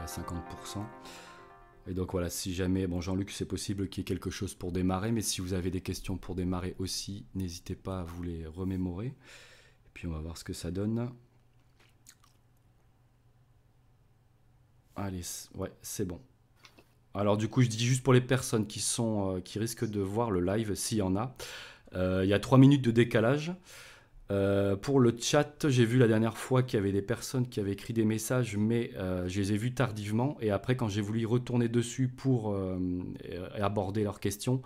À 50%. Et donc voilà, si jamais, bon Jean-Luc, c'est possible qu'il y ait quelque chose pour démarrer, mais si vous avez des questions pour démarrer aussi, n'hésitez pas à vous les remémorer. Et puis on va voir ce que ça donne. Allez, ouais, c'est bon. Alors du coup, je dis juste pour les personnes qui sont, euh, qui risquent de voir le live, s'il y en a, euh, il y a 3 minutes de décalage. Euh, pour le chat, j'ai vu la dernière fois qu'il y avait des personnes qui avaient écrit des messages, mais euh, je les ai vus tardivement. Et après, quand j'ai voulu y retourner dessus pour euh, aborder leurs questions,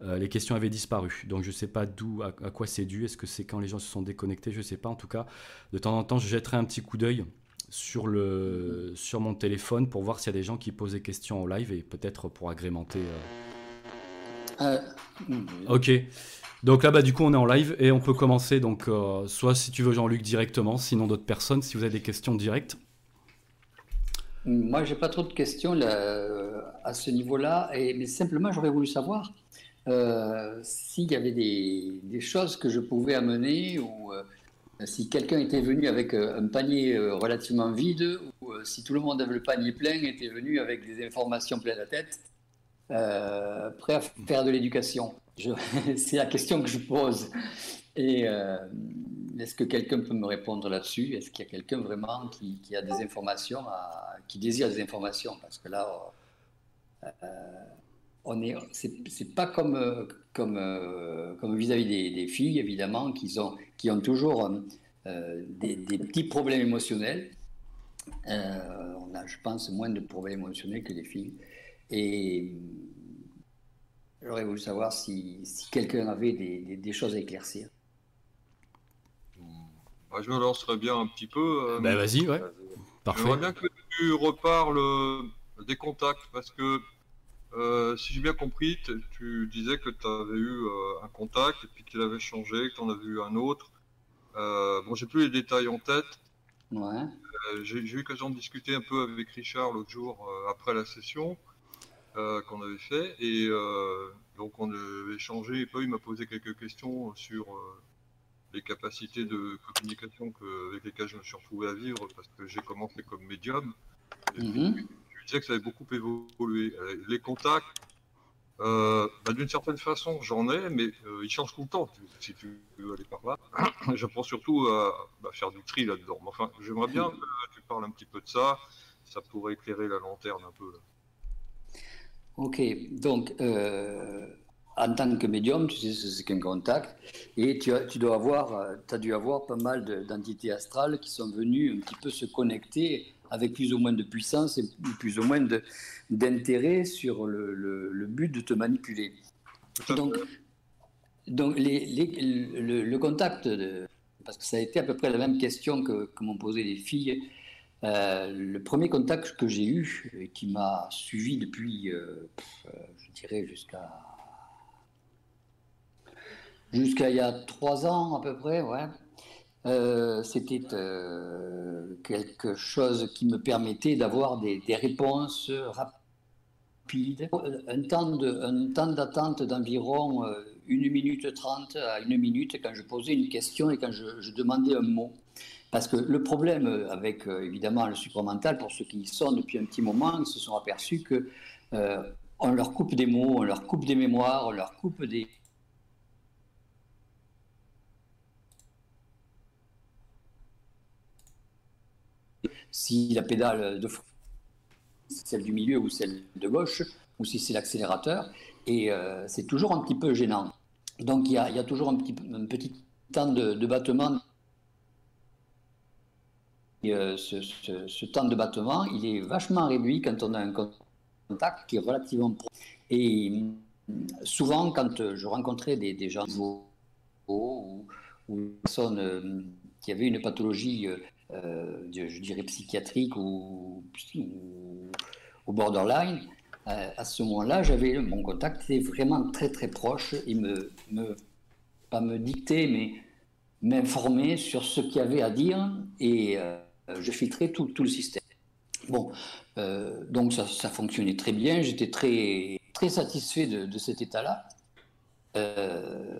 les questions avaient disparu. Donc je ne sais pas d'où, à, quoi c'est dû. Est-ce que c'est quand les gens se sont déconnectés? Je ne sais pas. En tout cas, de temps en temps, je jetterai un petit coup d'œil sur, le, sur mon téléphone pour voir s'il y a des gens qui posent des questions en live et peut-être pour agrémenter. Ok. Donc là, bas du coup, on est en live et on peut commencer. Donc, euh, soit si tu veux Jean-Luc directement, sinon d'autres personnes, si vous avez des questions directes. Moi, j'ai pas trop de questions là, à ce niveau-là, mais simplement, j'aurais voulu savoir euh, s'il y avait des, choses que je pouvais amener ou euh, si quelqu'un était venu avec un panier relativement vide ou si tout le monde avait le panier plein était venu avec des informations pleines la tête, prêt à faire de l'éducation. C'est la question que je pose. Et euh, est-ce que quelqu'un peut me répondre là-dessus? Est-ce qu'il y a quelqu'un vraiment qui, a des informations, qui désire des informations? Parce que là, euh, on est, c'est pas comme comme comme vis-à-vis des, filles évidemment qui ont qui ont toujours euh, des, des, petits problèmes émotionnels. on a, je pense, moins de problèmes émotionnels que les filles. Et J'aurais voulu savoir si, quelqu'un avait des, choses à éclaircir. Bah, je me lancerai bien un petit peu. Euh, ben vas-y, ouais. Parfait. J'aimerais bien que tu reparles euh, des contacts parce que euh, si j'ai bien compris, tu disais que tu avais eu un contact et puis qu'il avait changé, que tu en avais eu un autre. bon, j'ai plus les détails en tête. Ouais. j'ai eu l'occasion de discuter un peu avec Richard l'autre jour après la session. Euh, qu'on avait fait. Et euh, donc on avait échangé, et Paul m'a posé quelques questions sur euh, les capacités de communication que, avec lesquelles je me suis retrouvé à vivre parce que j'ai commencé comme médium. Mm Je disais que ça avait beaucoup évolué. Les contacts, bah, d'une certaine façon, j'en ai, mais ils changent tout le temps, si tu veux aller par là. J'apprends surtout à bah, faire du tri là-dedans. Enfin, j'aimerais bien que tu parles un petit peu de ça. Ça pourrait éclairer la lanterne un peu. Là. Ok, donc euh, en tant que médium, tu sais ce c'est qu'un contact, et tu, as, tu dois avoir, euh, as dû avoir pas mal d'entités astrales qui sont venues un petit peu se connecter avec plus ou moins de puissance et plus ou moins d'intérêt sur le, le, but de te manipuler. Donc, donc les, les, le, contact, de, parce que ça a été à peu près la même question que, que m'ont posé les filles euh, le premier contact que j'ai eu, et qui m'a suivi depuis, euh, euh, je dirais, jusqu'à jusqu'à il y a trois ans à peu près, ouais. C'était quelque chose qui me permettait d'avoir des, réponses rapides. Un temps, d'attente d'environ une minute trente à une minute quand je posais une question et quand je demandais un mot. Parce que le problème euh, avec, euh, évidemment, le supramental, pour ceux qui y sont depuis un petit moment, ils se sont aperçus que euh, on leur coupe des mots, on leur coupe des mémoires, on leur coupe des, si la pédale de celle du milieu ou celle de gauche, ou si c'est l'accélérateur. Et c'est toujours un petit peu gênant. Donc il y a, toujours un petit, un petit temps de battement ce, temps de battement, il est vachement réduit quand on a un contact qui est relativement pro. Et souvent, quand je rencontrais des, gens nouveaux ou, une personne euh, qui avait une pathologie, euh, je dirais psychiatrique ou, ou, borderline, euh, à ce moment-là, j'avais mon contact était vraiment très très proche. Il me, me pas me dicter, mais m'informer sur ce qu'il y avait à dire et je filtrais tout, le système. Bon, donc ça, fonctionnait très bien. J'étais très très satisfait de, cet état-là euh,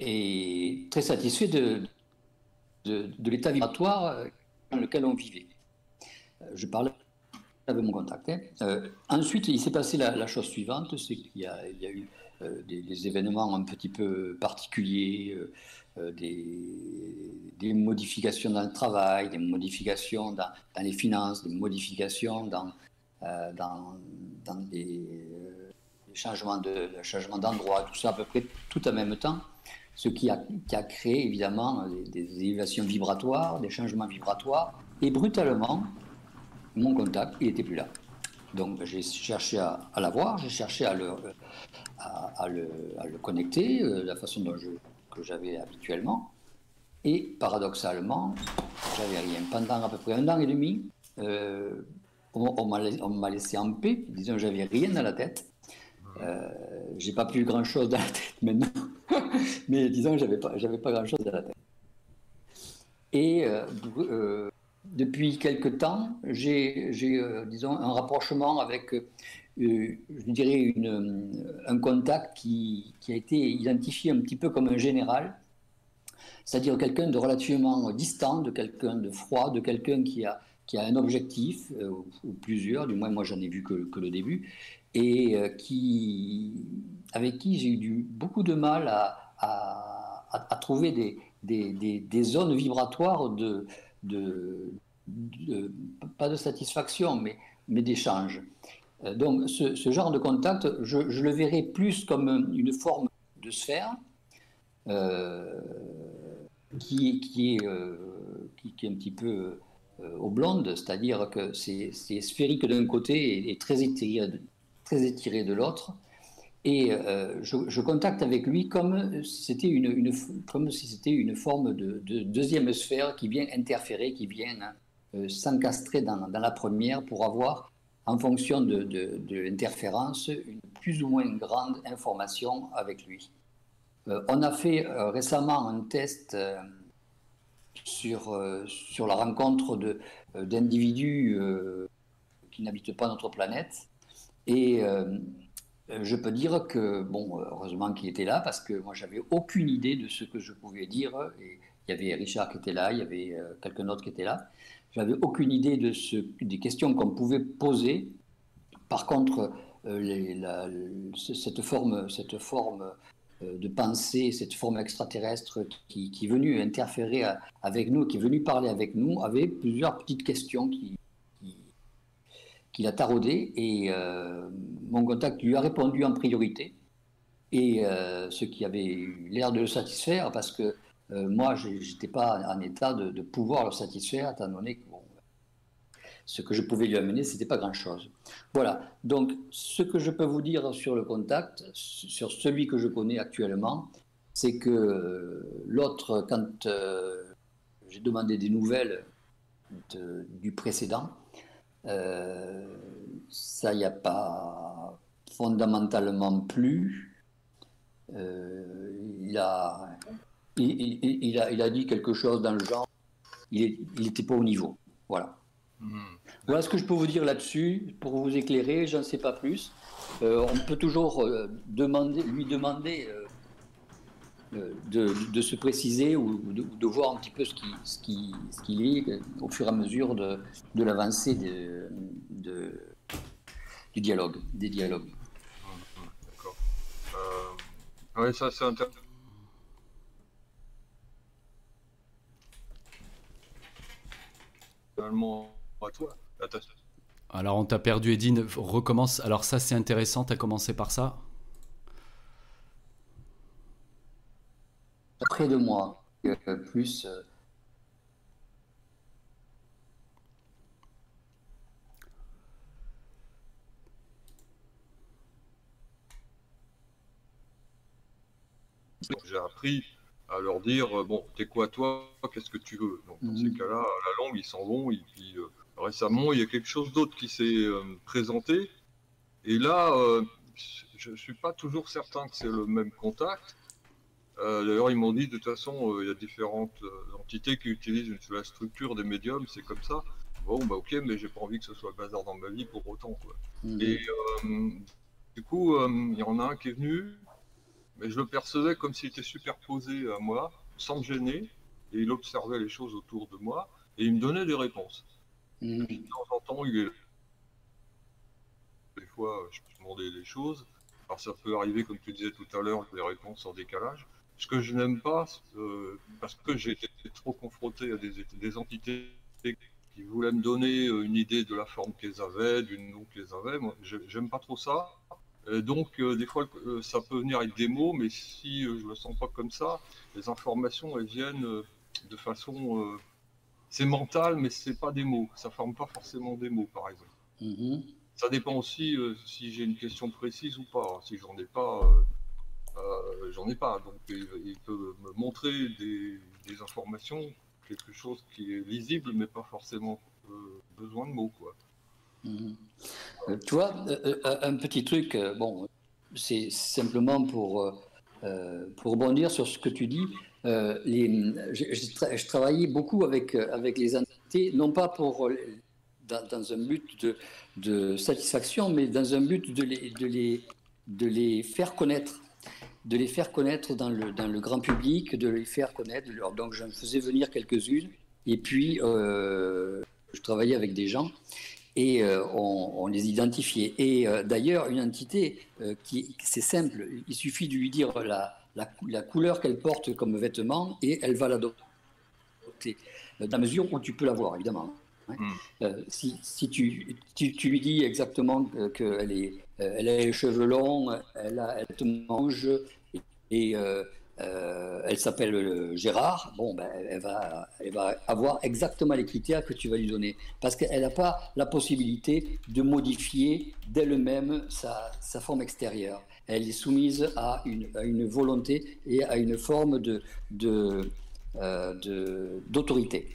et très satisfait de, de, l'état vibratoire dans lequel on vivait. Euh, je parlais avec mon contact. Hein. Euh, ensuite, il s'est passé la, chose suivante, c'est qu'il y, a eu des, événements un petit peu particuliers, des, modifications dans le travail, des modifications dans, les finances, des modifications dans, dans, dans des changements de, changement d'endroit, tout ça à peu près tout en même temps, ce qui a, qui a créé évidemment des, élévations vibratoires, des changements vibratoires, et brutalement, mon contact, il n'était plus là. Donc j'ai cherché à, à l'avoir, j'ai cherché à le, à, le, à le, connecter euh, la façon dont je, que j'avais habituellement. Et paradoxalement, j'avais rien. Pendant à peu près un an et demi, euh, on, m'a laissé en paix. Disons, j'avais rien dans la tête. Euh, j'ai pas plus grand chose dans la tête maintenant, mais disons j'avais pas, j'avais pas grand chose dans la tête. Et euh, euh, depuis quelque temps, j'ai, disons, un rapprochement avec, je dirais, une, un contact qui, a été identifié un petit peu comme un général, c'est-à-dire quelqu'un de relativement distant, de quelqu'un de froid, de quelqu'un qui a, qui a un objectif, ou, plusieurs, du moins moi j'en ai vu que, le début, et euh, avec qui j'ai eu beaucoup de mal à, trouver des, des, des, zones vibratoires de, de, pas de satisfaction, mais, mais d'échange. Euh, donc ce, genre de contact, je, le verrais plus comme une forme de sphère euh, qui, qui, est, qui, est un petit peu oblonde, c'est-à-dire que c'est sphérique d'un côté et, très étiré très étiré de l'autre. Et euh, je, contacte avec lui comme, c'était une, comme si c'était une forme de, deuxième sphère qui vient interférer, qui vient euh, s'encastrer dans, la première pour avoir, en fonction de, l'interférence, une plus ou moins grande information avec lui. Euh, on a fait récemment un test sur, sur la rencontre d'individus qui n'habitent pas notre planète et euh, je peux dire que, bon, heureusement qu'il était là, parce que moi, j'avais aucune idée de ce que je pouvais dire. Il y avait Richard qui était là, il y avait euh, quelqu'un d'autre qui était là. J'avais aucune idée de ce, des questions qu'on pouvait poser. Par contre, euh, cette forme, cette forme de pensée, cette forme extraterrestre qui, qui est venue interférer avec nous, qui est venue parler avec nous, avait plusieurs petites questions qui, qu'il a taraudé et euh, mon contact lui a répondu en priorité et euh, ce qui avait l'air de le satisfaire parce que euh, moi je n'étais pas en état de, pouvoir le satisfaire étant donné que ce que je pouvais lui amener c'était pas grand chose. Voilà donc ce que je peux vous dire sur le contact, sur celui que je connais actuellement, c'est que l'autre quand j'ai demandé des nouvelles du précédent, euh, ça n'y a pas fondamentalement plus. Euh, il, a, il, a, il a dit quelque chose dans le genre, il n'était pas au niveau. Voilà. Hmm. Voilà ce que je peux vous dire là-dessus. Pour vous éclairer, j'en sais pas plus. Euh, on peut toujours demander, lui demander de, se préciser ou de, voir un petit peu ce qu'il ce qui, ce qui est au fur et à mesure de, de l'avancée de, du dialogue, des dialogues. D'accord. Euh, oui, ça c'est intéressant. Finalement, à toi. Alors on t'a perdu Edine, recommence. Alors ça c'est intéressant, tu as commencé par ça Près de moi, euh, plus... Euh, J'ai appris à leur dire euh, bon, t'es quoi toi? Qu'est-ce que tu veux? Donc dans ces mhm. cas-là, à la longue, ils s'en vont. Et puis euh, récemment, il y a quelque chose d'autre qui s'est euh, présenté. Et là, je ne suis pas toujours certain que c'est le même contact. D'ailleurs, ils m'ont dit de toute façon, il y a différentes entités qui utilisent la structure des médiums, c'est comme ça. Bon, bah ok, mais j'ai pas envie que ce soit le bazar dans ma vie pour autant. Quoi. Mhm. Et du coup, il y en a un qui est venu, mais je le percevais comme s'il était superposé à moi, sans me gêner, et il observait les choses autour de moi, et il me donnait des réponses. Mmh. de temps en temps, il est... Des fois, je peux demander des choses. Alors ça peut arriver, comme tu disais tout à l'heure, des réponses en décalage. Ce que je n'aime pas, euh, parce que j'ai été trop confronté à des, des, entités qui voulaient me donner euh, une idée de la forme qu'elles avaient, du nom qu'elles avaient, moi, j'aime pas trop ça. Euh, donc, euh, des fois, euh, ça peut venir avec des mots, mais si je ne le sens pas comme ça, les informations, elles viennent de façon. c'est mental, mais c'est pas des mots. Ça forme pas forcément des mots, par exemple. Mm-hmm. Ça dépend aussi si j'ai une question précise ou pas. Si j'en ai pas, j'en ai pas. Donc, il, peut me montrer des, des, informations, quelque chose qui est lisible, mais pas forcément besoin de mots, quoi. Euh, un petit truc, bon, c'est simplement pour, pour rebondir sur ce que tu dis. je, travaillais beaucoup avec, avec les entités, non pas pour, dans, un but de, de, satisfaction, mais dans un but de les, de les, de les faire connaître de les faire connaître dans le, dans le grand public, de les faire connaître. Donc, je faisais venir quelques-unes, et puis je travaillais avec des gens et euh, on, les identifiait. Et euh, d'ailleurs, une entité euh, qui, c'est simple, il suffit de lui dire la, la, couleur qu'elle porte comme vêtement et elle va l'adopter, dans la mesure où tu peux la voir, évidemment. Hein. Hmm. si, si tu, tu, lui dis exactement qu'elle est, elle a les cheveux longs, elle, a, elle te mange et euh, elle s'appelle euh, Gérard, bon, ben, elle, va, elle va avoir exactement les critères que tu vas lui donner. Parce qu'elle n'a pas la possibilité de modifier d'elle-même sa, sa, forme extérieure. Elle est soumise à une, à une volonté et à une forme de, de, euh, d'autorité.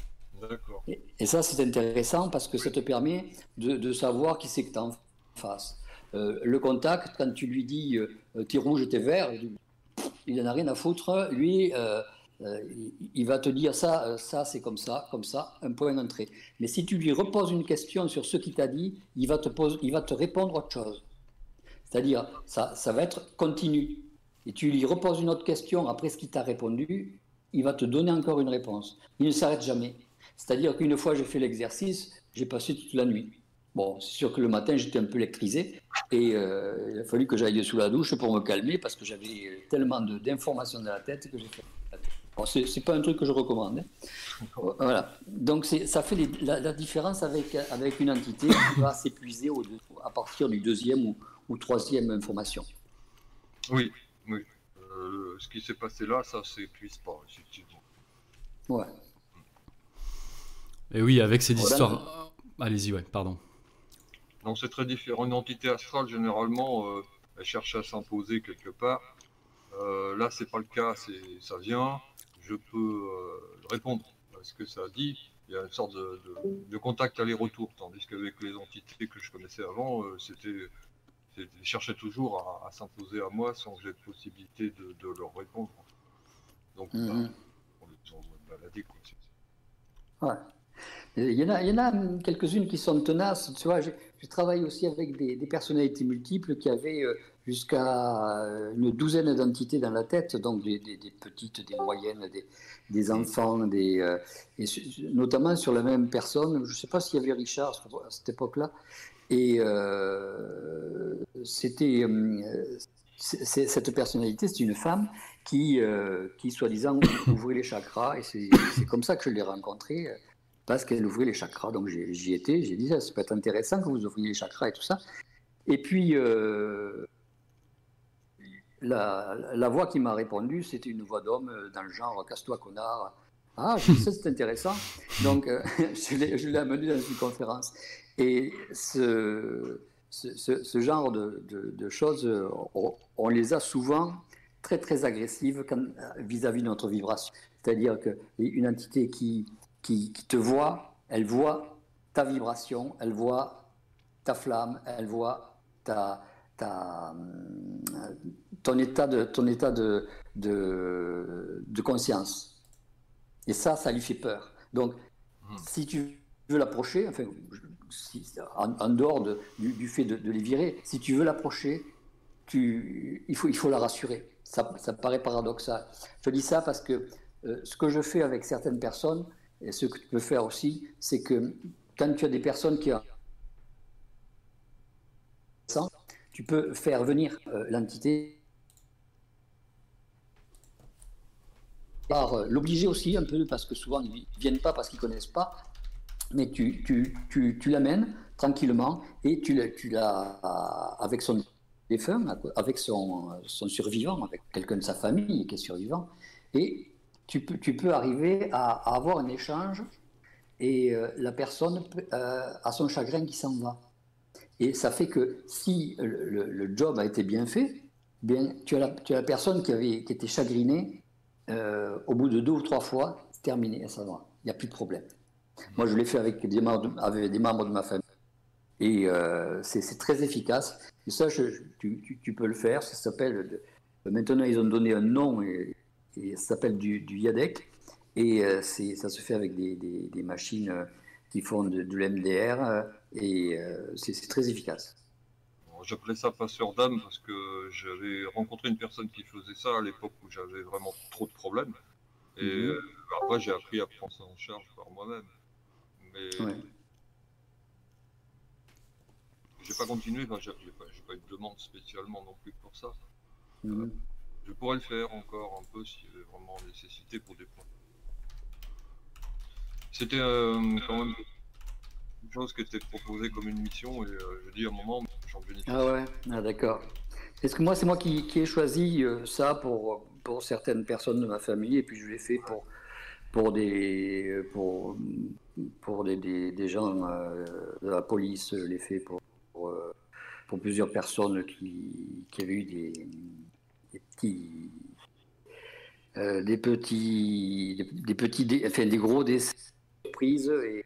Et, et, ça, c'est intéressant parce que ça te permet de, de savoir qui c'est que tu en face. le contact, quand tu lui dis t'es rouge, t'es vert, il n'en a rien à foutre. Lui, euh, euh, il va te dire ça, euh, ça c'est comme ça, comme ça, un point d'entrée. Mais si tu lui reposes une question sur ce qu'il t'a dit, il va, te il va te répondre autre chose. C'est-à-dire, ça, ça va être continu. Et tu lui reposes une autre question après ce qu'il t'a répondu, il va te donner encore une réponse. Il ne s'arrête jamais. C'est-à-dire qu'une fois j'ai fait l'exercice, j'ai passé toute la nuit. Bon, c'est sûr que le matin, j'étais un peu électrisé et euh, il a fallu que j'aille sous la douche pour me calmer parce que j'avais tellement d'informations dans la tête que j'ai fait. Bon, c'est pas un truc que je recommande. Hein. Voilà. Donc, ça fait la, différence avec, avec une entité qui va s'épuiser à partir du deuxième ou, ou troisième information. Oui, oui. Euh, ce qui s'est passé là, ça s'épuise pas, effectivement. Ouais. Et oui, avec ces histoires. Allez-y, ouais, pardon. Donc c'est très différent. Une entité astrale, généralement, euh, elle cherche à s'imposer quelque part. Euh, là, c'est pas le cas. Ça vient, je peux euh, répondre à ce que ça dit. Il y a une sorte de, contact aller-retour, tandis qu'avec les entités que je connaissais avant, c'était ils cherchaient toujours à, s'imposer à moi sans que j'ai de possibilité de, leur répondre. Donc, mhm. bah, on les envoie balader. Quoi. Ouais. Il y en a, quelques-unes qui sont tenaces. Tu vois, je, travaille aussi avec des, personnalités multiples qui avaient euh, jusqu'à euh, une douzaine d'entités dans la tête, donc des, petites, des moyennes, des, enfants, des, euh, et notamment sur la même personne. Je ne sais pas s'il y avait Richard à cette époque-là. Et c'était cette personnalité, c'est une femme qui, qui soi-disant, ouvrait les chakras. Et c'est comme ça que je l'ai rencontrée parce qu'elle ouvrait les chakras. Donc j'y étais, j'ai dit, ça, ça peut être intéressant que vous ouvriez les chakras et tout ça. Et puis, euh, la, la, voix qui m'a répondu, c'était une voix d'homme euh, dans le genre Casse-toi, connard. Ah, je c'est intéressant. Donc, euh, je l'ai amené dans une conférence. Et ce, ce, genre de, de, choses, on, on, les a souvent très, très agressives vis-à-vis -vis de notre vibration. C'est-à-dire qu'une entité qui, qui, qui te voit, elle voit ta vibration, elle voit ta flamme, elle voit ta, ta, ton état de, ton état de, de, de conscience. Et ça, ça lui fait peur. Donc, mmh. si tu veux l'approcher, enfin, si, en, en, dehors de, du, du, fait de, de, les virer, si tu veux l'approcher, tu, il, faut, il faut la rassurer. Ça, ça paraît paradoxal. Je dis ça parce que euh, ce que je fais avec certaines personnes, et ce que tu peux faire aussi, c'est que quand tu as des personnes qui ont tu peux faire venir euh, l'entité par euh, l'obliger aussi un peu, parce que souvent ils ne viennent pas parce qu'ils ne connaissent pas, mais tu, tu, tu, tu l'amènes tranquillement et tu, tu l'as avec son défunt, avec son, son survivant, avec quelqu'un de sa famille qui est survivant, et tu peux, tu peux arriver à, avoir un échange et euh, la personne euh, a son chagrin qui s'en va. Et ça fait que si le, job a été bien fait, bien, tu, as la, tu as la personne qui, avait, qui était chagrinée, euh, au bout de deux ou trois fois, c'est terminé, ça va, il n'y a plus de problème. Moi, je l'ai fait avec des, membres de, ma famille. Et c'est très efficace. Et ça, tu, tu, tu, peux le faire. Ça s'appelle. Maintenant, ils ont donné un nom et, et ça s'appelle du, du, YADEC. Et euh, ça se fait avec des, des, des machines euh, qui font de, de l'MDR euh, et euh, c'est très efficace. J'appelais ça passeur d'âme parce que j'avais rencontré une personne qui faisait ça à l'époque où j'avais vraiment trop de problèmes. Et mmh. après, j'ai appris à prendre ça en charge par moi-même. Mais ouais. j'ai pas continué, enfin, j'ai pas, pas, eu de demande spécialement non plus pour ça. Mmh. Je pourrais le faire encore un peu s'il y avait vraiment nécessité pour des points. C'était euh, quand même une chose qui était proposée comme une mission et euh, je dis à un moment, j'en bénéficie. Ah ouais, ah, d'accord. Est-ce que moi, c'est moi qui, ai choisi euh, ça pour, pour certaines personnes de ma famille et puis je l'ai fait pour, pour, des, pour, pour des, des, des gens de la police, je l'ai fait pour, pour, pour, plusieurs personnes qui, qui avaient eu des petits. Euh, des petits, des, des petits, dé, enfin des gros décès prises et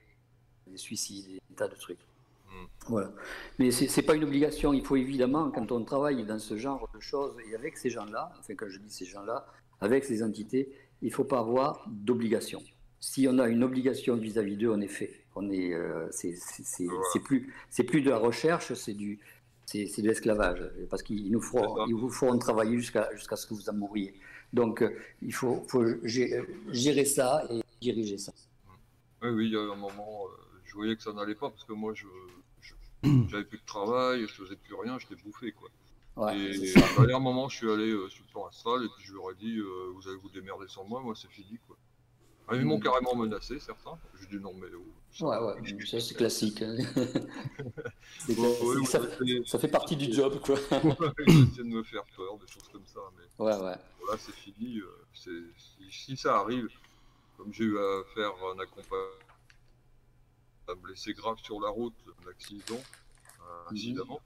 des suicides, des tas de trucs. Mmh. Voilà. Mais ce n'est pas une obligation. Il faut évidemment, quand on travaille dans ce genre de choses et avec ces gens-là, enfin quand je dis ces gens-là, avec ces entités, il ne faut pas avoir d'obligation. Si on a une obligation vis-à-vis d'eux, on est fait. On est, euh, c'est plus, c'est plus de la recherche, c'est du, c'est de l'esclavage, parce qu'ils nous feront, ils vous feront travailler jusqu'à jusqu'à ce que vous en mouriez. Donc, euh, il faut, faut gérer ça et diriger ça. Oui, oui, il y a un moment, euh, je voyais que ça n'allait pas parce que moi, je, j'avais plus de travail, je faisais plus rien, j'étais bouffé, quoi. Ouais, et à un moment, je suis allé euh, sur le plan astral et puis je leur ai dit, euh, vous allez vous démerder sans moi, moi c'est fini, quoi. Ah, ils m'ont mmh. carrément menacé, certains. J'ai dit non, mais. Oh, ouais, ouais, ça c'est classique. Hein. ouais, ça, ça, fait partie du job, quoi. J'essaie de me faire peur, des choses comme ça. Mais ouais, ouais. Voilà, c'est fini. Si, si ça arrive, comme j'ai eu à faire un accompagnement à blessé grave sur la route, un accident, un mmh.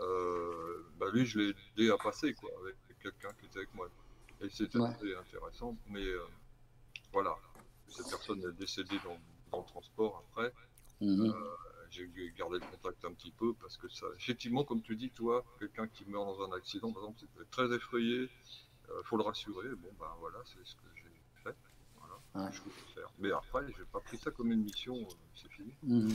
euh, bah lui je l'ai aidé à passer quoi, avec quelqu'un qui était avec moi. Et c'était ouais. intéressant, mais euh, voilà, cette personne est décédée dans, dans le transport après. Mmh. Euh, j'ai gardé le contact un petit peu parce que ça, effectivement, comme tu dis, toi, quelqu'un qui meurt dans un accident, par exemple, c'est très effrayé, il euh, faut le rassurer. Bon, ben voilà, c'est ce que. Ouais. Mais après, j'ai pas pris ça comme une mission, euh, c'est fini. Mmh.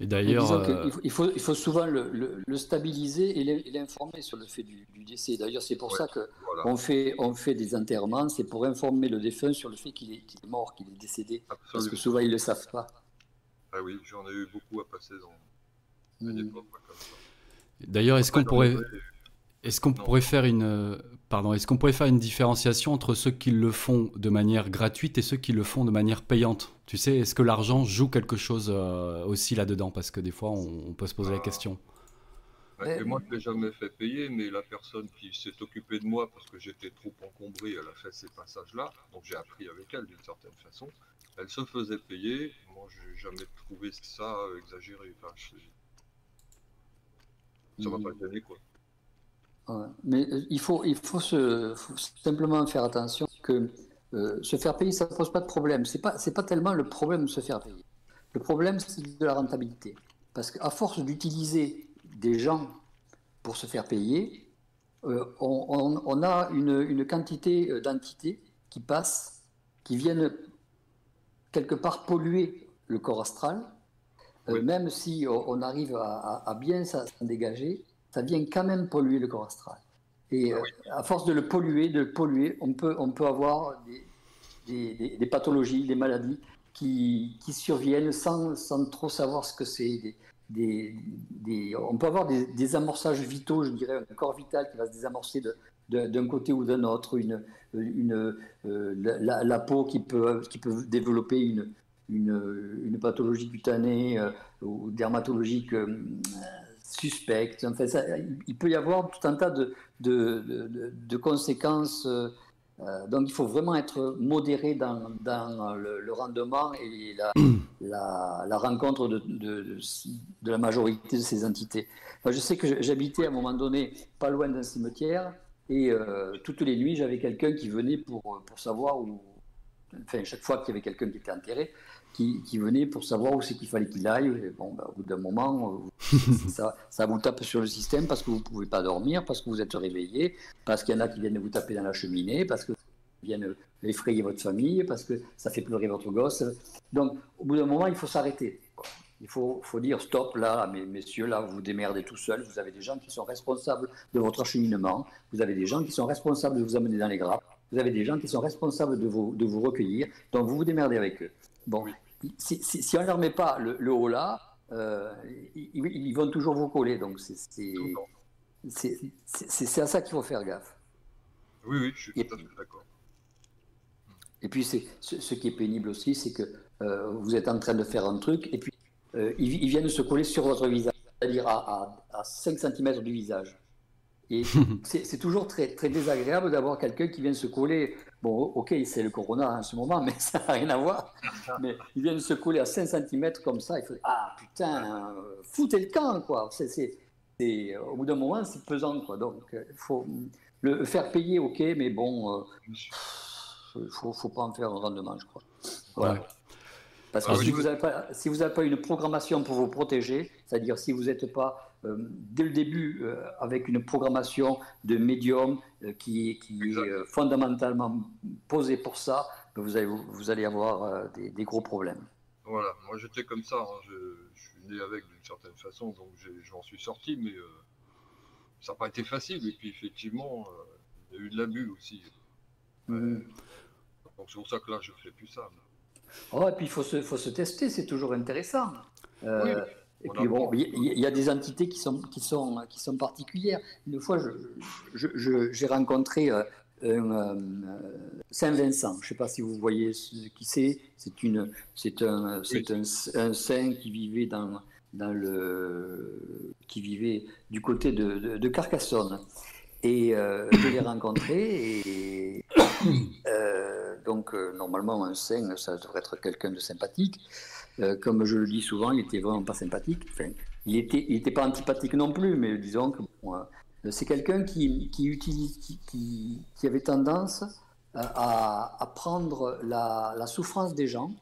Et d'ailleurs, euh... il, faut, il faut souvent le, le, le stabiliser et l'informer sur le fait du, du décès. D'ailleurs, c'est pour ouais, ça qu'on voilà. fait, on fait des enterrements, c'est pour informer le défunt sur le fait qu'il est, qu est, mort, qu'il est décédé. Absolument. Parce que souvent, ils ne le savent pas. Ah oui, j'en ai eu beaucoup à passer dans mmh. une époque. D'ailleurs, est-ce qu'on pourrait. Est-ce qu'on pourrait faire une pardon, est-ce qu'on pourrait faire une différenciation entre ceux qui le font de manière gratuite et ceux qui le font de manière payante? Tu sais, est-ce que l'argent joue quelque chose aussi là-dedans? Parce que des fois, on, peut se poser la question. moi, je ne l'ai jamais fait payer, mais la personne qui s'est occupée de moi parce que j'étais trop encombré, elle a fait ces passages-là, donc j'ai appris avec elle d'une certaine façon. Elle se faisait payer. Moi, je n'ai jamais trouvé ça exagéré. Enfin, Ça va pas mmh. gêner, Mais euh, il faut, il faut, se, simplement faire attention que euh, se faire payer, ça ne pose pas de problème. Ce n'est pas, pas tellement le problème de se faire payer. Le problème, c'est de la rentabilité. Parce qu'à force d'utiliser des gens pour se faire payer, euh, on, on, a une, une quantité d'entités qui passent, qui viennent quelque part polluer le corps astral. même si on, arrive à, à bien s'en dégager, ça vient quand même polluer le corps astral. Et ah euh, à force de le polluer, de le polluer, on peut, on peut avoir des, des, pathologies, des maladies qui, qui surviennent sans, sans, trop savoir ce que c'est. On peut avoir des, désamorçages vitaux, je dirais, un corps vital qui va se désamorcer d'un côté ou d'un autre, une, une, euh, la, peau qui peut, qui peut développer une, une, une pathologie cutanée euh, ou dermatologique suspecte. Enfin, ça, il peut y avoir tout un tas de, de, de, conséquences. Euh, donc il faut vraiment être modéré dans, dans le, rendement et la, la, la rencontre de, de, la majorité de ces entités. je sais que j'habitais à un moment donné pas loin d'un cimetière et euh, toutes les nuits j'avais quelqu'un qui venait pour, pour savoir où, enfin chaque fois qu'il y avait quelqu'un qui était enterré, qui, venait pour savoir où c'est qu'il fallait qu'il aille. bon, ben, au bout d'un moment, euh, ça, ça, vous tape sur le système parce que vous ne pouvez pas dormir, parce que vous êtes réveillé, parce qu'il y en a qui viennent vous taper dans la cheminée, parce que viennent effrayer votre famille, parce que ça fait pleurer votre gosse. Donc, au bout d'un moment, il faut s'arrêter. Il faut, faut, dire stop là, messieurs, là, vous vous démerdez tout seul. Vous avez des gens qui sont responsables de votre acheminement. Vous avez des gens qui sont responsables de vous amener dans les grappes. Vous avez des gens qui sont responsables de vous, de vous recueillir. Donc, vous vous démerdez avec eux. Bon, si, si, on ne leur met pas le, haut là, euh, ils, vont toujours vous coller. Donc c'est à ça qu'il faut faire gaffe. Oui, oui, je suis tout à fait d'accord. Et puis ce, ce, qui est pénible aussi, c'est que euh, vous êtes en train de faire un truc et puis euh, ils, viennent se coller sur votre visage, c'est-à-dire à, à, à, 5 cm du visage. Et c'est toujours très, très désagréable d'avoir quelqu'un qui vient se coller. Bon, ok, c'est le corona en ce moment, mais ça n'a rien à voir. Mais il vient se coller à 5 cm comme ça. Il faut ah putain, foutez le camp, quoi. C'est, au bout d'un moment, c'est pesant, quoi. Donc, il faut le faire payer, ok, mais bon, il euh, ne faut, faut, pas en faire un rendement, je crois. Voilà. Parce que ah si, vous n'avez pas, si vous n'avez pas une programmation pour vous protéger, c'est-à-dire si vous n'êtes pas euh, dès le début euh, avec une programmation de médium euh, qui, qui est fondamentalement posée pour ça, vous allez, vous allez avoir des, gros problèmes. Voilà, moi j'étais comme ça, hein. je, suis né avec d'une certaine façon, donc j'en suis sorti, mais ça n'a pas été facile. Et puis effectivement, il y a eu de l'abus aussi. Mmh. Donc c'est pour ça que là, je ne fais plus ça. Oh, et puis il faut se, faut se tester, c'est toujours intéressant. oui. Et puis bon, il y, a des entités qui sont, qui sont, qui sont particulières. Une fois, j'ai rencontré euh, un, euh, Saint-Vincent. Je ne sais pas si vous voyez qui c'est. C'est une, c'est un, c'est un, un, saint qui vivait dans, dans le, qui vivait du côté de, de, Carcassonne. Et euh, je l'ai rencontré et donc normalement un saint, ça devrait être quelqu'un de sympathique. Euh, comme je le dis souvent, il était vraiment pas sympathique. Il était, pas antipathique non plus, mais disons que euh, c'est quelqu'un qui, avait tendance euh, à, prendre la, souffrance des gens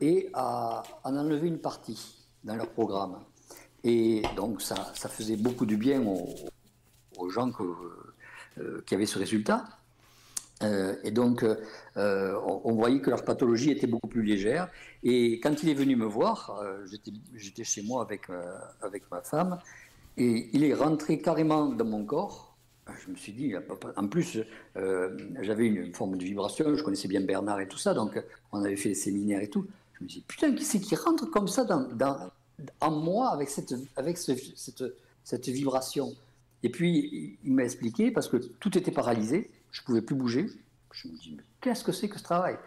et à, en enlever une partie dans leur programme. Et donc ça, faisait beaucoup du bien aux, gens qui avaient ce résultat. Euh, et donc, euh, on, voyait que leur pathologie était beaucoup plus légère. Et quand il est venu me voir, euh, j'étais chez moi avec, avec ma femme, et il est rentré carrément dans mon corps. Je me suis dit, en plus, j'avais une forme de vibration, je connaissais bien Bernard et tout ça, donc on avait fait des séminaires et tout. Je me suis dit, putain, qui c'est qui rentre comme ça dans, dans, en moi avec cette, avec cette, cette vibration? Et puis, il m'a expliqué, parce que tout était paralysé, je ne pouvais plus bouger. Je me dis, mais qu'est-ce que c'est que ce travail?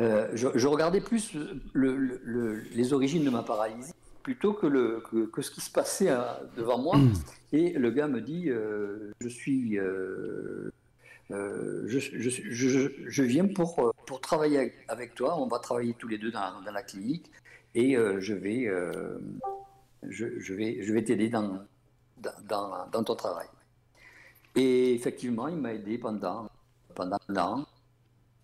Euh, je, regardais plus les origines de ma paralysie plutôt que, le, que, ce qui se passait euh, devant moi. Et le gars me dit, euh, je suis... je, je, viens pour, pour travailler avec toi, on va travailler tous les deux dans, dans la clinique et je vais, je, vais, je vais t'aider dans, dans, dans, ton travail. Et effectivement, il m'a aidé pendant, pendant un an.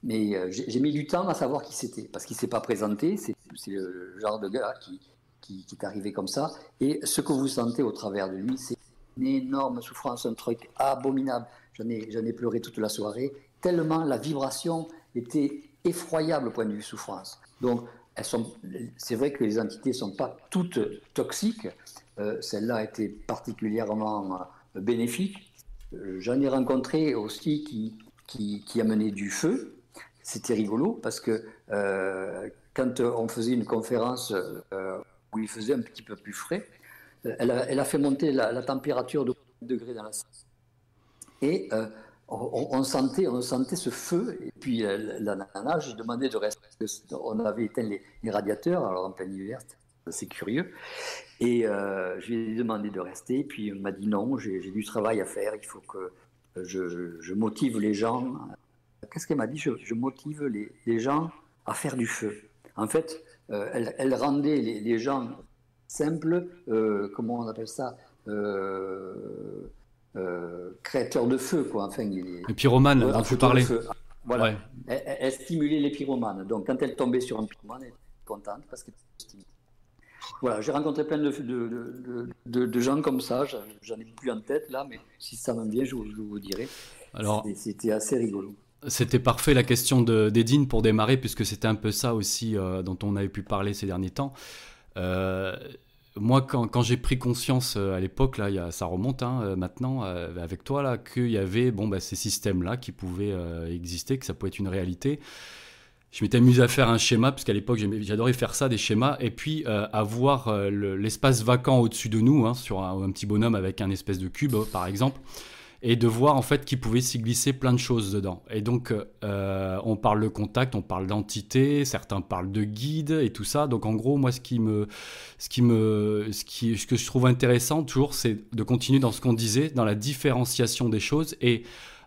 Mais euh, j'ai mis du temps à savoir qui c'était, parce qu'il ne s'est pas présenté. C'est le genre de gars qui, qui, est arrivé comme ça. Et ce que vous sentez au travers de lui, c'est une énorme souffrance, un truc abominable. J'en ai, ai pleuré toute la soirée, tellement la vibration était effroyable au point de vue souffrance. Donc, c'est vrai que les entités ne sont pas toutes toxiques. Euh, celle-là été particulièrement euh, bénéfique. J'en ai rencontré aussi qui, qui, qui du feu, c'était rigolo parce que euh, quand on faisait une conférence euh, où il faisait un petit peu plus frais, euh, elle a, fait monter la, température de degrés dans la salle. Et on, sentait, on sentait ce feu. Et puis la nana, j'ai demandé de rester. On avait éteint les, radiateurs, alors en plein hiver, c'est curieux. Et je lui ai demandé de rester. Puis il m'a dit non, j'ai du travail à faire. Il faut que je, je motive les gens qu'est-ce qu'elle m'a dit? Je, motive les, gens à faire du feu. En fait, euh, elle, rendait les, gens simples, euh, comment on appelle ça? Euh, créateurs de feu, quoi. Enfin, les, pyromanes, dont tu parlais. Voilà. Elle, stimulait les pyromanes. Donc, quand elle tombait sur un pyromane, elle était contente parce qu'elle était Voilà, j'ai rencontré plein de, de, de, gens comme ça. J'en ai plus en tête là, mais si ça me vient, je, je vous dirai. Alors, c'était assez rigolo. C'était parfait la question d'Edine pour démarrer, puisque c'était un peu ça aussi euh, dont on avait pu parler ces derniers temps. Euh, moi, quand, j'ai pris conscience euh, à l'époque, là, y a, ça remonte hein, maintenant avec toi, là, qu'il y avait bon, bah, ces systèmes-là qui pouvaient exister, que ça pouvait être une réalité. Je m'étais amusé à faire un schéma, puisqu'à l'époque, j'adorais faire ça, des schémas, et puis avoir l'espace vacant au-dessus de nous, hein, sur un, petit bonhomme avec un espèce de cube, par exemple et de voir en fait qu'il pouvait s'y glisser plein de choses dedans. Et donc euh, on parle de contact, on parle d'entité, certains parlent de guide et tout ça. Donc en gros moi ce qui me, ce qui me, ce que je trouve intéressant toujours, c'est de continuer dans ce qu'on disait, dans la différenciation des choses et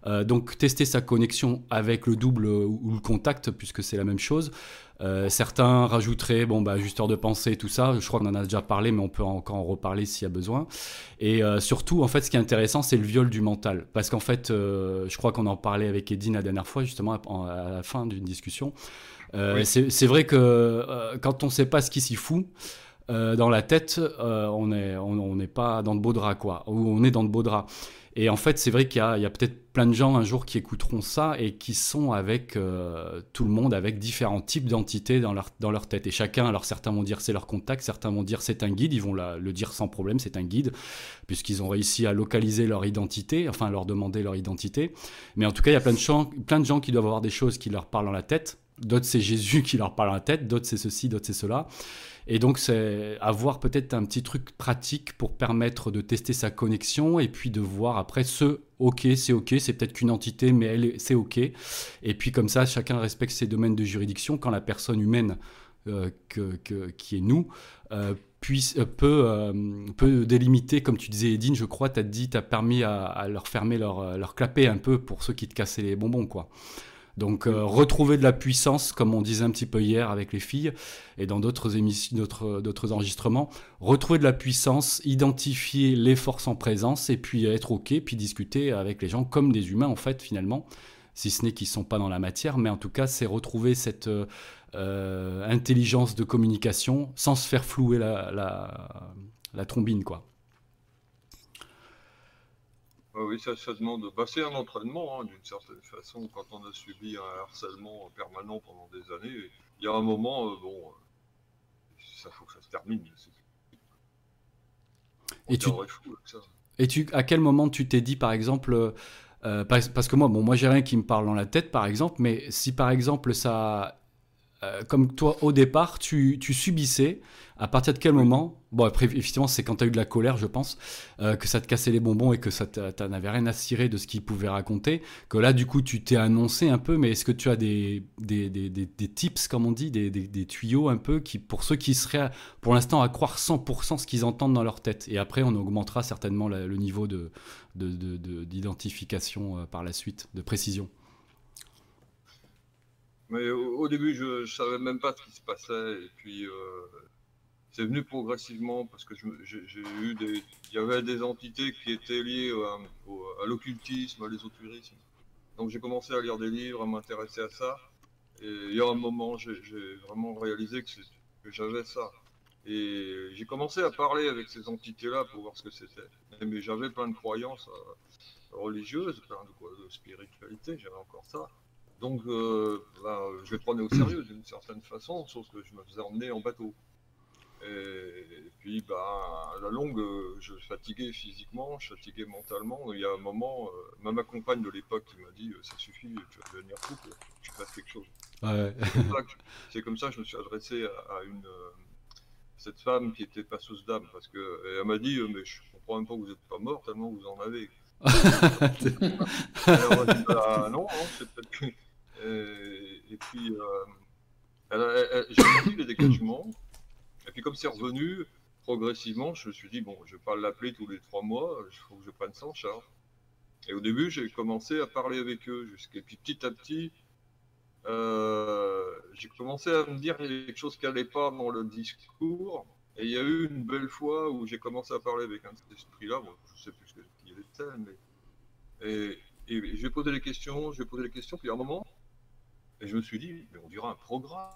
euh, donc tester sa connexion avec le double ou le contact puisque c'est la même chose. Euh, certains rajouteraient, bon, bah, ajusteur de pensée, tout ça. Je crois qu'on en a déjà parlé, mais on peut encore en reparler s'il y a besoin. Et euh, surtout, en fait, ce qui est intéressant, c'est le viol du mental. Parce qu'en fait, euh, je crois qu'on en parlait avec Edine la dernière fois, justement, à, la fin d'une discussion. C'est vrai que quand on ne sait pas ce qui s'y fout, dans la tête, on n'est on, pas dans de beaux draps, quoi. Ou on est dans de beaux draps. Et en fait, c'est vrai qu'il y a, peut-être plein de gens un jour qui écouteront ça et qui sont avec euh, tout le monde, avec différents types d'entités dans leur, dans leur tête. Et chacun, alors certains vont dire c'est leur contact, certains vont dire c'est un guide, ils vont le dire sans problème, c'est un guide, puisqu'ils ont réussi à localiser leur identité, enfin leur demander leur identité. Mais en tout cas, il y a plein de, gens, plein de gens qui doivent avoir des choses qui leur parlent dans la tête. D'autres, c'est Jésus qui leur parle dans la tête, d'autres, c'est ceci, d'autres, c'est cela. Et donc, c'est avoir peut-être un petit truc pratique pour permettre de tester sa connexion et puis de voir après ce OK, c'est OK, c'est peut-être qu'une entité, mais elle, c'est OK. Et puis, comme ça, chacun respecte ses domaines de juridiction quand la personne humaine euh, qui est nous euh, puisse, euh, peut, peut délimiter, comme tu disais, Edine, je crois, tu as dit, tu as permis à, leur fermer leur, leur clapet un peu pour ceux qui te cassaient les bonbons, quoi. Donc euh, retrouver de la puissance, comme on disait un petit peu hier avec les filles et dans d'autres émissions, d'autres enregistrements, retrouver de la puissance, identifier les forces en présence et puis être ok, puis discuter avec les gens comme des humains en fait finalement, si ce n'est qu'ils sont pas dans la matière, mais en tout cas c'est retrouver cette euh, euh, intelligence de communication sans se faire flouer la, la, la trombine quoi. Oui, ça, ça demande. Bah, c'est un entraînement, hein, d'une certaine façon. Quand on a subi un harcèlement permanent pendant des années, il y a un moment, euh, bon, euh, ça faut que ça se termine. Et tu, et tu, à quel moment tu t'es dit, par exemple, euh, parce, que moi, bon, moi j'ai rien qui me parle dans la tête, par exemple, mais si par exemple ça, euh, comme toi au départ, tu, subissais, à partir de quel moment Bon, après, effectivement, c'est quand tu as eu de la colère, je pense, euh, que ça te cassait les bonbons et que ça n'avais rien à cirer de ce qu'il pouvait raconter. Que là, du coup, tu t'es annoncé un peu, mais est-ce que tu as des, des, des, tips, comme on dit, des, tuyaux un peu, qui, pour ceux qui seraient pour l'instant à croire 100% ce qu'ils entendent dans leur tête? Et après, on augmentera certainement le niveau d'identification de, de, par la suite, de précision. Mais au, début, je ne savais même pas ce qui se passait. Et puis, euh, c'est venu progressivement parce que j'ai eu des. Il y avait des entités qui étaient liées à, l'occultisme, à l'ésotérisme. Donc, j'ai commencé à lire des livres, à m'intéresser à ça. Et il y a un moment, j'ai vraiment réalisé que, que j'avais ça. Et j'ai commencé à parler avec ces entités-là pour voir ce que c'était. Mais j'avais plein de croyances euh, religieuses, plein de, de spiritualité, j'avais encore ça. Donc, euh, bah, je les prenais au sérieux d'une certaine façon, sauf que je me faisais emmener en bateau. Et, puis, bah, à la longue, je fatiguais physiquement, je fatiguais mentalement. Il y a un moment, euh, même ma compagne de l'époque qui m'a dit Ça suffit, tu vas devenir fou, je fasse quelque chose. C'est comme, ça que je me suis adressé à, une. Euh, cette femme qui était passeuse d'âme, parce que elle m'a dit Mais je comprends même pas que vous n'êtes pas mort tellement vous en avez. Alors, bah, non, non c'est peut-être que et, et puis, euh, j'ai senti les dégagements. Et puis, comme c'est revenu progressivement, je me suis dit, bon, je vais pas l'appeler tous les trois mois, il faut que je prenne ça en. Et au début, j'ai commencé à parler avec eux. Jusqu'à puis petit à petit, euh, j'ai commencé à me dire quelque chose qui n'allait pas dans le discours. Et il y a eu une belle fois où j'ai commencé à parler avec un de cet esprit-là. Bon, je sais plus ce qu'il était, mais. Et, et je vais poser des questions, je vais poser des questions, puis à un moment, et je me suis dit, mais on dirait un programme,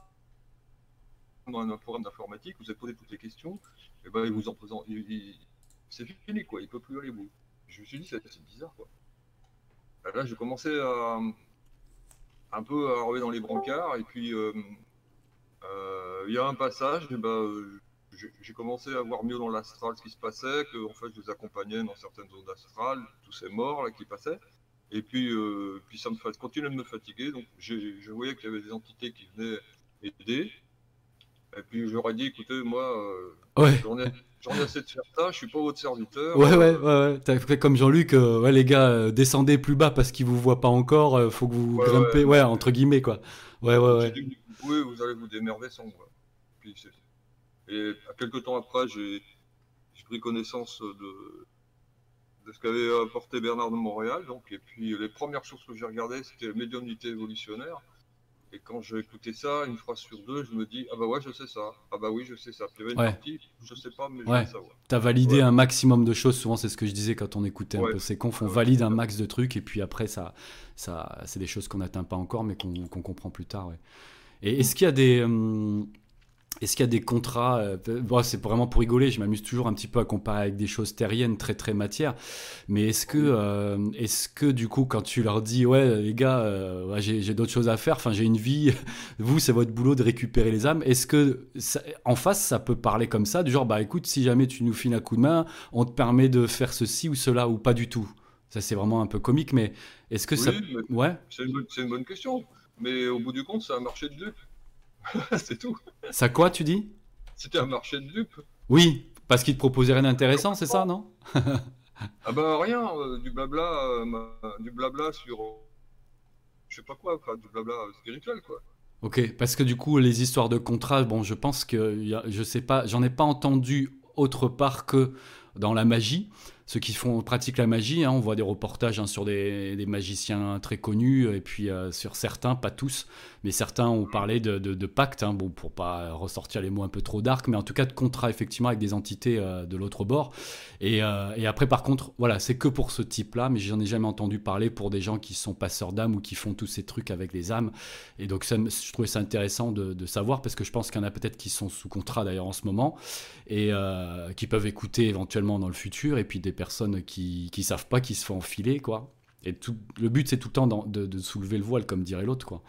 un programme d'informatique, vous avez posé toutes les questions, et ben il vous en présente, c'est fini quoi, il peut plus aller bout. Je me suis dit, c'est bizarre quoi. Là, j'ai commencé à un peu à arriver dans les brancards, et puis euh, euh, il y a un passage, et ben, j'ai commencé à voir mieux dans l'astral ce qui se passait, que en fait je les accompagnais dans certaines zones astrales, tous ces morts là qui passaient. Et puis, euh, puis ça me fait, continuait de me fatiguer. Donc, je, voyais qu'il y avait des entités qui venaient aider. Et puis, j'aurais dit, écoutez, moi, euh, j'en ai, assez de faire ça, je suis pas votre serviteur. Ouais, ouais, ouais, ouais. fait comme Jean-Luc, euh, ouais, les gars, descendez plus bas parce qu'ils vous voient pas encore, faut que vous grimpez, ouais, entre guillemets, quoi. Ouais, ouais, ouais. Dit, vous vous allez vous démerder sans moi. et à quelques temps après, j'ai pris connaissance de ce qu'avait apporté Bernard de Montréal. Donc, et puis les premières choses que j'ai regardées, c'était médiumnité évolutionnaire. Et quand j'ai écouté ça, une phrase sur deux, je me dis Ah bah ouais, je sais ça. Ah bah oui, je sais ça. Puis il y avait une partie, je sais pas, mais je sais savoir. Tu as validé un maximum de choses. Souvent, c'est ce que je disais quand on écoutait un peu ces confs. On valide un max de trucs et puis après, ça, ça, c'est des choses qu'on n'atteint pas encore, mais qu'on comprend plus tard. Et est-ce qu'il y a des. Hum, est-ce qu'il y a des contrats euh, C'est vraiment pour rigoler, je m'amuse toujours un petit peu à comparer avec des choses terriennes, très très matières. Mais est-ce que, euh, est-ce que du coup, quand tu leur dis, ouais, les gars, euh, j'ai d'autres choses à faire, enfin j'ai une vie, vous, c'est votre boulot de récupérer les âmes, est-ce que en face, ça peut parler comme ça, du genre, bah écoute, si jamais tu nous files un coup de main, on te permet de faire ceci ou cela, ou pas du tout? Ça, c'est vraiment un peu comique, mais est-ce que ça. Ouais C'est une, une, bonne question. Mais au bout du compte, c'est un marché de deux. c'est tout. Ça quoi, tu dis? C'était un marché de dupes. Oui, parce qu'il te proposait rien d'intéressant, c'est ça, non? Ah bah rien, euh, du blabla, euh, du blabla sur, je sais pas quoi, du blabla spirituel quoi. Ok, parce que du coup les histoires de contrat, bon, je pense que je sais pas, j'en ai pas entendu autre part que dans la magie ceux qui font pratiquent la magie. Hein, on voit des reportages hein, sur des, magiciens très connus et puis euh, sur certains, pas tous, mais certains ont parlé de, de, pacte. Hein, bon, pour pas ressortir les mots un peu trop dark, mais en tout cas de contrat effectivement avec des entités euh, de l'autre bord. Euh, et, après, par contre, voilà, c'est que pour ce type-là, mais j'en ai jamais entendu parler pour des gens qui sont passeurs d'âmes ou qui font tous ces trucs avec les âmes. Et donc, ça, je trouvais ça intéressant de, de savoir parce que je pense qu'il y en a peut-être qui sont sous contrat d'ailleurs en ce moment et qui peuvent écouter éventuellement dans le futur et puis des personnes qui qui savent pas, qui se font enfiler, quoi. Et le but, c'est tout le temps de, de, soulever le voile, comme dirait l'autre, quoi.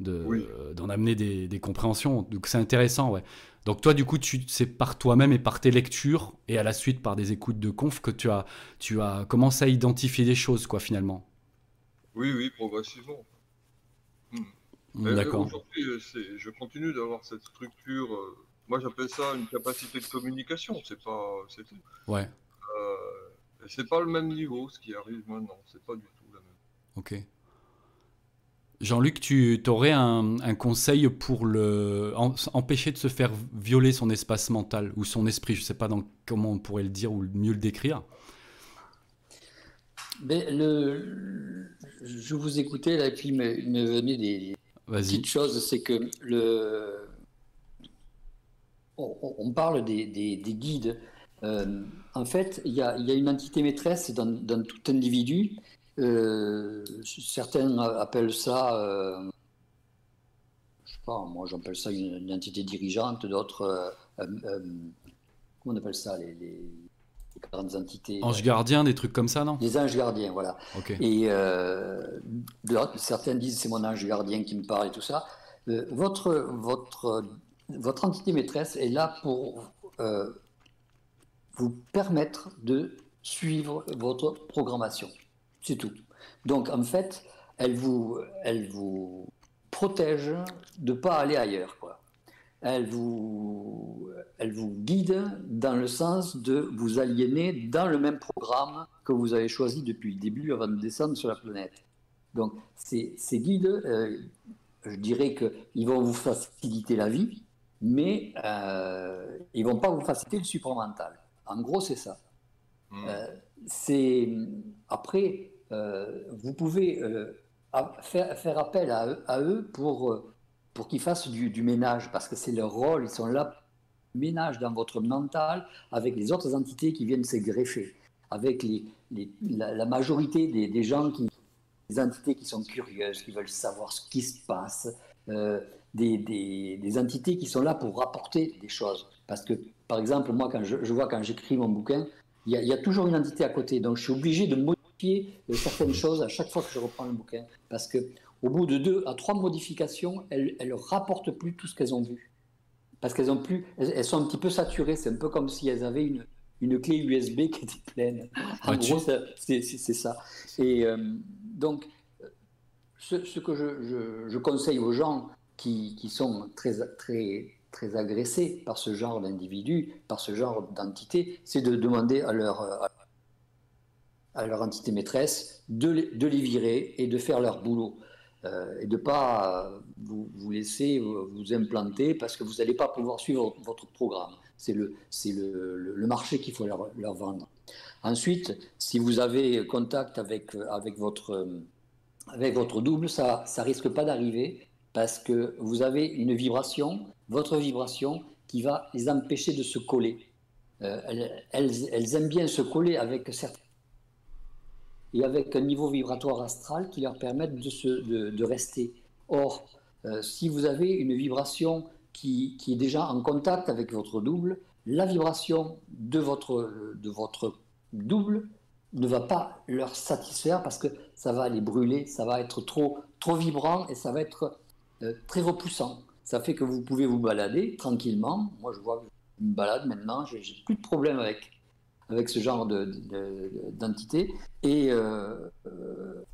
D'en amener des, des, compréhensions. Donc, c'est intéressant, ouais. Donc, toi, du coup, tu, c'est par toi-même et par tes lectures, et à la suite par des écoutes de conf, que tu as, tu as commencé à identifier des choses, quoi, finalement. Oui, oui, progressivement. Hmm. D'accord. Aujourd'hui, je continue d'avoir cette structure. moi, j'appelle ça une capacité de communication. C'est pas, c'est tout. Ouais. c'est pas le même niveau, ce qui arrive maintenant. C'est pas du tout la même. Ok. Jean-Luc, tu aurais un, conseil pour le, empêcher de se faire violer son espace mental ou son esprit Je ne sais pas dans, comment on pourrait le dire ou mieux le décrire. Mais le, je vous écoutais là, et puis il me, venait des, petites choses. C'est que le, on, parle des, guides. Euh, en fait, il y, a, une entité maîtresse dans, dans tout individu euh, certains appellent ça, euh, je sais pas, moi j'appelle ça une, entité dirigeante, d'autres, euh, comment on appelle ça, les, grandes entités. Anges gardiens, des trucs comme ça, non? Les anges gardiens, voilà. Et certains disent c'est mon ange gardien qui me parle et tout ça. votre, votre, votre entité maîtresse est là pour vous permettre de suivre votre programmation. C'est tout. Donc en fait, elle vous, elle vous protège de ne pas aller ailleurs. Quoi. Elle, vous, elle vous guide dans le sens de vous aliéner dans le même programme que vous avez choisi depuis le début avant de descendre sur la planète. Donc ces, ces guides, euh, je dirais qu'ils vont vous faciliter la vie, mais euh, ils ne vont pas vous faciliter le supramental. En gros, c'est ça. Hmm. Euh, c'est après, vous pouvez euh, faire, appel à, eux pour, euh, pour qu'ils fassent du, ménage, parce que c'est leur rôle, ils sont là, ménage dans votre mental avec les autres entités qui viennent se greffer, avec la, majorité des, gens qui, des entités qui sont curieuses, qui veulent savoir ce qui se passe, des, des, des, entités qui sont là pour rapporter des choses. Parce que, par exemple, moi, quand je, vois quand j'écris mon bouquin, il y, y, a toujours une entité à côté, donc je suis obligé de certaines choses à chaque fois que je reprends le bouquin. Parce que au bout de deux à trois modifications, elles ne rapportent plus tout ce qu'elles ont vu. Parce qu'elles ont plus, elles, sont un petit peu saturées. C'est un peu comme si elles avaient une, une clé USB qui était pleine. En gros, c'est ça. Et euh, donc, ce, ce que je, je, je, conseille aux gens qui, qui, sont très, très, très agressés par ce genre d'individus, par ce genre d'entité, c'est de demander à leur, à leur entité maîtresse de de les virer et de faire leur boulot. Euh, et de ne pas vous, vous, laisser vous implanter parce que vous n'allez pas pouvoir suivre votre programme. C'est le, le, le, marché qu'il faut leur, leur, vendre. Ensuite, si vous avez contact avec, avec, votre, avec votre double, ça ne risque pas d'arriver parce que vous avez une vibration, votre vibration, qui va les empêcher de se coller. Euh, elles, elles, elles, aiment bien se coller avec certains et avec un niveau vibratoire astral qui leur permette de, de, rester. Or, euh, si vous avez une vibration qui, qui, est déjà en contact avec votre double, la vibration de votre, de votre double ne va pas leur satisfaire parce que ça va les brûler, ça va être trop, trop vibrant et ça va être euh, très repoussant. Ça fait que vous pouvez vous balader tranquillement. Moi, je vois une balade maintenant, j'ai plus de problème avec avec ce genre d'entité. Et euh, euh,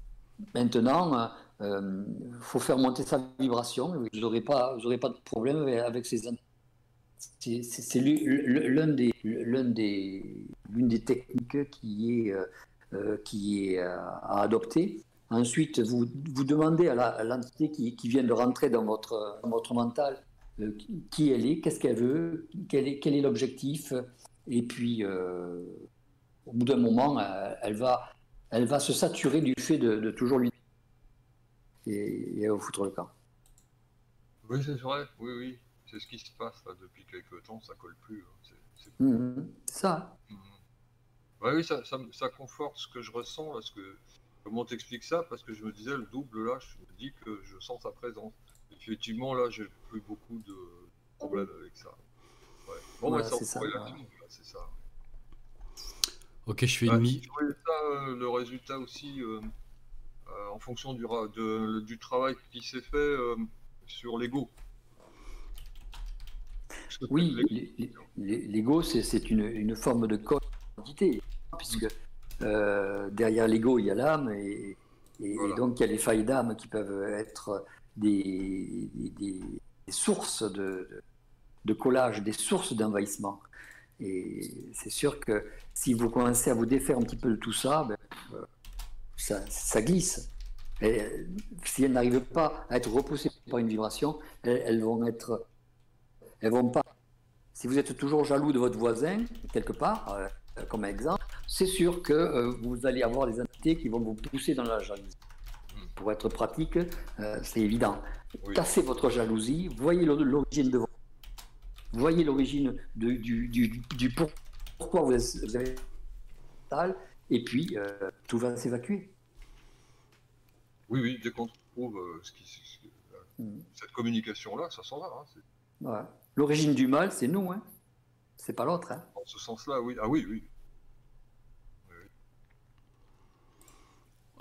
maintenant, il euh, faut faire monter sa vibration. Vous n'aurez pas, pas de problème avec ces entités. C'est l'une des, des, des techniques qui est, qui est à adopter. Ensuite, vous, vous demandez à l'entité qui, qui, vient de rentrer dans votre, dans votre mental qui elle est, qu'est-ce qu'elle veut, quel est, quel est l'objectif, et puis, euh, au bout d'un moment, euh, elle, va, elle va se saturer du fait de, toujours lui. Et, elle va foutre le camp. Oui, c'est vrai, oui, oui. C'est ce qui se passe depuis quelques temps, ça colle plus. Hein. C'est mmh, ça. Mmh. oui, ça, ça, conforte ce que je ressens. Parce que, comment t'expliques ça? Parce que je me disais, le double, là, je me dis que je sens sa présence. Effectivement, là, j'ai plus beaucoup de problèmes avec ça. Bon, c'est ça. Ok, je fais une mise. Euh, le résultat aussi, euh, euh, en fonction du, du travail qui s'est fait sur l'ego. Oui, l'ego, c'est une, une, forme de quantité, puisque derrière l'ego, il y a l'âme, et, donc il y a les failles d'âme qui peuvent être des, sources de, de, collage, des sources d'envahissement. Et c'est sûr que si vous commencez à vous défaire un petit peu de tout ça, ben, euh, ça, ça, glisse. Et si elles n'arrivent pas à être repoussées par une vibration, elles, vont être, elles vont pas. Si vous êtes toujours jaloux de votre voisin quelque part, euh, comme exemple, c'est sûr que euh, vous allez avoir des entités qui vont vous pousser dans la jalousie. Pour être pratique, c'est évident. Cassez votre jalousie, voyez l'origine de votre voyez l'origine du, du, du, pourquoi vous avez et puis euh, tout va s'évacuer. Oui, oui, dès qu'on trouve euh, ce qui, mm. cette communication-là, ça s'en va. Hein, l'origine du mal, c'est nous, hein. c'est pas l'autre. Hein. En ce sens-là, oui. Ah oui, oui.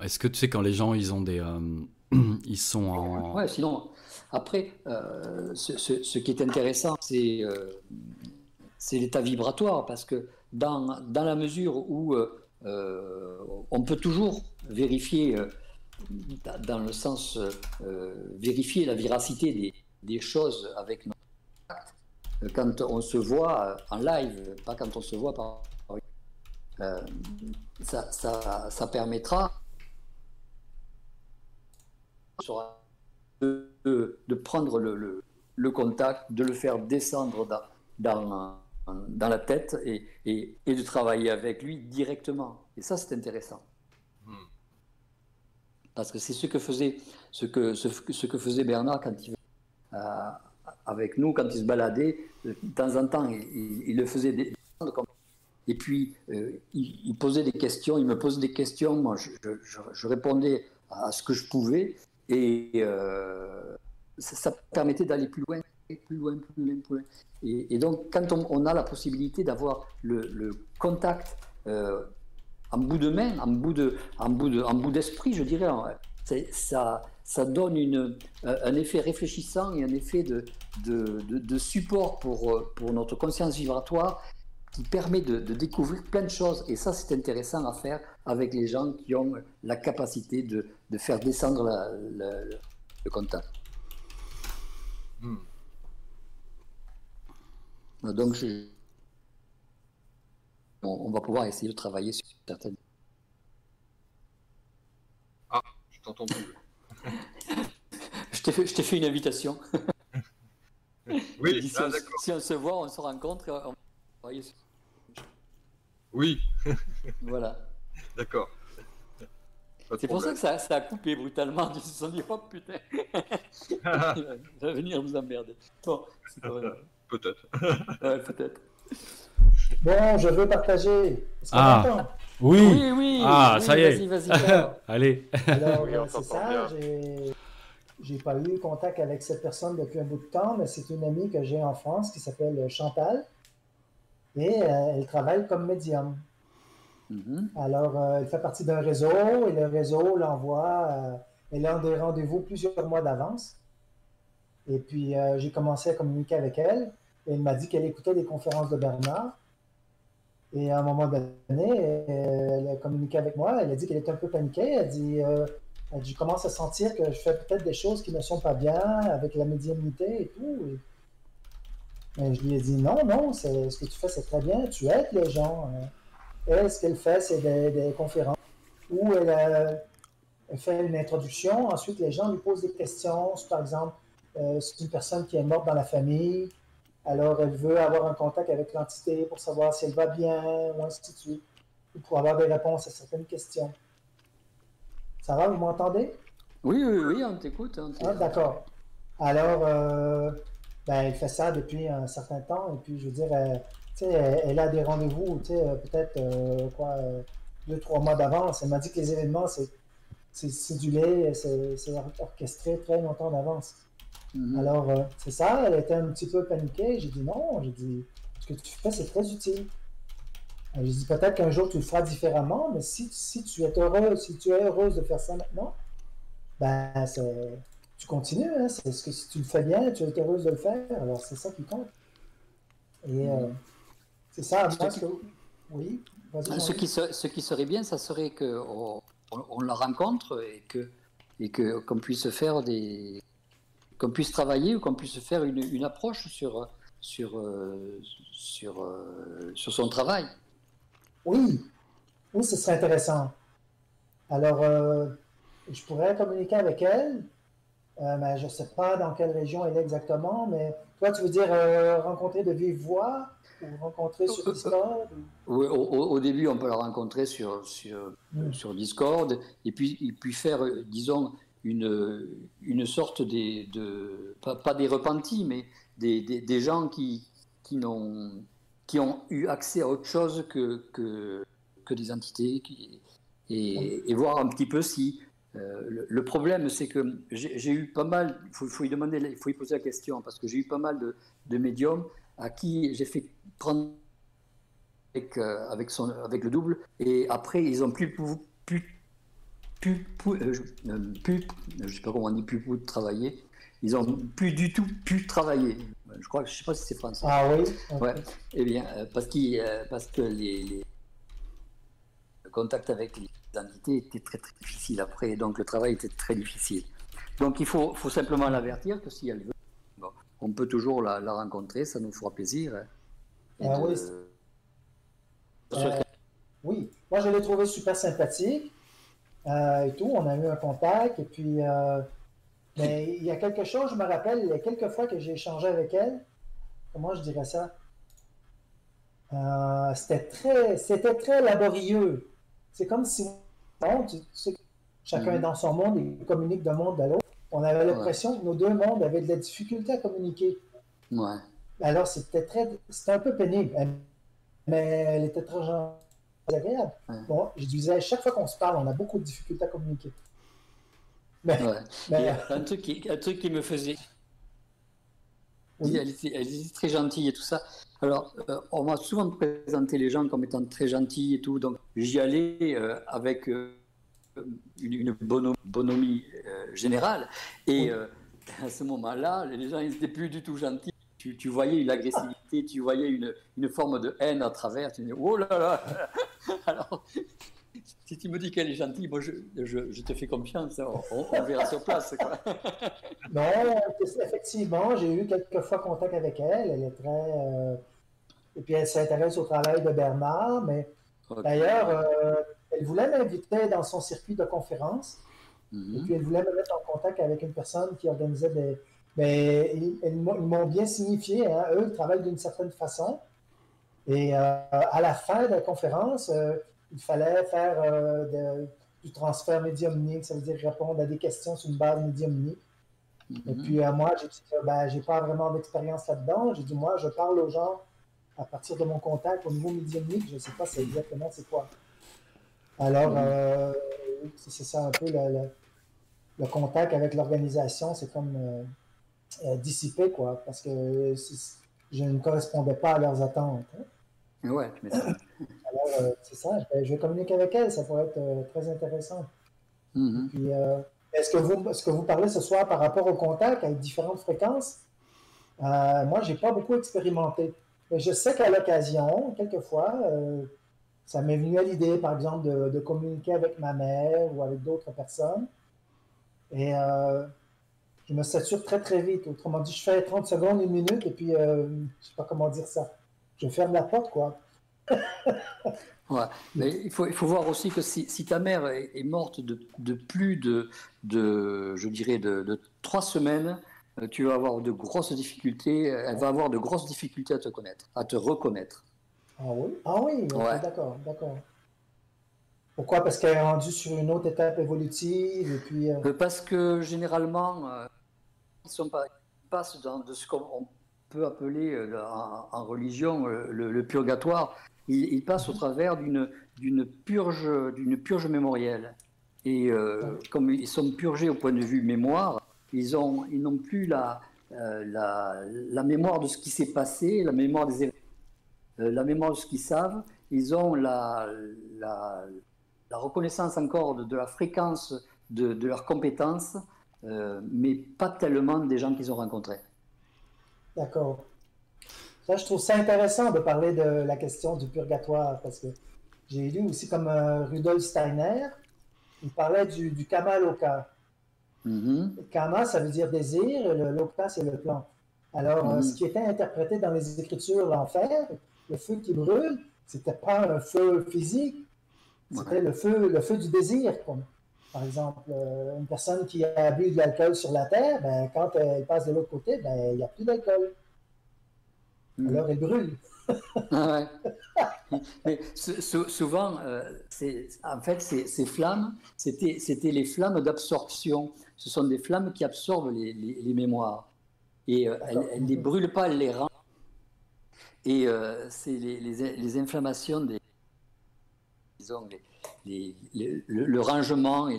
Est-ce que tu sais quand les gens ils ont des euh, ils sont en ouais sinon après, euh, ce, qui est intéressant, c'est euh, l'état vibratoire, parce que dans, la mesure où euh, on peut toujours vérifier, dans le sens vérifier la véracité des, choses avec nos quand on se voit en live, pas quand on se voit par. ça, ça permettra de, prendre le, le, contact, de le faire descendre dans, dans, la tête et, et, de travailler avec lui directement. Et ça, c'est intéressant. Hmm. Parce que c'est ce que faisait, ce que, ce, ce, que faisait Bernard quand il euh, avec nous, quand il se baladait. De temps en temps, il, le faisait descendre comme et puis, euh, il, posait des questions, il me posait des questions, moi je, je, je, répondais à ce que je pouvais, et euh, ça, permettait d'aller plus loin, plus loin, plus loin, plus loin. Et, donc, quand on, a la possibilité d'avoir le, contact euh, en bout de main, en bout de, en bout de, en bout d'esprit, je dirais, ça, ça donne un effet réfléchissant et un effet de, support pour notre conscience vibratoire qui permet de, découvrir plein de choses. Et ça, c'est intéressant à faire avec les gens qui ont la capacité de, de faire descendre le contact. Hmm. Donc, on, va pouvoir essayer de travailler sur certaines. Ah, je t'entends plus. je t'ai fait, fait, une invitation. oui, si, ah, on, si, on, se voit, on se rencontre, on va travailler sur oui. voilà. D'accord. C'est pour ça que ça, ça, a coupé brutalement. Ils se sont dit, oh putain, il va venir nous emmerder. Bon, Peut-être. ouais, peut-être. Bon, je veux partager. Ah, oui. Oui, oui. Ah, ça y est. Vas-y, vas-y. Allez. Alors, c'est ça. J'ai pas eu contact avec cette personne depuis un bout de temps, mais c'est une amie que j'ai en France qui s'appelle Chantal et euh, elle travaille comme médium. Mm-hmm. Alors, euh, elle fait partie d'un réseau et le réseau l'envoie, euh, elle a des rendez-vous plusieurs mois d'avance. Et puis, j'ai commencé à communiquer avec elle et elle m'a dit qu'elle écoutait les conférences de Bernard. Et à un moment donné, elle a communiqué avec moi. Elle a dit qu'elle était un peu paniquée. Elle a dit, elle Je commence à sentir que je fais peut-être des choses qui ne sont pas bien avec la médiumnité et tout. Je lui ai dit Non, non, ce que tu fais, c'est très bien. Tu aides les gens. Hein. Elle, ce qu'elle fait, c'est des, conférences où elle, fait une introduction. Ensuite, les gens lui posent des questions. Par exemple, euh, c'est une personne qui est morte dans la famille. Alors, elle veut avoir un contact avec l'entité pour savoir si elle va bien, ou ainsi de suite, ou pour avoir des réponses à certaines questions. Ça va, vous m'entendez? Oui, oui, oui, on t'écoute. Ah, D'accord. Alors, euh, ben, elle fait ça depuis un certain temps, et puis je veux dire, elle, a des rendez-vous, euh, peut-être euh, quoi, euh, deux, trois mois d'avance. Elle m'a dit que les événements, c'est cédulé, c'est orchestré très longtemps d'avance. Mm-hmm. Alors, c'est ça, elle était un petit peu paniquée. J'ai dit non, j'ai dit, ce que tu fais, c'est très utile. J'ai dit peut-être qu'un jour tu le feras différemment, mais si, si tu es heureuse, si tu es heureuse de faire ça maintenant, ben tu continues. Hein, c'est ce que si tu le fais bien, tu es heureuse de le faire. Alors c'est ça qui compte. Et mm-hmm. C'est ça, oui. Ce qui, ce qui serait bien, ça serait qu'on on, la rencontre et que et que qu'on puisse faire des qu'on puisse travailler ou qu'on puisse faire une, une approche sur, sur, sur, sur son travail. Oui, oui, ce serait intéressant. Alors, je pourrais communiquer avec elle, mais je ne sais pas dans quelle région elle est exactement, mais toi, tu veux dire rencontrer de vive voix rencontrer sur Discord Oui, au, début, on peut la rencontrer sur, sur, hmm. sur Discord et puis, et puis faire, euh, disons, une, une sorte des, de. Pas, des repentis, mais des, des, gens qui, qui, n'ont, qui ont eu accès à autre chose que, que, que des entités qui, et, et, voir un petit peu si. Euh, le, problème, c'est que j'ai, eu pas mal, il faut, faut, y demander, il faut y poser la question, parce que j'ai eu pas mal de, de médiums à qui j'ai fait prendre avec, euh, avec, son, avec le double, et après, ils ont plus, plus, plus, euh, euh, plus, je sais pas comment on dit, plus, plus travailler. Ils ont plus du tout pu travailler. Je crois, je sais pas si c'est français. Ah oui. Ouais. Eh bien, parce, qu parce que les, les, le contact avec les entités était très très difficile après, donc le travail était très difficile. Donc il faut, faut simplement l'avertir que si elle veut on peut toujours la, rencontrer, ça nous fera plaisir. Hein. Ah euh, oui. moi je l'ai trouvé super sympathique euh, et tout. On a eu un contact et puis euh, mais il y a quelque chose, je me rappelle, il y a quelques fois que j'ai échangé avec elle. Comment je dirais ça? C'était très, c'était très laborieux. C'est comme si chacun est mhm. dans son monde et communique d'un monde à l'autre on avait l'impression que nos deux mondes avaient de la difficulté à communiquer. Ouais. Alors, c'était très, c'était un peu pénible, mais elle était très agréable. Bon, je disais, chaque fois qu'on se parle, on a beaucoup de difficultés à communiquer. Mais, mais... un, truc qui, un truc qui me faisait. Oui. Elle, était, elle, était, très gentille et tout ça. Alors, euh, on m'a souvent présenté les gens comme étant très gentils et tout, donc j'y allais euh, avec. Euh, une, bonhomie générale. Et à ce moment-là, les gens n'étaient plus du tout gentils. Tu, voyais une agressivité, tu voyais une, une, forme de haine à travers. Tu dis, oh là là Alors, si tu me dis qu'elle est gentille, moi je, je, te fais confiance, on, verra sur place. Quoi. non, effectivement, j'ai eu quelques fois contact avec elle. Elle est très. Euh, et puis elle s'intéresse au travail de Bernard, mais d'ailleurs, elle voulait m'inviter dans son circuit de conférences. Mhm. Et puis, elle voulait me mettre en contact avec une personne qui organisait des. Mais ils, m'ont bien signifié, hein, eux, ils travaillent d'une certaine façon. Et euh, à la fin de la conférence, euh, il fallait faire euh, du transfert médiumnique, ça veut dire répondre à des questions sur une base médiumnique. Et mhm. puis moi, j'ai dit, ben, j'ai pas vraiment d'expérience là-dedans. J'ai dit, moi, je parle aux gens à partir de mon contact au niveau médiumnique. Je ne sais pas c'est exactement c'est quoi. Alors, mm. euh, c'est ça un peu le, contact avec l'organisation, c'est comme euh, euh, dissipé, quoi, parce que je ne correspondais pas à leurs attentes. Hein. Ouais, Alors, c'est ça, je vais, communiquer avec elle, ça pourrait être très intéressant. Mm-hmm. est-ce que, vous, ce que vous parlez ce soir par rapport au contact avec différentes fréquences? moi, je n'ai pas beaucoup expérimenté. Mais je sais qu'à l'occasion, quelquefois, ça m'est venu à l'idée, par exemple, de, communiquer avec ma mère ou avec d'autres personnes. Et euh, je me sature très, très vite. Autrement dit, je fais 30 secondes, une minute, et puis, euh, je ne sais pas comment dire ça. Je ferme la porte, quoi. Ouais. Mais il faut, il faut voir aussi que si, ta mère est, morte de, de, plus de, de, je dirais, de, de trois semaines, euh, tu vas avoir de grosses difficultés, elle va avoir de grosses difficultés à te connaître, à te reconnaître. Ah oui? Ah oui, d'accord, d'accord. Pourquoi? Parce qu'elle est rendue sur une autre étape évolutive et puis... Euh, euh, parce que généralement, euh, ils, sont pas, passent dans de ce qu'on peut appeler en, religion le, purgatoire. Ils, passent au mhm. travers d'une purge, purge mémorielle. Et comme ils sont purgés au point de vue mémoire, ils n'ont plus la, la, mémoire de ce qui s'est passé, la mémoire des événements euh, la mémoire de ce qu'ils savent, ils ont la, reconnaissance encore de, la fréquence de, leurs compétences, euh, mais pas tellement des gens qu'ils ont rencontrés. D'accord. Ça, je trouve ça intéressant de parler de la question du purgatoire, parce que j'ai lu aussi comme euh, Rudolf Steiner, il parlait du, du Kamaloka. Mhm. Kama, ça veut dire désir, et le loka, c'est le plan. Alors, euh, mhm. ce qui était interprété dans les Écritures, l'enfer, le feu qui brûle, c'était pas un feu physique, c'était le, feu, le feu du désir. par exemple, euh, une personne qui a bu de l'alcool sur la terre, ben, quand elle passe de l'autre côté, ben, il n'y a plus d'alcool. Alors, elle brûle. Ah Mais souvent, euh, en fait, ces, flammes, c'était les flammes d'absorption. Ce sont des flammes qui absorbent les, mémoires. Et euh, elles ne les brûlent pas, elles les rendent. Et euh, c'est les, inflammations des. Disons, le, rangement et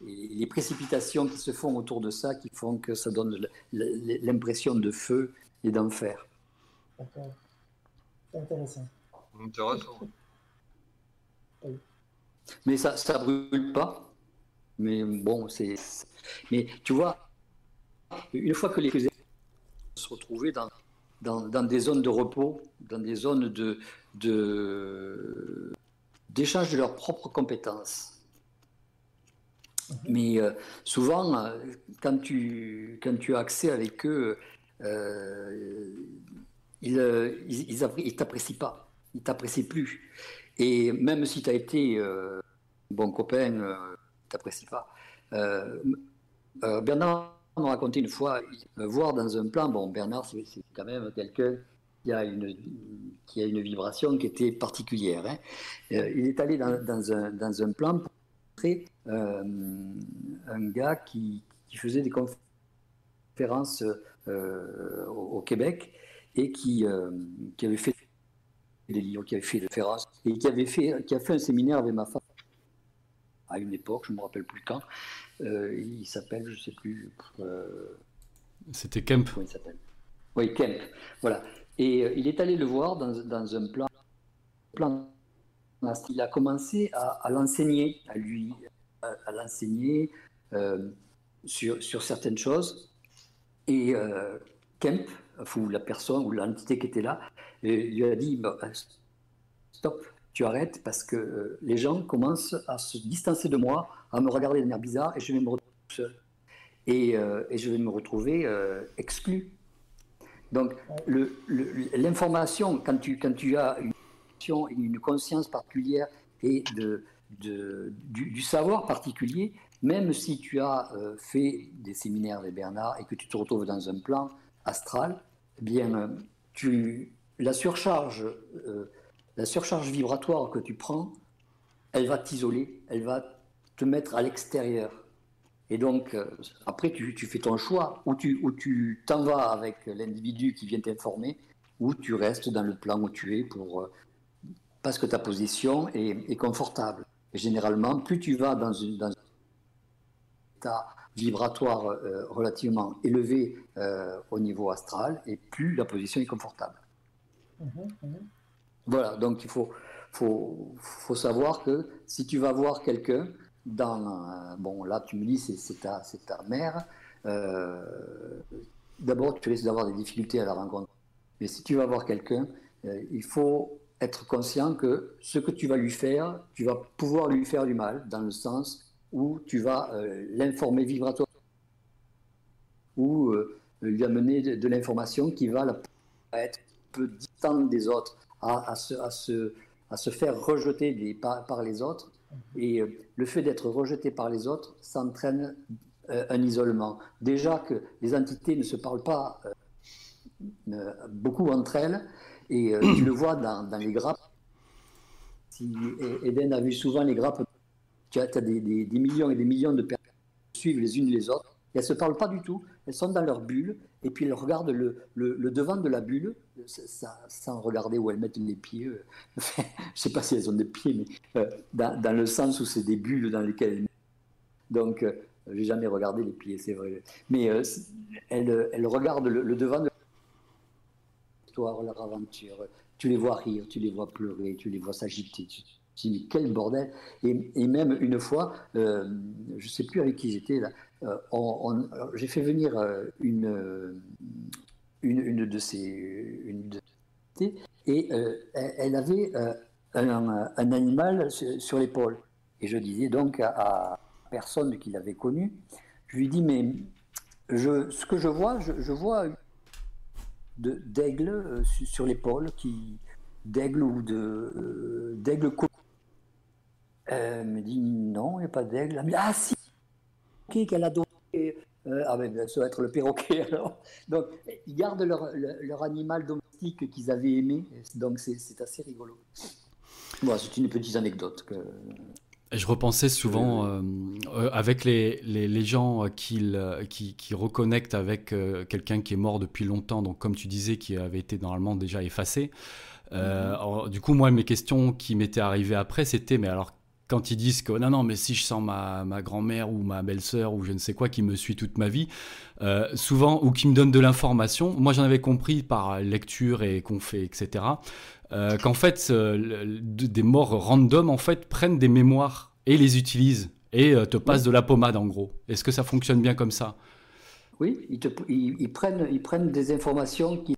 les, précipitations qui se font autour de ça qui font que ça donne l'impression de feu et d'enfer. D'accord intéressant. Intéressant. Mais ça ça brûle pas. Mais bon, c'est. Mais tu vois, une fois que les se retrouver dans, dans, dans, des zones de repos, dans des zones de, de d'échange de leurs propres compétences. Mhm. Mais euh, souvent, euh, quand tu, quand tu as accès avec eux, euh, ils ne t'apprécient pas, ils t'apprécient plus. Et même si tu as été euh, bon copain, euh, ils t'apprécient pas. Euh, euh, Bernard m'a raconté une fois, voir dans un plan, bon Bernard c'est quand même quelqu'un qui a une, qui a une vibration qui était particulière. Hein. il est allé dans, un, dans un plan pour montrer un gars qui, qui, faisait des conférences au Québec et qui, euh, qui avait fait des livres, qui avait fait de Ferras, et qui avait fait, qui a fait un séminaire avec ma femme à une époque, je ne me rappelle plus quand. Euh, il s'appelle, je ne sais plus. Euh, C'était Kemp. Comment il s'appelle? Oui, Kemp. Voilà. Et il est allé le voir dans, dans un plan, plan. Il a commencé à, à l'enseigner, à lui, à, l'enseigner sur, sur certaines choses. Et Kemp, ou la personne ou l'entité qui était là, et lui a dit bah, Stop, tu arrêtes parce que euh, les gens commencent à se distancer de moi, à me regarder d'un air bizarre et je vais me retrouver seul. Et, euh, et je vais me retrouver euh, exclu. Donc, l'information, quand tu, quand tu as une, conscience particulière et de, du, savoir particulier, même si tu as fait des séminaires avec Bernard et que tu te retrouves dans un plan astral, bien, tu, la, surcharge, euh, la surcharge vibratoire que tu prends, elle va t'isoler, elle va te mettre à l'extérieur. Et donc, euh, après, tu, fais ton choix, ou tu tu t'en vas avec l'individu qui vient t'informer, ou tu restes dans le plan où tu es pour, euh, parce que ta position est, confortable. Généralement, plus tu vas dans, une, dans un état vibratoire euh, relativement élevé euh, au niveau astral, et plus la position est confortable. Mhm, mhm. Voilà, donc il faut, faut, faut, savoir que si tu vas voir quelqu'un dans... Euh, bon, là, tu me dis, c'est ta, ta mère. D'abord, tu risques d'avoir des difficultés à la rencontre. Mais si tu vas voir quelqu'un, il faut être conscient que ce que tu vas lui faire, tu vas pouvoir lui faire du mal, dans le sens où tu vas euh, l'informer vibratoire ou euh, lui amener de, l'information qui va la, être un peu distante des autres, à, se, à, se, à se, faire rejeter des, par, les autres. Mhm. Et euh, le fait d'être rejeté par les autres, ça entraîne un isolement. Déjà que les entités ne se parlent pas beaucoup entre elles, et tu le vois dans, dans les grappes. Si Eden a vu souvent les grappes tu as, des, millions et des millions de personnes qui suivent les unes les autres. elles ne se parlent pas du tout. Elles sont dans leur bulle. Et puis elles regardent le, devant de la bulle sans regarder où elles mettent les pieds. je ne sais pas si elles ont des pieds, mais euh, dans, le sens où c'est des bulles dans lesquelles elles Donc, je euh, j'ai jamais regardé les pieds, c'est vrai. Mais euh, elles, regardent le, devant de l'histoire, leur aventure. Tu les vois rire, tu les vois pleurer, tu les vois s'agiter. Je dis, quel bordel et, même une fois, euh, je ne sais plus avec qui j'étais là, euh, j'ai fait venir euh, une, une, de ces. Une de, et elle avait un, animal sur, l'épaule. Et je disais donc à, personne qui l'avait connu, je lui dis, mais je, ce que je vois, je, vois d'aigle euh, sur l'épaule, d'aigle ou de d'aigle Elle me dit non, il n'y a pas d'aigle. Elle me dit ah si, qu'elle a donné. Euh, ah ben ça va être le perroquet alors. Donc ils gardent leur, leur animal domestique qu'ils avaient aimé, donc c'est assez rigolo. Bon, c'est une petite anecdote que. Je repensais souvent euh, euh, avec les, les, gens euh, qui, qui, qui, reconnectent avec quelqu'un qui est mort depuis longtemps, donc comme tu disais, qui avait été normalement déjà effacé. Mhm. du coup, moi, mes questions qui m'étaient arrivées après, c'était mais alors quand ils disent que non, non, mais si je sens ma, ma grand-mère ou ma belle-sœur ou je ne sais quoi qui me suit toute ma vie, souvent, ou qui me donne de l'information, moi j'en avais compris par lecture et qu'on fait, etc. Euh, qu'en fait, euh, des morts random en fait prennent des mémoires et les utilisent et euh, te passent de la pommade en gros. Est-ce que ça fonctionne bien comme ça? Oui, ils, prennent, ils prennent des informations qui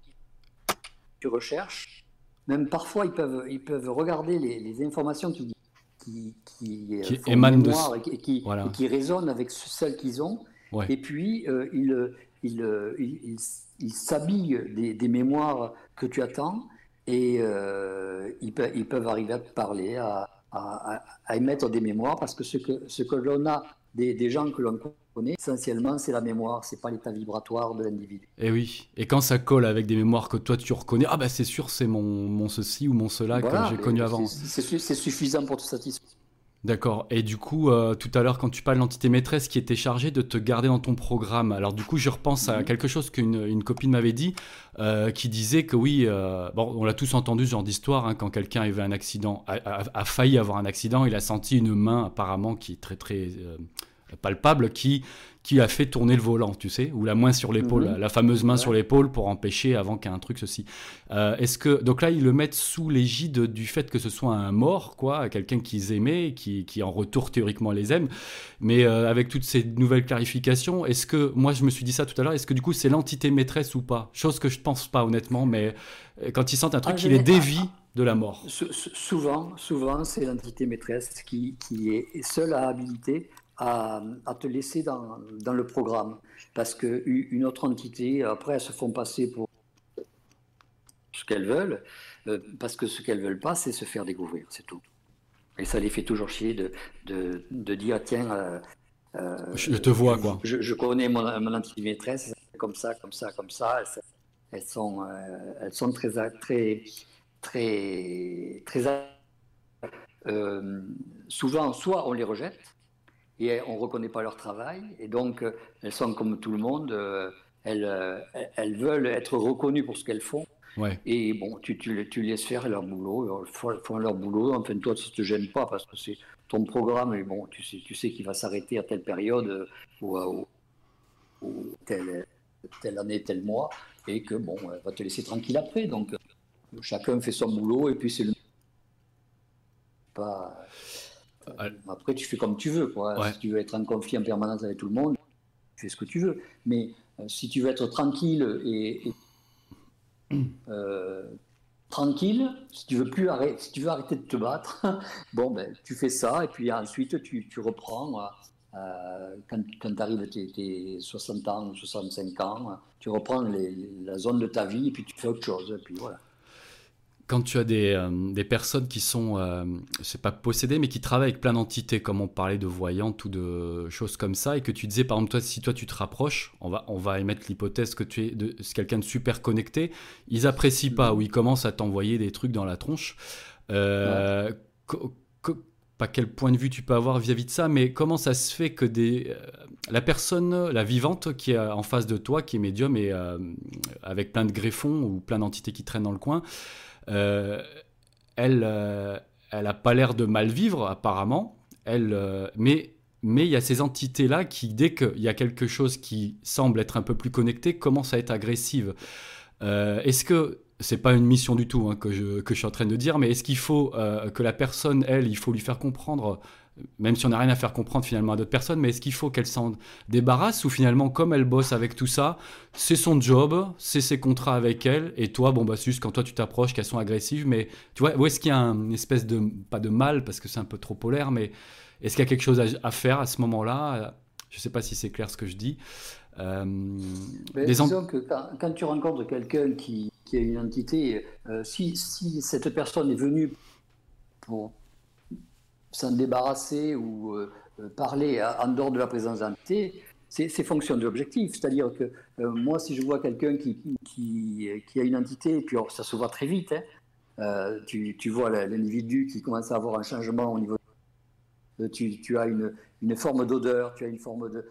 tu recherches. Même parfois, ils peuvent, ils peuvent regarder les, informations qui, qui, qui, émanent de et qui, qui résonnent avec celles qu'ils ont. Et puis, ils, ils, ils, s'habillent des, des, mémoires que tu attends et euh, ils, peuvent, arriver à parler, à, émettre des mémoires, parce que ce que, ce que l'on a des, gens que l'on connaît, essentiellement, c'est la mémoire, c'est pas l'état vibratoire de l'individu. Et oui, et quand ça colle avec des mémoires que toi tu reconnais, ah bah c'est sûr, c'est mon, mon ceci ou mon cela que j'ai connu avant. C'est suffisant pour te satisfaire. D'accord. Et du coup, euh, tout à l'heure, quand tu parles d'entité maîtresse qui était chargée de te garder dans ton programme, alors du coup, je repense à mhm. quelque chose qu'une une copine m'avait dit, euh, qui disait que oui, euh, bon, on l'a tous entendu ce genre d'histoire, hein, quand quelqu'un avait un accident, a, failli avoir un accident, il a senti une main apparemment qui est très très palpable, qui qui a fait tourner le volant, tu sais, ou la main sur l'épaule, mhm. la, fameuse main sur l'épaule pour empêcher avant qu'un truc ceci. Euh, est-ce que donc là ils le mettent sous l'égide du fait que ce soit un mort, quoi, quelqu'un qu'ils aimaient, qui, qui en retour théoriquement les aime, mais euh, avec toutes ces nouvelles clarifications, est-ce que moi je me suis dit ça tout à l'heure, est-ce que du coup c'est l'entité maîtresse ou pas? Chose que je pense pas honnêtement, mais euh, quand ils sentent un truc qui les dévie de la mort. Souvent, souvent c'est l'entité maîtresse qui, qui est seule à habiliter à, te laisser dans, dans, le programme. Parce qu'une autre entité, après, elles se font passer pour ce qu'elles veulent, euh, parce que ce qu'elles veulent pas, c'est se faire découvrir, c'est tout. Et ça les fait toujours chier de, de, de dire, tiens, euh, euh, je te vois, quoi. Je, connais mon, mon, entité maîtresse, comme ça, comme ça, comme ça. Elles, sont, elles sont très, très, très, très, souvent, soit on les rejette, et on ne reconnaît pas leur travail. Et donc, euh, elles sont comme tout le monde, euh, elles, euh, elles veulent être reconnues pour ce qu'elles font. Ouais. Et bon, tu, tu, tu, laisses faire leur boulot, ils font leur boulot. Enfin, toi, ça ne te gêne pas parce que c'est ton programme, et bon, tu sais, tu sais qu'il va s'arrêter à telle période ou, ou, telle, telle, année, tel mois, et que bon, elle va te laisser tranquille après. Donc, chacun fait son boulot, et puis c'est le. Pas. Euh, après, tu fais comme tu veux. Quoi. Si tu veux être en conflit en permanence avec tout le monde, tu fais ce que tu veux. Mais euh, si tu veux être tranquille et, euh, tranquille, si tu veux plus arrêter, si tu veux arrêter de te battre, bon ben tu fais ça et puis ensuite tu, tu reprends. quand, quand tu arrives à tes, 60 ans ou 65 ans, tu reprends la zone de ta vie et puis tu fais autre chose. Et puis voilà quand tu as des, euh, des personnes qui sont, euh, c'est pas possédées, mais qui travaillent avec plein d'entités, comme on parlait de voyantes ou de choses comme ça, et que tu disais, par exemple, toi, si toi tu te rapproches, on va, on va émettre l'hypothèse que tu es de, quelqu'un de super connecté, ils apprécient pas, ou ils commencent à t'envoyer des trucs dans la tronche. Euh, pas quel point de vue tu peux avoir vis-à-vis de ça, mais comment ça se fait que des, euh, la personne, la vivante qui est en face de toi, qui est médium et avec plein de greffons ou plein d'entités qui traînent dans le coin, euh, elle, euh, elle a pas l'air de mal vivre apparemment. Elle, euh, mais mais il y a ces entités-là qui, dès qu'il y a quelque chose qui semble être un peu plus connecté, commencent à être agressives. est-ce que c'est pas une mission du tout hein, que, que, je, suis en train de dire, mais est-ce qu'il faut que la personne, elle, il faut lui faire comprendre même si on n'a rien à faire comprendre finalement à d'autres personnes, mais est-ce qu'il faut qu'elle s'en débarrasse ou finalement, comme elle bosse avec tout ça, c'est son job, c'est ses contrats avec elle, et toi, bon, bah, juste quand toi tu t'approches, qu'elles sont agressives, mais tu vois, où est-ce qu'il y a une espèce de, pas de mal, parce que c'est un peu trop polaire, mais est-ce qu'il y a quelque chose à, faire à ce moment-là? Je ne sais pas si c'est clair ce que je dis. Euh, disons que quand, tu rencontres quelqu'un qui, a une entité, euh, si, cette personne est venue pour s'en débarrasser ou euh, parler en dehors de la présence d'entité, c'est fonction de l'objectif. C'est-à-dire que moi, si je vois quelqu'un qui, qui, a une entité, et puis ça se voit très vite, hein, tu, tu, vois l'individu qui commence à avoir un changement au niveau tu, tu, as une, une forme d'odeur, tu as une forme de...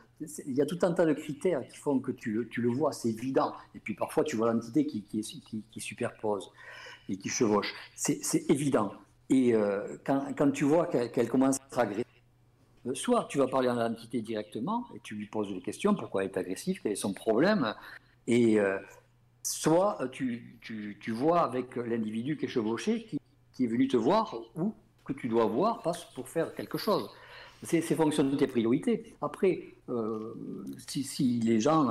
Il y a tout un tas de critères qui font que tu le, tu le vois, c'est évident. Et puis parfois, tu vois l'entité qui, qui, superpose et qui chevauche. C'est évident. Et euh, quand, tu vois qu'elle commence à être agressive, euh, soit tu vas parler à l'entité directement et tu lui poses des questions, pourquoi elle est agressive, quel est son problème, et euh, soit tu, tu, vois avec l'individu qui est chevauché, qui, est venu te voir ou que tu dois voir passe pour faire quelque chose. C'est fonction de tes priorités. Après, euh, si, les gens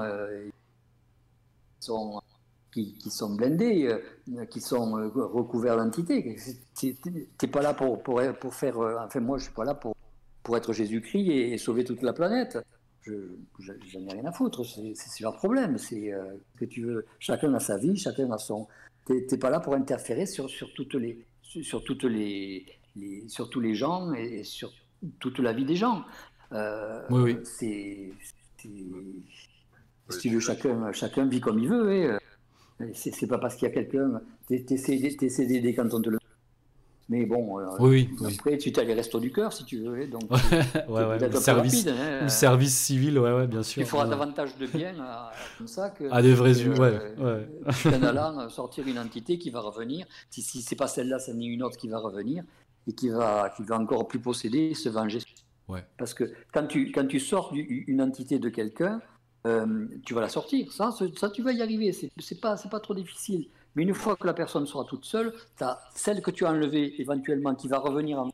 sont, qui, sont blindés, euh, qui sont recouverts d'entités, tu n'es pas là pour, pour, pour, faire. enfin, moi, je suis pas là pour, pour être Jésus-Christ et, sauver toute la planète. Je n'en ai rien à foutre. C'est leur problème. C'est que tu veux. Chacun a sa vie, chacun a son. Tu n'es pas là pour interférer sur, sur toutes les sur toutes les, les, sur tous les gens et, sur toute la vie des gens. Euh, oui, oui. C'est, si tu veux, chacun, chacun vit comme il veut. Et, euh, c'est, pas parce qu'il y a quelqu'un. T'essaies d'aider quand on te le mais bon, euh, oui, après, tu as les restos du cœur si tu veux. Donc, ouais, ouais, le service, rapide, hein, service civil, ouais, ouais, bien sûr. Tu feras davantage de bien comme ça que. À des vrais yeux, ouais. ouais. en allant sortir une entité qui va revenir. Si, si c'est pas celle-là, c'est une autre qui va revenir et qui va, qui va encore plus posséder et se venger. Ouais. Parce que quand tu, quand tu sors une entité de quelqu'un, euh, tu vas la sortir. Ça, ça, tu vas y arriver. C'est pas, pas trop difficile. Mais une fois que la personne sera toute seule, tu as celle que tu as enlevée éventuellement qui va revenir en...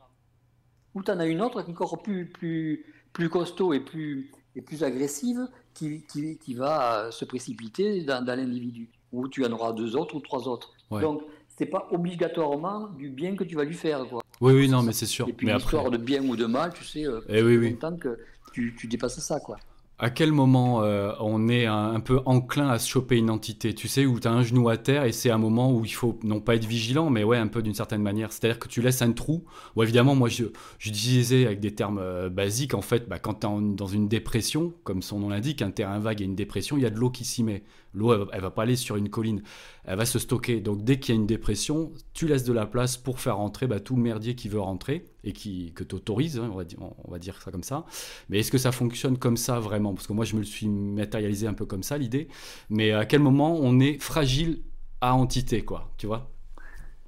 Ou tu en as une autre qui est encore plus, plus, plus costaud et plus, et plus agressive qui, qui, qui va se précipiter dans, dans l'individu. Ou tu en auras deux autres ou trois autres. Donc, c'est pas obligatoirement du bien que tu vas lui faire. Quoi. Oui, oui, non, mais c'est sûr. Et puis, l'histoire de bien ou de mal, tu sais, euh, eh oui, oui. que tu, tu dépasses ça, quoi à quel moment euh, on est un, peu enclin à se choper une entité? Tu sais, où tu as un genou à terre et c'est un moment où il faut non pas être vigilant, mais ouais, un peu d'une certaine manière. C'est-à-dire que tu laisses un trou. Ou évidemment, moi, je, disais avec des termes euh, basiques, en fait, bah, quand tu es dans une dépression, comme son nom l'indique, un terrain vague et une dépression, il y a de l'eau qui s'y met. L'eau, elle, va pas aller sur une colline, elle va se stocker. Donc dès qu'il y a une dépression, tu laisses de la place pour faire rentrer bah, tout merdier qui veut rentrer et qui, que tu autorises, hein, on, va dire, on, va dire ça comme ça. Mais est-ce que ça fonctionne comme ça vraiment? Parce que moi, je me le suis matérialisé un peu comme ça, l'idée. Mais à quel moment on est fragile à entité, quoi, tu vois?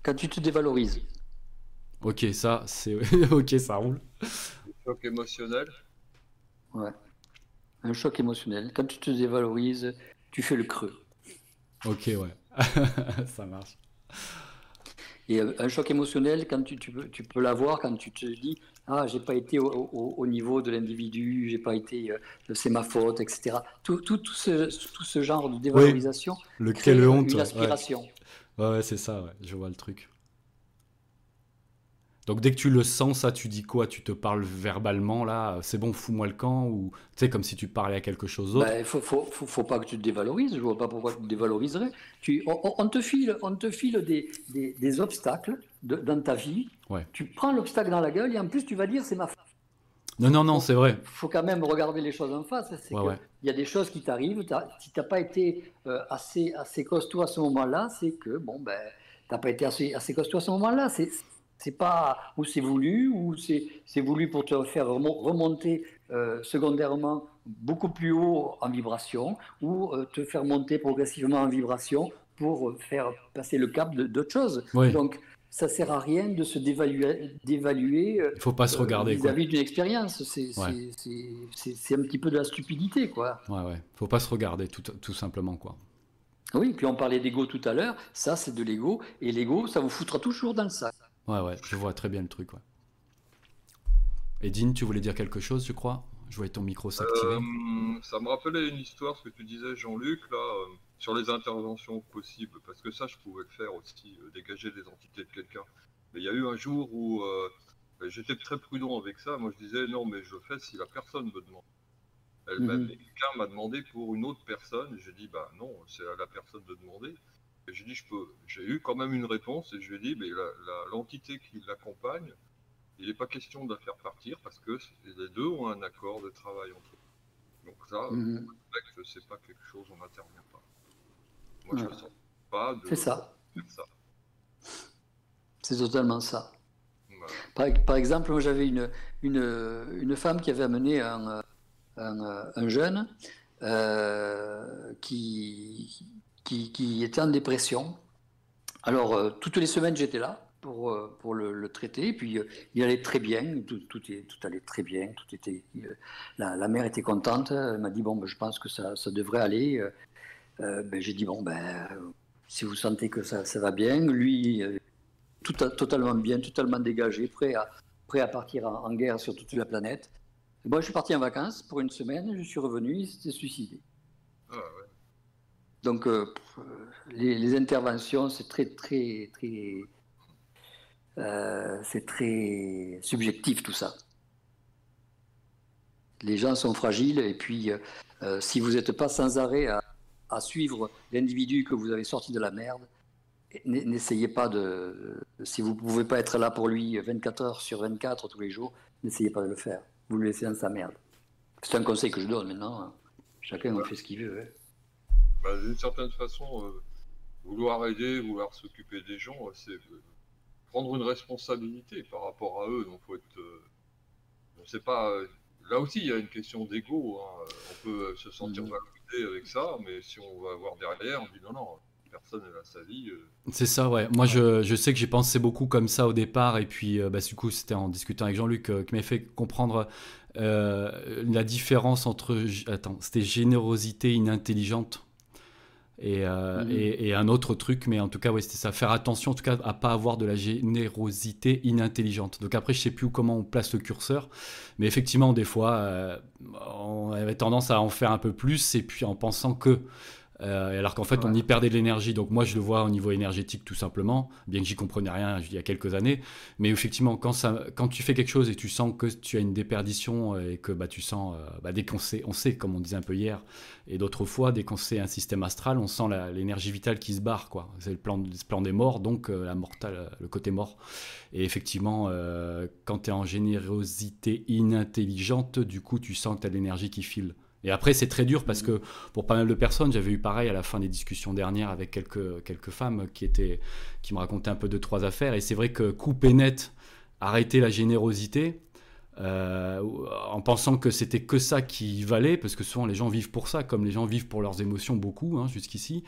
Quand tu te dévalorises. Ok, ça, c'est... ok, ça roule. choc émotionnel. Ouais. Un choc émotionnel. Quand tu te dévalorises, tu fais le creux. Ok, ouais. ça marche. Et euh, un choc émotionnel, quand tu, tu peux, tu peux l'avoir quand tu te dis Ah, j'ai pas été au, niveau de l'individu, j'ai pas été, euh, c'est ma faute, etc. Tout, tout, tout, ce, tout ce genre de dévalorisation. le quelle honte. Une aspiration. Ouais, ouais, c'est ça, ouais. je vois le truc. Donc dès que tu le sens, ça, tu dis quoi? Tu te parles verbalement, là, c'est bon, fous-moi le camp Ou tu sais, comme si tu parlais à quelque chose d'autre? Il ben, faut, faut, faut, pas que tu te dévalorises, je vois pas pourquoi tu te dévaloriserais. Tu, on, te file, on te file des, des, obstacles dans ta vie, ouais. tu prends l'obstacle dans la gueule et en plus tu vas dire c'est ma faute. Non, non, non, c'est vrai. Il faut quand même regarder les choses en face. Il y a des choses qui t'arrivent. Si tu n'as pas été euh, assez, assez costaud à ce moment-là, c'est que, bon, ben, tu n'as pas été assez, assez costaud à ce moment-là. C'est c'est pas ou c'est voulu ou c'est voulu pour te faire remonter euh, secondairement beaucoup plus haut en vibration ou euh, te faire monter progressivement en vibration pour faire passer le cap d'autres choses. Donc ça sert à rien de se dévaluer. d'évaluer Il faut pas se regarder. Vis-à-vis d'une expérience, c'est un petit peu de la stupidité, quoi. Ouais, ouais. Faut pas se regarder, tout, tout simplement, quoi. Oui, puis on parlait d'ego tout à l'heure. Ça, c'est de l'ego, et l'ego, ça vous foutra toujours dans le sac. Ouais, ouais, je vois très bien le truc. Ouais. Edine, tu voulais dire quelque chose, je crois? Je voyais ton micro s'activer. Euh, ça me rappelait une histoire, ce que tu disais, Jean-Luc, là, euh, sur les interventions possibles, parce que ça, je pouvais le faire aussi, euh, dégager des entités de quelqu'un. Mais il y a eu un jour où ben, j'étais très prudent avec ça. Moi, je disais, non, mais je le fais si la personne me demande. Elle Quelqu'un m'a demandé pour une autre personne. J'ai dit, bah non, c'est à la personne de demander. J'ai dit, je peux. J'ai eu quand même une réponse et je lui ai dit, mais l'entité qui l'accompagne, il n'est pas question de la faire partir parce que les deux ont un accord de travail entre eux. Donc ça, mmh. c'est pas quelque chose, on n'intervient pas. Moi, je ne sens pas de. C'est ça. C'est totalement ça. Par, exemple, j'avais une, une, femme qui avait amené un, un, jeune euh, qui, qui, était en dépression. Alors, euh, toutes les semaines, j'étais là pour, euh, pour le, traiter. Et puis, il allait très bien, tout, tout, tout, allait très bien. Tout était, la, mère était contente. Elle m'a dit Bon, ben, je pense que ça, ça devrait aller. ben, J'ai dit Bon, ben, si vous sentez que ça, ça va bien, lui, tout, totalement bien, totalement dégagé, prêt à, prêt à partir en, guerre sur toute la planète. moi, je suis parti en vacances pour une semaine, je suis revenu, il s'était suicidé. Donc, euh, les, interventions, c'est très, très, très. Euh, c'est très subjectif tout ça. Les gens sont fragiles et puis euh, si vous n'êtes pas sans arrêt à suivre l'individu que vous avez sorti de la merde, n'essayez pas de. Si vous ne pouvez pas être là pour lui 24 heures sur 24 tous les jours, n'essayez pas de le faire. Vous le laissez dans sa merde. C'est un conseil que je donne maintenant. Hein. Chacun fait ce qu'il veut. Hein. Bah, d'une certaine façon, euh, vouloir aider, vouloir s'occuper des gens, euh, c'est euh, prendre une responsabilité par rapport à eux. Donc, faut être. on pas. Là aussi, il y a une question d'ego. Hein. On peut se sentir mmh. valorisé avec ça, mais si on va voir derrière, on dit non, non, personne n'a sa vie. Euh. C'est ça, ouais. Moi, je, je sais que j'ai pensé beaucoup comme ça au départ, et puis, euh, bah, du coup, c'était en discutant avec Jean-Luc euh, qui m'a fait comprendre la différence entre. Attends, c'était générosité inintelligente. Et, mhm. et, et, un autre truc, mais en tout cas, ouais, c'était ça. Faire attention, en tout cas, à pas avoir de la générosité inintelligente. Donc après, je sais plus comment on place le curseur, mais effectivement, des fois, on avait tendance à en faire un peu plus, et puis en pensant que euh, alors qu'en fait, on y perdait de l'énergie. Donc moi, je le vois au niveau énergétique tout simplement, bien que j'y comprenais rien il y a quelques années. Mais effectivement, quand, ça, quand tu fais quelque chose et tu sens que tu as une déperdition et que bah, tu sens, euh, bah, dès qu'on sait, on sait, comme on disait un peu hier, et d'autres fois, dès qu'on sait un système astral, on sent l'énergie vitale qui se barre. quoi. C'est le plan, le plan des morts, donc euh, la mortale, le côté mort. Et effectivement, quand tu es en générosité inintelligente, du coup, tu sens que tu as de l'énergie qui file. Et après, c'est très dur parce que pour pas mal de personnes, j'avais eu pareil à la fin des discussions dernières avec quelques, quelques femmes qui, étaient, qui me racontaient un peu de trois affaires. Et c'est vrai que couper net, arrêter la générosité, euh, en pensant que c'était que ça qui valait, parce que souvent les gens vivent pour ça, comme les gens vivent pour leurs émotions beaucoup hein, jusqu'ici.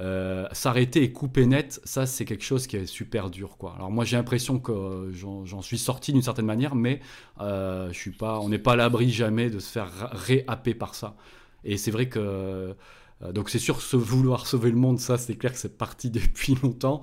Euh, s'arrêter et couper net, ça c'est quelque chose qui est super dur. Quoi. Alors moi j'ai l'impression que j'en suis sorti d'une certaine manière, mais euh, je suis pas, on n'est pas à l'abri jamais de se faire réhapper par ça. Et c'est vrai que euh, donc c'est sûr, se vouloir sauver le monde, ça c'est clair que c'est parti depuis longtemps.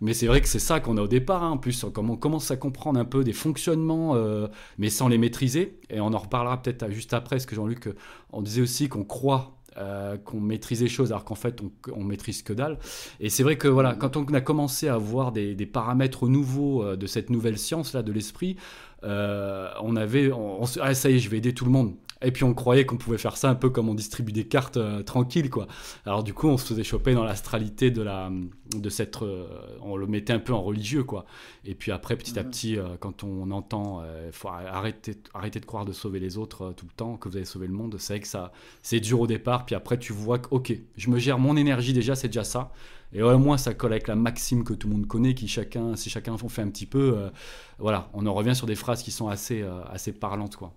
Mais c'est vrai que c'est ça qu'on a au départ. Hein. En plus, on commence à comprendre un peu des fonctionnements, euh, mais sans les maîtriser. Et on en reparlera peut-être juste après, parce que Jean-Luc, on disait aussi qu'on croit euh, qu'on maîtrise les choses alors qu'en fait on, on, maîtrise que dalle. Et c'est vrai que voilà, quand on a commencé à voir des, paramètres nouveaux de cette nouvelle science là de l'esprit, on avait, on, ah, ça y est, je vais aider tout le monde. Et puis on croyait qu'on pouvait faire ça un peu comme on distribue des cartes euh, tranquilles, quoi. Alors du coup, on se faisait choper dans l'astralité de la, de cette, euh, on le mettait un peu en religieux, quoi. Et puis après, petit à mhm. petit, euh, quand on entend, il faut arrêter, arrêter de croire de sauver les autres tout le temps, que vous allez sauver le monde. C'est vrai que ça, c'est dur au départ. Puis après, tu vois que, ok, je me gère mon énergie déjà, c'est déjà ça. Et au moins, ça colle avec la maxime que tout le monde connaît, qui chacun, si chacun en fait un petit peu, voilà, on en revient sur des phrases qui sont assez, assez parlantes, quoi.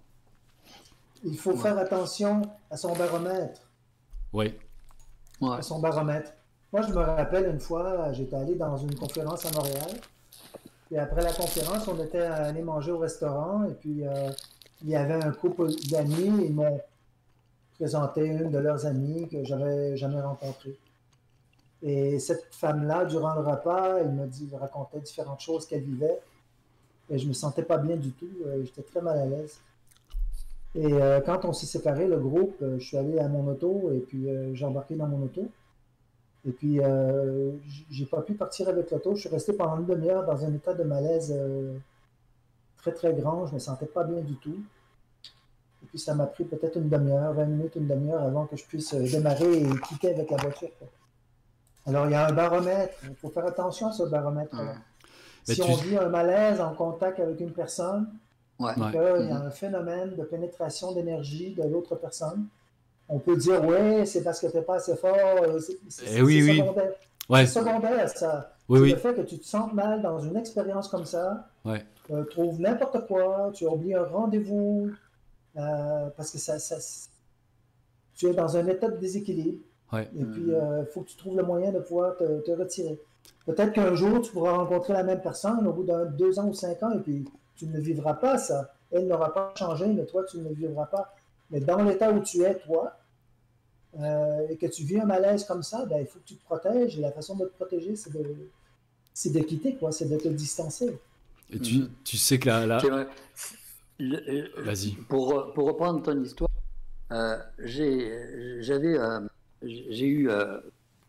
Il faut faire attention à son baromètre. Oui. À son baromètre. Moi, je me rappelle une fois, j'étais allé dans une conférence à Montréal. Et après la conférence, on était allé manger au restaurant. Et puis, euh, il y avait un couple d'amis. Ils m'ont présenté une de leurs amies que j'avais jamais rencontrée. Et cette femme-là, durant le repas, elle me dit, racontait différentes choses qu'elle vivait. Et je me sentais pas bien du tout. Euh, j'étais très mal à l'aise. Et euh, quand on s'est séparé, le groupe, euh, je suis allé à mon auto et puis euh, j'ai embarqué dans mon auto. Et puis, j'ai pas pu partir avec l'auto. Je suis resté pendant une demi-heure dans un état de malaise très, très grand. Je me sentais pas bien du tout. Et puis ça m'a pris peut-être une demi-heure, 20 minutes, une demi-heure avant que je puisse démarrer et quitter avec la voiture. Alors, il y a un baromètre. Il faut faire attention à ce baromètre. Si on vit un malaise en contact avec une personne, ouais. il y a un phénomène de pénétration d'énergie de l'autre personne, on peut dire, oui, c'est parce que tu n'es pas assez fort. C'est eh oui, secondaire. Oui. C'est secondaire, ça. Le fait que tu te sens mal dans une expérience comme ça, ouais. tu trouves n'importe quoi, tu oublies un rendez-vous, euh, parce que ça, ça, tu es dans un état de déséquilibre. Et puis, il euh, faut que tu trouves le moyen de pouvoir te, retirer. Peut-être qu'un jour, tu pourras rencontrer la même personne au bout de deux ans ou cinq ans, et puis tu ne vivras pas ça. Elle n'aura pas changé, mais toi, tu ne le vivras pas. Mais dans l'état où tu es, toi, euh, et que tu vis un malaise comme ça, ben, il faut que tu te protèges. Et la façon de te protéger, c'est de, c'est de quitter, quoi. C'est de te distancer. Et tu, mm-hmm. tu sais que là... Euh, Vas-y. Pour, pour, reprendre ton histoire, euh, j'avais, j'ai eu,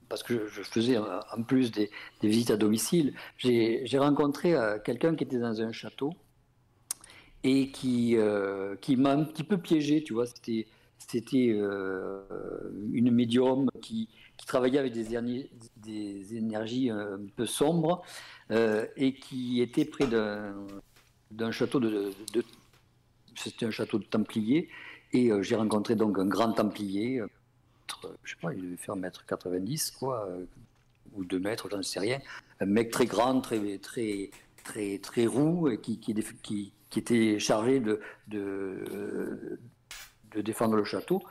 parce que je faisais en plus des, des visites à domicile, j'ai rencontré quelqu'un qui était dans un château et qui, qui m'a un petit peu piégé, tu vois. C'était c'était euh, une médium qui, travaillait avec des, énergies un peu sombres euh, et qui était près d'un château de, c'était un château de Templiers et euh, j'ai rencontré donc un grand Templier, je sais pas, il devait faire 1m90 quoi, ou 2 mètres, je ne sais rien, un mec très grand, très très très très roux qui, qui, qui était chargé de, de de défendre le château.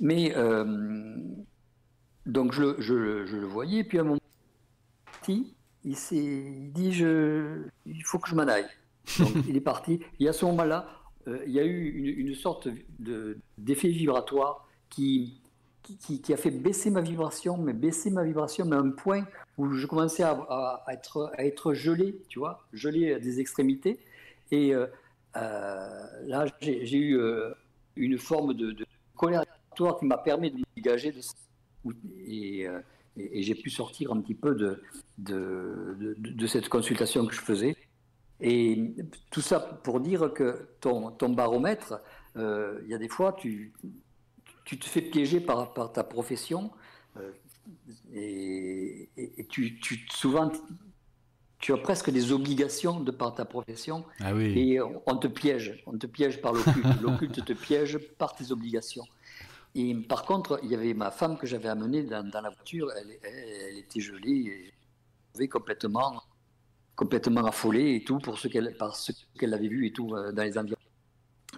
Mais euh, donc je, je, je, le voyais, puis à un moment, il, il dit je, il faut que je m'en aille. Donc il est parti. Et à ce moment-là, euh, il y a eu une, une sorte d'effet vibratoire qui, qui, qui, a fait baisser ma vibration, mais baisser ma vibration, mais à un point où je commençais à, à, être, à être gelé, tu vois, gelé à des extrémités. Et euh, là, j'ai eu une forme de, colère qui m'a permis de me dégager de euh, et, j'ai pu sortir un petit peu de, de, de, cette consultation que je faisais. Et tout ça pour dire que ton, baromètre, euh, il y a des fois, tu, te fais piéger par, ta profession euh, et, et, tu, tu, souvent tu as presque des obligations de par ta profession ah oui. et on te piège, on te piège par l'occulte, l'occulte te piège par tes obligations. Et par contre, il y avait ma femme que j'avais amenée dans, la voiture, elle, elle, était gelée, et complètement, complètement affolée et tout pour ce qu'elle, par ce qu'elle avait vu et tout euh, dans les environs.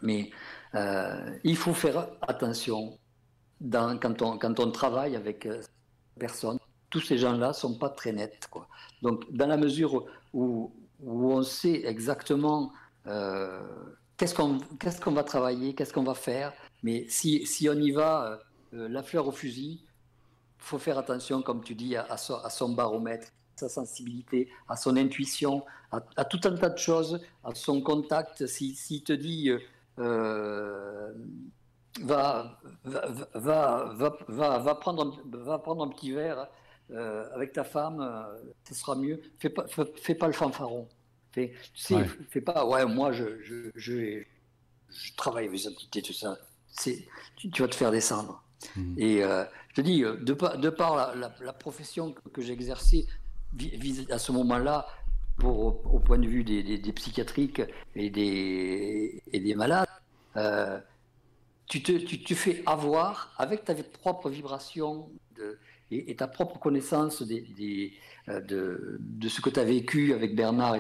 Mais euh, il faut faire attention dans, quand, on, quand on travaille avec euh, personne tous ces gens-là sont pas très nets. Quoi. Donc, dans la mesure où, on sait exactement euh, qu'est-ce qu'on va travailler, qu'est-ce qu'on va faire, mais si, on y va euh, la fleur au fusil, faut faire attention, comme tu dis, à, son, baromètre, à sa sensibilité, à son intuition, à, tout un tas de choses, à son contact. S'il si, te dit euh, va prendre un petit verre euh, avec ta femme, euh, ce sera mieux. Fais pas, fais, pas le fanfaron. Fais, tu sais, fais pas, ouais, moi, je, je, je, je travaille avec les entités, tout ça. Tu, tu, vas te faire descendre. Mhm. Et euh, je te dis, de par, de par la, la, profession que, j'exerçais à ce moment-là, pour, au point de vue des, des, psychiatriques et des, et des malades, tu, te, tu te fais avoir avec ta propre vibration de, et, ta propre connaissance des, euh, de, de, ce que tu as vécu avec Bernard,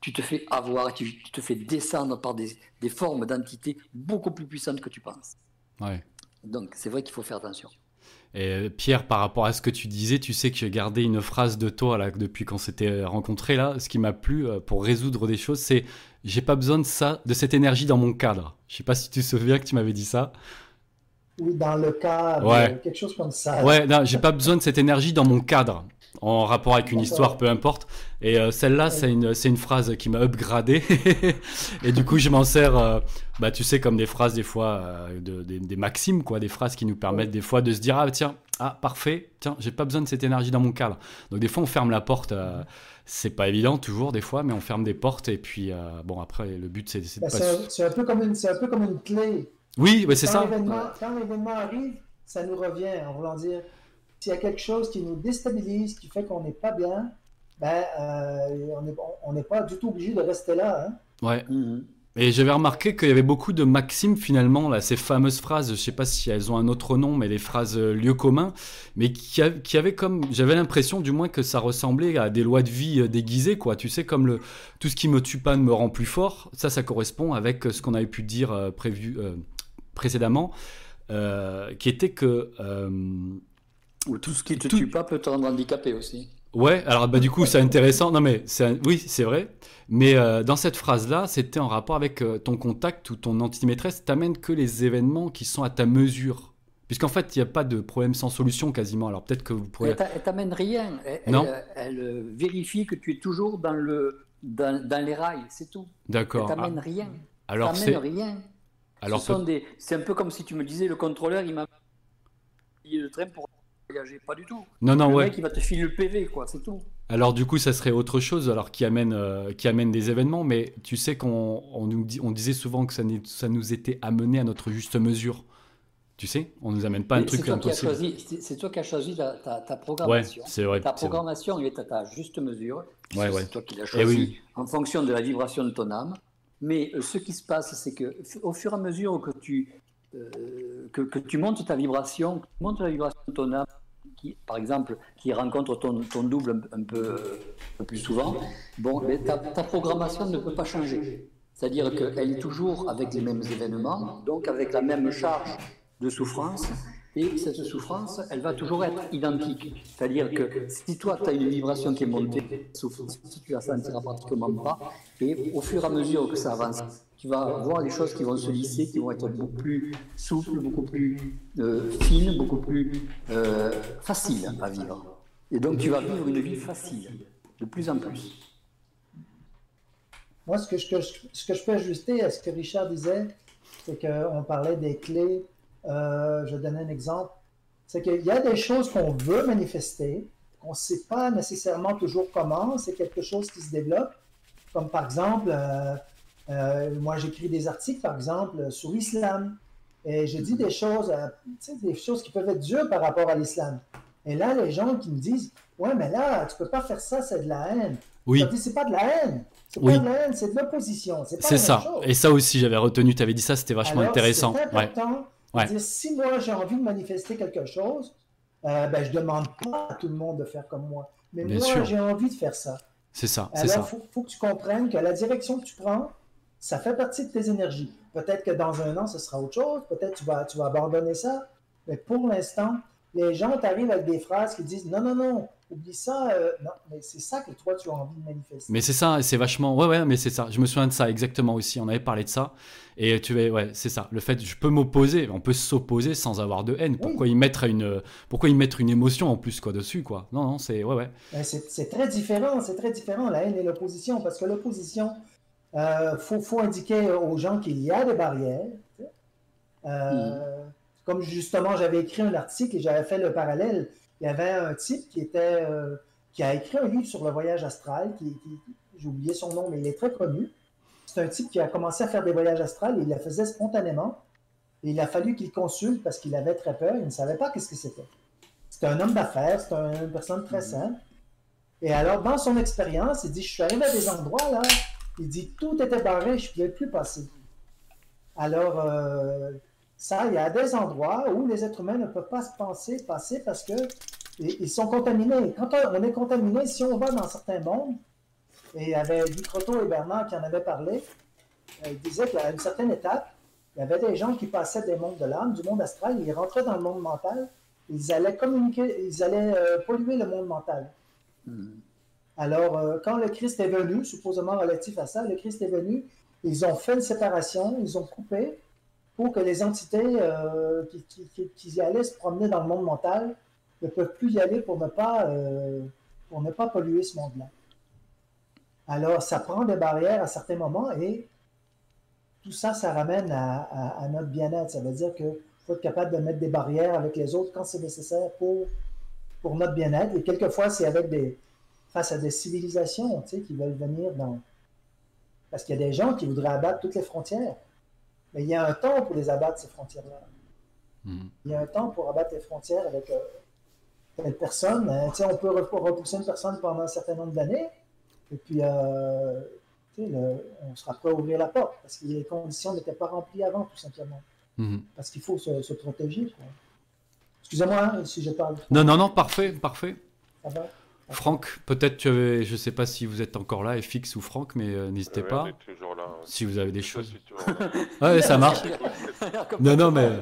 tu te fais avoir, tu, tu te fais descendre par des, des formes d'entités beaucoup plus puissantes que tu penses. Ouais. Donc c'est vrai qu'il faut faire attention. Et euh, Pierre, par rapport à ce que tu disais, tu sais que j'ai gardé une phrase de toi là, depuis qu'on s'était rencontrés là. Ce qui m'a plu euh, pour résoudre des choses, c'est j'ai pas besoin de ça, de cette énergie dans mon cadre. Je sais pas si tu te souviens que tu m'avais dit ça. Oui, dans le cadre, quelque chose comme ça. Ouais, non, j'ai pas besoin de cette énergie dans mon cadre, en rapport avec une histoire, peu importe. Et euh, celle-là, c'est une, une phrase qui m'a upgradé. et du coup, je m'en sers, euh, bah, tu sais, comme des phrases, des fois, euh, de, des, maximes, quoi, des phrases qui nous permettent des fois de se dire, ah tiens, ah parfait, tiens, j'ai pas besoin de cette énergie dans mon cadre. Donc des fois, on ferme la porte. c'est pas évident toujours des fois, mais on ferme des portes et puis bon après le but c'est bah, c'est un, peu comme une c'est un peu comme une clé Oui, c'est ça. Quand l'événement arrive, ça nous revient en voulant dire s'il y a quelque chose qui nous déstabilise, qui fait qu'on n'est pas bien, ben, euh, on n'est pas du tout obligé de rester là. Hein. Ouais. Mhm. Et j'avais remarqué qu'il y avait beaucoup de maximes finalement, là, ces fameuses phrases, je ne sais pas si elles ont un autre nom, mais les phrases euh, lieu commun, mais qui, qui avaient comme, j'avais l'impression du moins que ça ressemblait à des lois de vie euh, déguisées, quoi. Tu sais, comme le tout ce qui me tue pas ne me rend plus fort, ça, ça correspond avec ce qu'on avait pu dire prévu, précédemment, qui était que. Ou tout ce qui te tue pas peut te rendre handicapé aussi. Ouais, alors bah, du coup, c'est intéressant. Non, mais c'est oui, c'est vrai. Mais euh, dans cette phrase-là, c'était en rapport avec euh, ton contact ou ton entité maîtresse t'amène que les événements qui sont à ta mesure. Puisqu'en fait, il n'y a pas de problème sans solution quasiment. Alors peut-être que vous pourrez. Elle t'amène rien. Elle, non. Elle, euh, vérifie que tu es toujours dans, le, dans, les rails, c'est tout. D'accord. Elle t'amène ah. rien. Alors c'est. rien. Alors c'est un peu comme si tu me disais le contrôleur, il m'a le train pour pas du tout. Non, non, le ouais. mec, il va te filer le PV, quoi, c'est tout. Alors du coup, ça serait autre chose, alors qui amène, euh, qui amène des événements, mais tu sais qu'on on nous on disait souvent que ça, ça nous était amené à notre juste mesure. Tu sais, on nous amène pas un truc impossible. C'est toi qui as choisi ta, ta, programmation. Ouais, c'est vrai. Ta programmation est à ta juste mesure. Ouais, c'est toi qui l'as eh choisi en fonction de la vibration de ton âme. Mais euh, ce qui se passe, c'est que au fur et à mesure que tu euh, que, tu montes ta vibration, que tu montes la vibration de ton âme, qui, par exemple, qui rencontre ton, ton double un, peu, plus souvent, bon, mais ta, ta, programmation ne peut pas changer. C'est-à-dire qu'elle est toujours avec les mêmes événements, donc avec la même charge de souffrance, et cette souffrance, elle va toujours être identique. C'est-à-dire que si toi, tu as une vibration qui est montée, souffrance, tu la sentiras pratiquement pas, et au fur et à mesure que ça avance, tu vas voir les choses qui vont se lisser, qui vont être beaucoup plus souples, beaucoup plus euh, fines, beaucoup plus euh, faciles à vivre. Et donc tu vas vivre une vie facile, de plus en plus. Moi, ce que je peux ajuster à ce que Richard disait, c'est qu'on parlait des clés. Euh, je donner un exemple. C'est qu'il y a des choses qu'on veut manifester, qu'on ne sait pas nécessairement toujours comment, c'est quelque chose qui se développe. Comme par exemple, euh, euh, moi, j'écris des articles, par exemple, sur l'islam. Et je dis des choses, des choses qui peuvent être dures par rapport à l'islam. Et là, les gens qui me disent Ouais, mais là, tu peux pas faire ça, c'est de la haine. Oui. c'est pas de la haine. C'est pas de la haine, c'est de l'opposition. C'est ça. Et ça aussi, j'avais retenu, tu avais dit ça, c'était vachement intéressant. C'est important dire si moi j'ai envie de manifester quelque chose, euh, ben, je demande pas à tout le monde de faire comme moi. Mais moi, j'ai envie de faire ça. C'est ça. Alors, il faut, faut, que tu comprennes que la direction que tu prends, ça fait partie de tes énergies. Peut-être que dans un an, ce sera autre chose. Peut-être que tu vas, tu vas abandonner ça. Mais pour l'instant, les gens t'arrivent avec des phrases qui disent non, non, non, oublie ça. Euh, non, mais c'est ça que toi, tu as envie de manifester. Mais c'est ça, c'est vachement. Ouais, ouais, mais c'est ça. Je me souviens de ça exactement aussi. On avait parlé de ça. Et tu es, ouais, c'est ça. Le fait, je peux m'opposer. On peut s'opposer sans avoir de haine. Pourquoi y mettre une, pourquoi y mettre une émotion en plus quoi dessus quoi? Non, non, c'est ouais, ouais. C'est très différent. C'est très différent la haine et l'opposition parce que l'opposition il euh, faut, indiquer aux gens qu'il y a des barrières. Euh, mm. Comme justement, j'avais écrit un article et j'avais fait le parallèle. Il y avait un type qui était euh, qui a écrit un livre sur le voyage astral, qui, j'ai oublié son nom, mais il est très connu. C'est un type qui a commencé à faire des voyages astrales et il le faisait spontanément. Et il a fallu qu'il consulte parce qu'il avait très peur, il ne savait pas qu'est-ce que c'était. C'était un homme d'affaires, c'était une personne très mm. simple. Et alors, dans son expérience, il dit, je suis arrivé à des endroits là, il dit tout était barré, je ne pouvais plus passer. Alors, euh, ça, il y a des endroits où les êtres humains ne peuvent pas se penser, passer parce que ils sont contaminés. Quand on est contaminé, si on va dans certains mondes, et il y avait Guy Croteau et Bernard qui en avaient parlé, euh, ils disaient qu'à une certaine étape, il y avait des gens qui passaient des mondes de l'âme, du monde astral, ils rentraient dans le monde mental, ils allaient communiquer, ils allaient euh, polluer le monde mental. Hmm. Alors, euh, quand le Christ est venu, supposément relatif à ça, le Christ est venu, ils ont fait une séparation, ils ont coupé pour que les entités euh, qui, y allaient se promener dans le monde mental ne peuvent plus y aller pour ne pas, euh, pour ne pas polluer ce monde-là. Alors, ça prend des barrières à certains moments et tout ça, ça ramène à, notre bien-être. Ça veut dire qu'il faut être capable de mettre des barrières avec les autres quand c'est nécessaire pour, pour notre bien-être. Et quelquefois, c'est avec des, face à des civilisations tu sais, qui veulent venir dans. Parce qu'il y a des gens qui voudraient abattre toutes les frontières. Mais il y a un temps pour les abattre, ces frontières-là. Mhm. Il y a un temps pour abattre les frontières avec euh, telle personne. Hein. Tu sais, on peut repousser une personne pendant un certain nombre d'années, et puis euh, tu le- on sera prêt à ouvrir la porte, parce que les conditions n'étaient pas remplies avant, tout simplement. Mhm. Parce qu'il faut se, se protéger. Excusez-moi hein, si je parle. Non, non, non, parfait, parfait. Ça va? Franck, peut-être que je sais pas si vous êtes encore là, FX ou Franck, mais euh, n'hésitez Ouais, pas on est toujours là. hein. si vous avez des Je choses. Ouais, ça marche. Non, non, mais.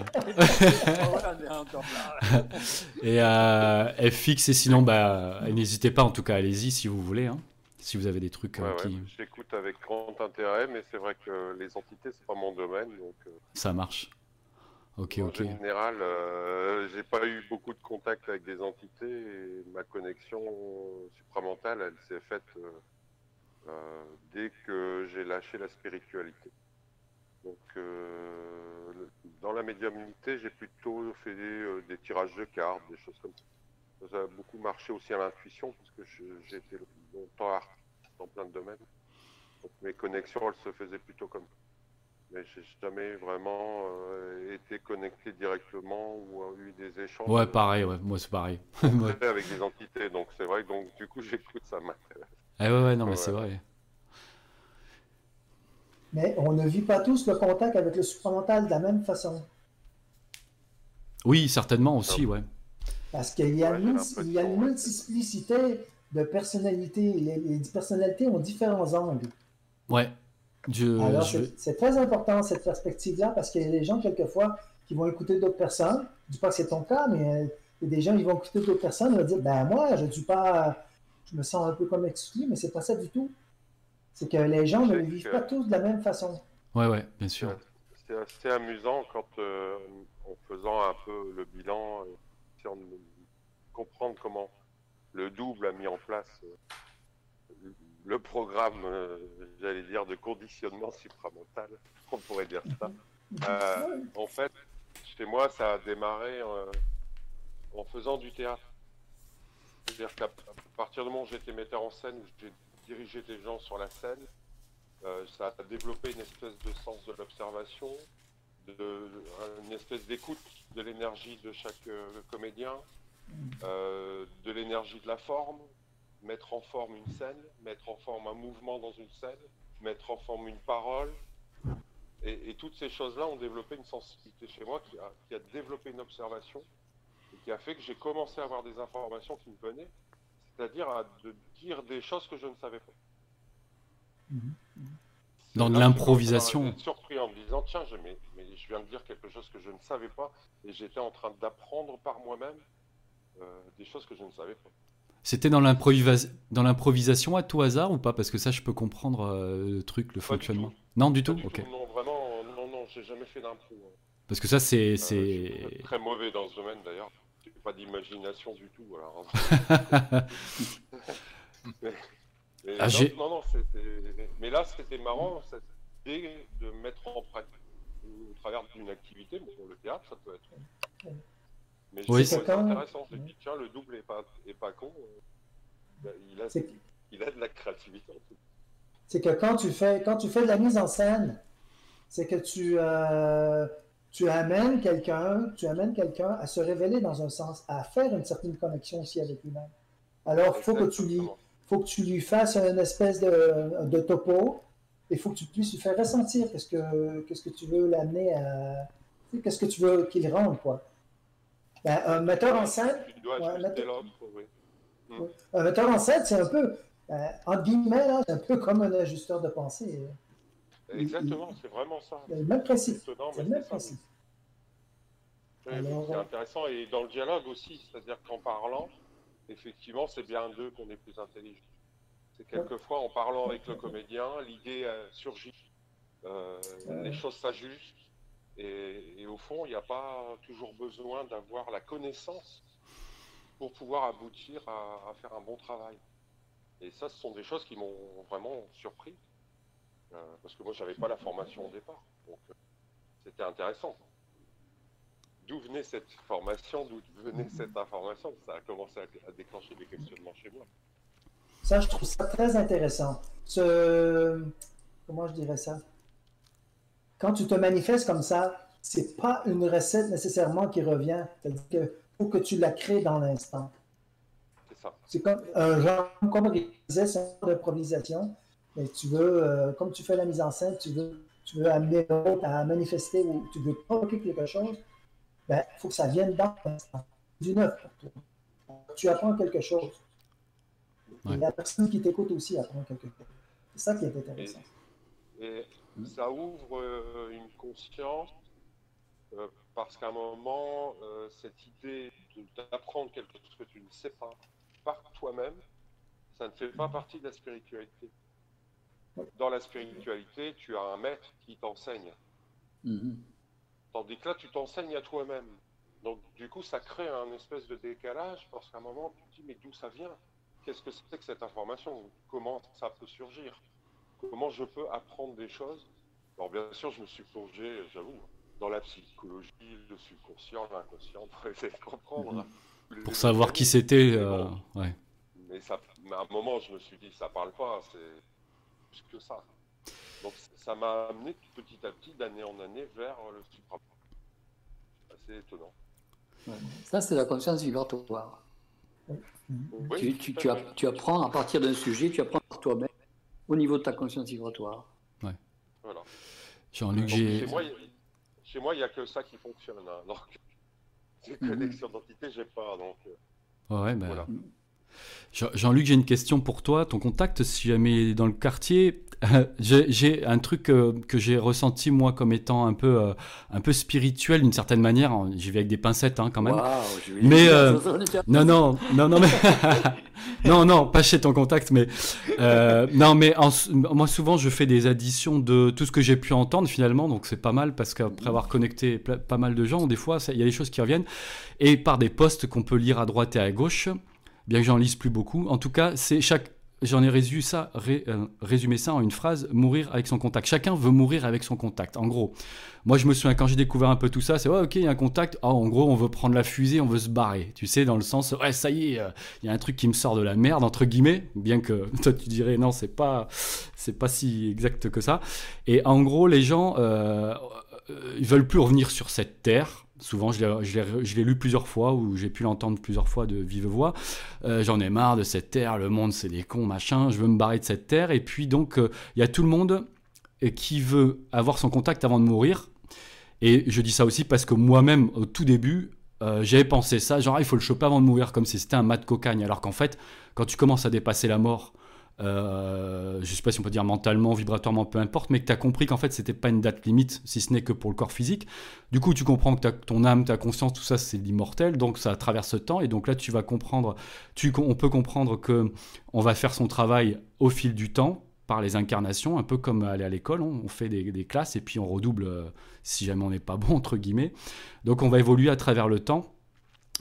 Et euh, FX, et sinon, bah, n'hésitez pas, en tout cas, allez-y si vous voulez, hein, si vous avez des trucs euh, Ouais, ouais, qui. J'écoute avec grand intérêt, mais c'est vrai que les entités, c'est pas mon domaine. Donc, euh, Ça marche. Ok, en ok. général, euh, j'ai pas eu beaucoup de contact avec des entités et ma connexion supramentale, elle s'est faite euh, euh, dès que j'ai lâché la spiritualité. Donc, euh, dans la médiumnité, j'ai plutôt fait euh, des tirages de cartes, des choses comme ça. Ça a beaucoup marché aussi à l'intuition, parce que je- j'ai été longtemps artiste dans plein de domaines. Donc mes connexions, elles se faisaient plutôt comme ça. Mais j'ai jamais vraiment euh, été connecté directement ou euh, eu des échanges Ouais, pareil, ouais, moi c'est pareil. Avec des entités. Donc c'est vrai donc, du coup, j'écoute, ça m'intéresse. Ah ouais, ouais, non, mais Ouais. c'est vrai. Mais on ne vit pas tous le contact avec le supramental de la même façon. Oui, certainement aussi, ouais. Parce qu'il y a, Ouais, une, il y a multiplicité de personnalités. Les, les personnalités ont différents angles. Ouais. Je, Alors, je- c'est très important cette perspective-là parce qu'il y a des gens, quelquefois, qui vont écouter d'autres personnes. Je ne dis pas que c'est ton cas, mais euh, il y a des gens qui vont écouter d'autres personnes et vont dire Ben, moi, je ne suis pas. Je me sens un peu comme exclu, mais c'est pas ça du tout. C'est que les gens ne le vivent que- pas tous de la même façon. Ouais, ouais, bien sûr. C'est assez amusant quand, euh, en faisant un peu le bilan, euh, de comprendre comment le double a mis en place euh, le programme, euh, j'allais dire, de conditionnement supramental, on pourrait dire ça. Euh, en fait, chez moi, ça a démarré en faisant du théâtre. C'est-à-dire qu'à partir du moment où j'étais metteur en scène, où j'ai dirigé des gens sur la scène, euh, ça a développé une espèce de sens de l'observation, de, une espèce d'écoute de l'énergie de chaque euh, comédien, euh, de l'énergie de la forme, mettre en forme une scène, mettre en forme un mouvement dans une scène, mettre en forme une parole. Et, et toutes ces choses-là ont développé une sensibilité chez moi qui a, qui a développé une observation et qui a fait que j'ai commencé à avoir des informations qui me venaient, c'est-à-dire à de dire des choses que je ne savais pas. C'est Dans de l'improvisation. surpris en me disant tiens, je, mais, mais je viens de dire quelque chose que je ne savais pas et j'étais en train d'apprendre par moi-même euh, des choses que je ne savais pas. C'était dans l'improvisa- dans l'improvisation à tout hasard ou pas? Parce que ça, je peux comprendre euh, le truc, le du fonctionnement. tout. Non, du Pas tout du Ok. tout, non, vraiment, non, non, j'ai jamais fait d'impro. hein. Parce que ça, c'est. Euh, très mauvais dans ce domaine d'ailleurs. Pas d'imagination du tout. Alors. mais, mais Ah, non, non. Mais là, c'était marrant, cette idée de mettre en pratique au travers d'une activité. Bon, pour le théâtre, ça peut être. Mais je Oui, c'est intéressant. J'ai dit, tiens, le double est pas, est pas con. Il a, il a de la créativité en tout. c'est que quand tu fais quand tu fais de la mise en scène, c'est que tu euh, tu amènes quelqu'un, tu amènes quelqu'un à se révéler dans un sens, à faire une certaine connexion aussi avec lui-même. Alors, faut que tu lui. Faut que tu lui fasses une espèce de, de topo. Il faut que tu puisses lui faire ressentir qu'est-ce que qu'est-ce que tu veux l'amener à qu'est-ce que tu veux qu'il rende quoi. Ben, un metteur en scène, Ouais, ajuster mettre- l'autre, oui. un metteur en scène, c'est un peu euh, entre guillemets c'est un peu comme un ajusteur de pensée. Exactement, c'est vraiment ça. C'est le même principe. C'est le même principe. Oui, Alors, c'est intéressant. Et dans le dialogue aussi, c'est-à-dire qu'en parlant, effectivement, c'est bien d'eux qu'on est plus intelligent. C'est quelquefois en parlant avec le comédien, l'idée euh, surgit, euh, les choses s'ajustent, et, et au fond, il n'y a pas toujours besoin d'avoir la connaissance pour pouvoir aboutir à, à faire un bon travail. Et ça, ce sont des choses qui m'ont vraiment surpris, euh, parce que moi, j'avais pas la formation au départ, donc euh, c'était intéressant. D'où venait cette formation, d'où venait cette information? Ça a commencé à, déclencher des questionnements chez moi. Ça, je trouve ça très intéressant. Ce... Comment je dirais ça? quand tu te manifestes comme ça, c'est pas une recette nécessairement qui revient. C'est-à-dire qu'il faut que tu la crées dans l'instant. C'est ça. C'est comme un genre, comme disait, c'est un d'improvisation. Mais tu veux, euh, comme tu fais la mise en scène, tu veux, tu veux amener l'autre à manifester ou tu veux provoquer quelque chose, ben, il faut que ça vienne dans. Du neuf pour toi. Tu apprends quelque chose. Et la personne qui t'écoute aussi apprend quelque chose. C'est ça qui est intéressant. Et, ça ouvre euh, une conscience euh, parce qu'à un moment, euh, cette idée d'apprendre quelque chose que tu ne sais pas par toi-même, ça ne fait pas partie de la spiritualité. Dans la spiritualité, tu as un maître qui t'enseigne. Mm-hmm. Tandis que là, tu t'enseignes à toi-même. Donc, du coup, ça crée un espèce de décalage parce qu'à un moment, tu te dis, mais d'où ça vient? Qu'est-ce que c'est que cette information? Comment ça peut surgir? Comment je peux apprendre des choses? Alors, bien sûr, je me suis plongé, j'avoue, dans la psychologie, le subconscient, l'inconscient, pour essayer de comprendre. Pour savoir qui c'était. Euh, mais, ça, à un moment, je me suis dit, ça parle pas, c'est plus que ça. Donc ça m'a amené petit à petit, d'année en année, vers le supra. Assez étonnant. Ça, c'est la conscience vibratoire. tu, tu, apprends à partir d'un sujet, tu apprends par toi-même au niveau de ta conscience vibratoire. Ouais. Voilà. Jean-Luc, j'ai. Chez moi, il n'y a que ça qui fonctionne. Hein. Donc, les mhm. connexions d'entité, j'ai pas. Donc, euh, ouais, ben... voilà. Jean-Luc, j'ai une question pour toi. Ton contact, si jamais dans le quartier, j'ai un truc euh, que j'ai ressenti moi comme étant un peu, euh, un peu spirituel d'une certaine manière. J'y vais avec des pincettes hein, quand même. mais euh, non, non, non, non, mais non, non, pas chez ton contact, mais non, mais moi souvent je fais des additions de tout ce que j'ai pu entendre finalement, donc c'est pas mal parce qu'après avoir connecté pas mal de gens, des fois il y a des choses qui reviennent et par des posts qu'on peut lire à droite et à gauche bien que j'en lise plus beaucoup. En tout cas, c'est chaque J'en ai résumé ça, euh, résumé ça en une phrase mourir avec son contact. Chacun veut mourir avec son contact. En gros, moi je me souviens quand j'ai découvert un peu tout ça, c'est ouais, ok, il y a un contact. Ah, en gros, on veut prendre la fusée, on veut se barrer. Tu sais, dans le sens, ouais, ça y est, euh, il y a un truc qui me sort de la merde entre guillemets, bien que toi tu dirais non, c'est pas, c'est pas si exact que ça. Et en gros, les gens, euh, ils veulent plus revenir sur cette terre Souvent, je l'ai lu plusieurs fois ou j'ai pu l'entendre plusieurs fois de vive voix. Euh, j'en ai marre de cette terre, le monde c'est des cons, machin, je veux me barrer de cette terre. Et puis donc, euh, il y a tout le monde euh, qui veut avoir son contact avant de mourir. Et je dis ça aussi parce que moi-même, au tout début, j'avais pensé ça, genre ah, il faut le choper avant de mourir, comme si c'était un mat de cocagne. Alors qu'en fait, quand tu commences à dépasser la mort, euh, je sais pas si on peut dire mentalement, vibratoirement, peu importe, mais que tu as compris qu'en fait, c'était pas une date limite, si ce n'est que pour le corps physique. Du coup, tu comprends que ton âme, ta conscience, tout ça, c'est l'immortel, donc ça traverse le temps, et donc là, tu vas comprendre, on peut comprendre que on va faire son travail au fil du temps, par les incarnations, un peu comme aller à l'école, on, fait des, des, classes, et puis on redouble euh, si jamais on n'est pas bon, entre guillemets. Donc on va évoluer à travers le temps.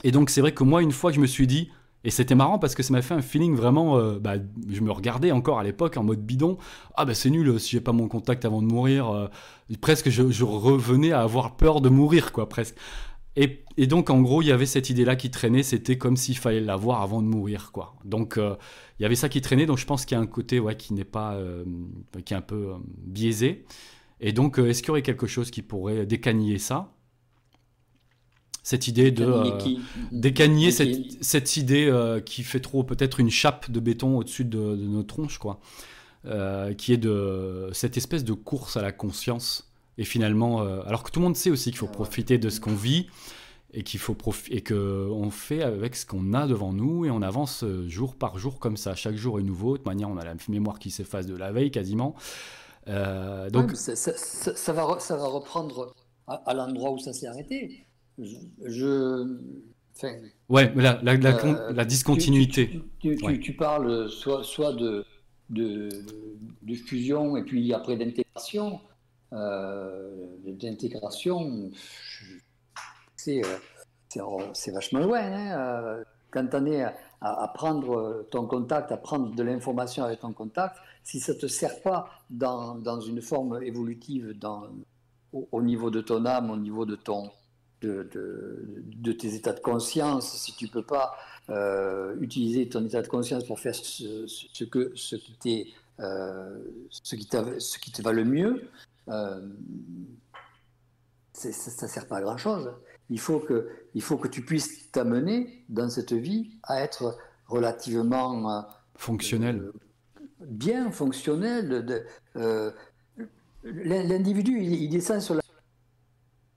Et donc c'est vrai que moi, une fois que je me suis dit, et c'était marrant parce que ça m'a fait un feeling vraiment. Euh, bah, je me regardais encore à l'époque en mode bidon. Ah bah c'est nul si j'ai pas mon contact avant de mourir. Euh, presque je, revenais à avoir peur de mourir quoi presque. Et, donc en gros il y avait cette idée là qui traînait. C'était comme s'il fallait l'avoir avant de mourir quoi. Donc euh, il y avait ça qui traînait. Donc je pense qu'il y a un côté ouais, qui n'est pas qui est un peu biaisé. Et donc est-ce qu'il y aurait quelque chose qui pourrait décaniller ça? Cette idée de euh, cette, cette, idée euh, qui fait trop peut-être une chape de béton au-dessus de, nos tronches, quoi, euh, qui est de cette espèce de course à la conscience. Et finalement, alors que tout le monde sait aussi qu'il faut profiter de ce qu'on vit et qu'il faut et que on fait avec ce qu'on a devant nous et on avance jour par jour comme ça. Chaque jour est nouveau. De toute manière, on a la mémoire qui s'efface de la veille quasiment. donc ça, ça, va, ça va reprendre à l'endroit où ça s'est arrêté je, ouais, la, la, la, euh, la discontinuité. Tu, parles soit, soit de, de, de, fusion et puis après d'intégration. Euh, d'intégration, c'est c'est vachement loin. Hein. Euh, quand tu en es à, à, prendre ton contact, à prendre de l'information avec ton contact, si ça ne te sert pas dans, dans une forme évolutive dans, au, au, niveau de ton âme, au niveau de ton, de, tes états de conscience, si tu ne peux pas euh, utiliser ton état de conscience pour faire ce, que, ce, qui, euh, ce, qui ce qui te va le mieux, euh, ça ne sert pas à grand-chose. Il, faut que, il faut que tu puisses t'amener dans cette vie à être relativement... Fonctionnel. Bien fonctionnel. L'individu, il, descend sur la...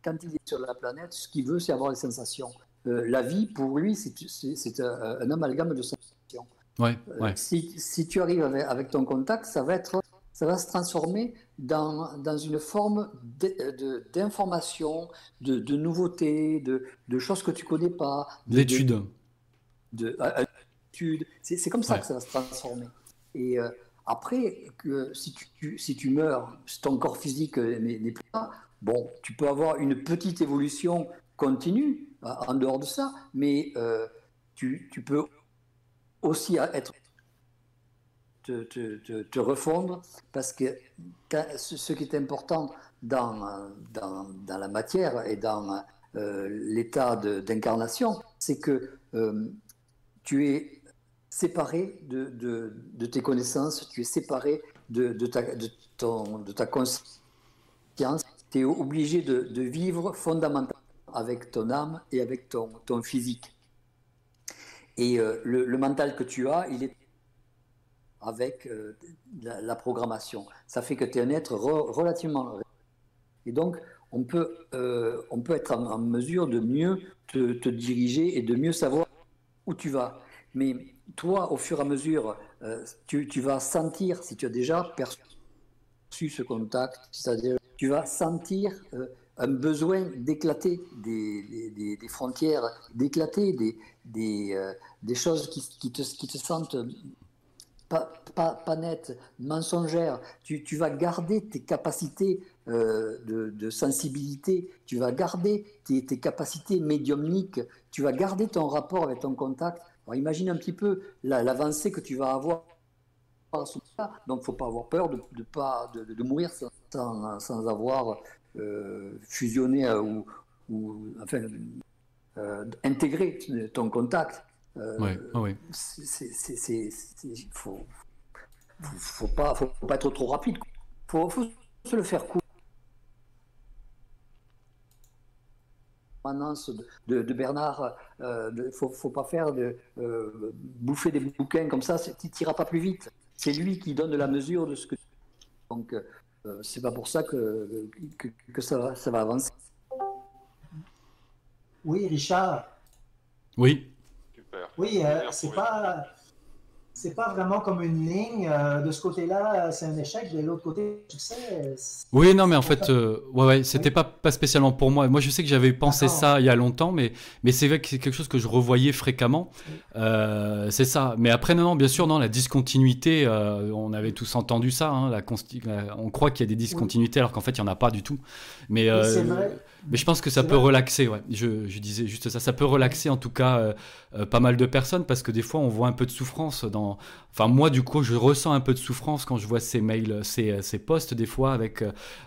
Quand il est sur la planète, ce qu'il veut, c'est avoir des sensations. la vie, pour lui, c'est un, un, amalgame de sensations. Ouais, ouais. Si, si, tu arrives avec, avec, ton contact, ça va être ça va se transformer dans, dans une forme d'information, de, de, nouveautés, de, de, choses que tu connais pas. D'études. De, C'est comme ça que ça va se transformer. Et euh, après, que, si, tu, si tu meurs, si ton corps physique n'est plus là, bon, tu peux avoir une petite évolution continue en dehors de ça, mais euh, tu, peux aussi être te, te, refondre, parce que ce qui est important dans, dans, la matière et dans euh, l'état d'incarnation, c'est que euh, tu es séparé de, de, tes connaissances, tu es séparé de, de, ta, ton, de ta conscience, obligé de, vivre fondamentalement avec ton âme et avec ton, ton physique. Et euh, le, mental que tu as, il est avec euh, la, programmation. Ça fait que tu es un être relativement... Et donc, on peut, euh, on peut être en, mesure de mieux te, diriger et de mieux savoir où tu vas. Mais toi, au fur et à mesure, tu, tu, vas sentir, si tu as déjà perçu ce contact, c'est-à-dire tu vas sentir un besoin d'éclater des, frontières, d'éclater des, des, choses qui, qui, te, sentent pas, pas, pas nette, mensongère, tu, tu, vas garder tes capacités euh, de, sensibilité, tu vas garder tes, capacités médiumniques, tu vas garder ton rapport avec ton contact. Imagine un petit peu l'avancée que tu vas avoir. Donc, il ne faut pas avoir peur de, mourir sans, sans avoir euh, fusionné euh, ou, ou enfin, euh, intégré ton contact. Ouais, ouais. Il faut, faut, pas, faut pas être trop rapide. Il faut, faut, se le faire court. De, de, Bernard, il euh, ne faut, faut, pas faire de euh, bouffer des bouquins comme ça, tu n'iras pas plus vite. C'est lui qui donne la mesure de ce que. Donc, euh, c'est pas pour ça que, que, que ça, va, ça va avancer. Oui, Richard. Oui. Oui, euh, c'est pas c'est pas vraiment comme une ligne. Euh, de ce côté-là, c'est un échec. De l'autre côté, succès. Oui, non, mais en fait, euh, ouais, ouais, c'était pas, pas spécialement pour moi. Moi, je sais que j'avais pensé ça il y a longtemps, mais, mais c'est vrai que c'est quelque chose que je revoyais fréquemment. c'est ça. Mais après, non, non, bien sûr, non, la discontinuité, on avait tous entendu ça. Hein, la, on croit qu'il y a des discontinuités alors qu'en fait, il n'y en a pas du tout. Mais, vrai. Mais je pense que ça peut relaxer, ouais. Je, je, disais juste ça. Ça peut relaxer en tout cas euh, euh, pas mal de personnes parce que des fois on voit un peu de souffrance dans. Enfin, moi du coup, je ressens un peu de souffrance quand je vois ces mails, ces, ces posts des fois avec.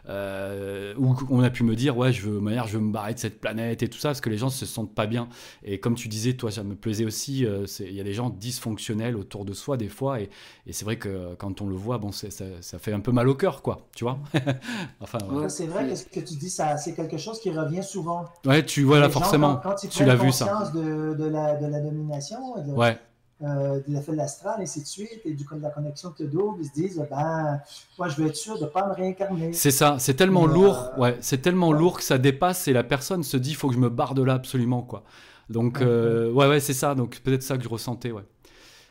Euh, où on a pu me dire, ouais, je veux, manière, je veux me barrer de cette planète et tout ça parce que les gens se sentent pas bien. Et comme tu disais, toi, ça me plaisait aussi. Il y a des gens dysfonctionnels autour de soi des fois et, et c'est vrai que quand on le voit, bon, ça, ça, fait un peu mal au cœur, quoi. Tu vois Enfin, C'est vrai que ce que tu dis, c'est quelque chose qui revient souvent. Ouais, tu vois là forcément. quand, tu l'as vu ça. De, de, la, de la domination, de, ouais. euh, de l'effet de l'astral, et ainsi de suite, et du, de la connexion que double, ils se disent, ben, moi, je veux être sûr de ne pas me réincarner. C'est ça, c'est tellement lourd, ouais, c'est tellement lourd que ça dépasse et la personne se dit, il faut que je me barre de là absolument, quoi. Donc, euh, ouais, ouais, c'est ça, donc peut-être ça que je ressentais, ouais.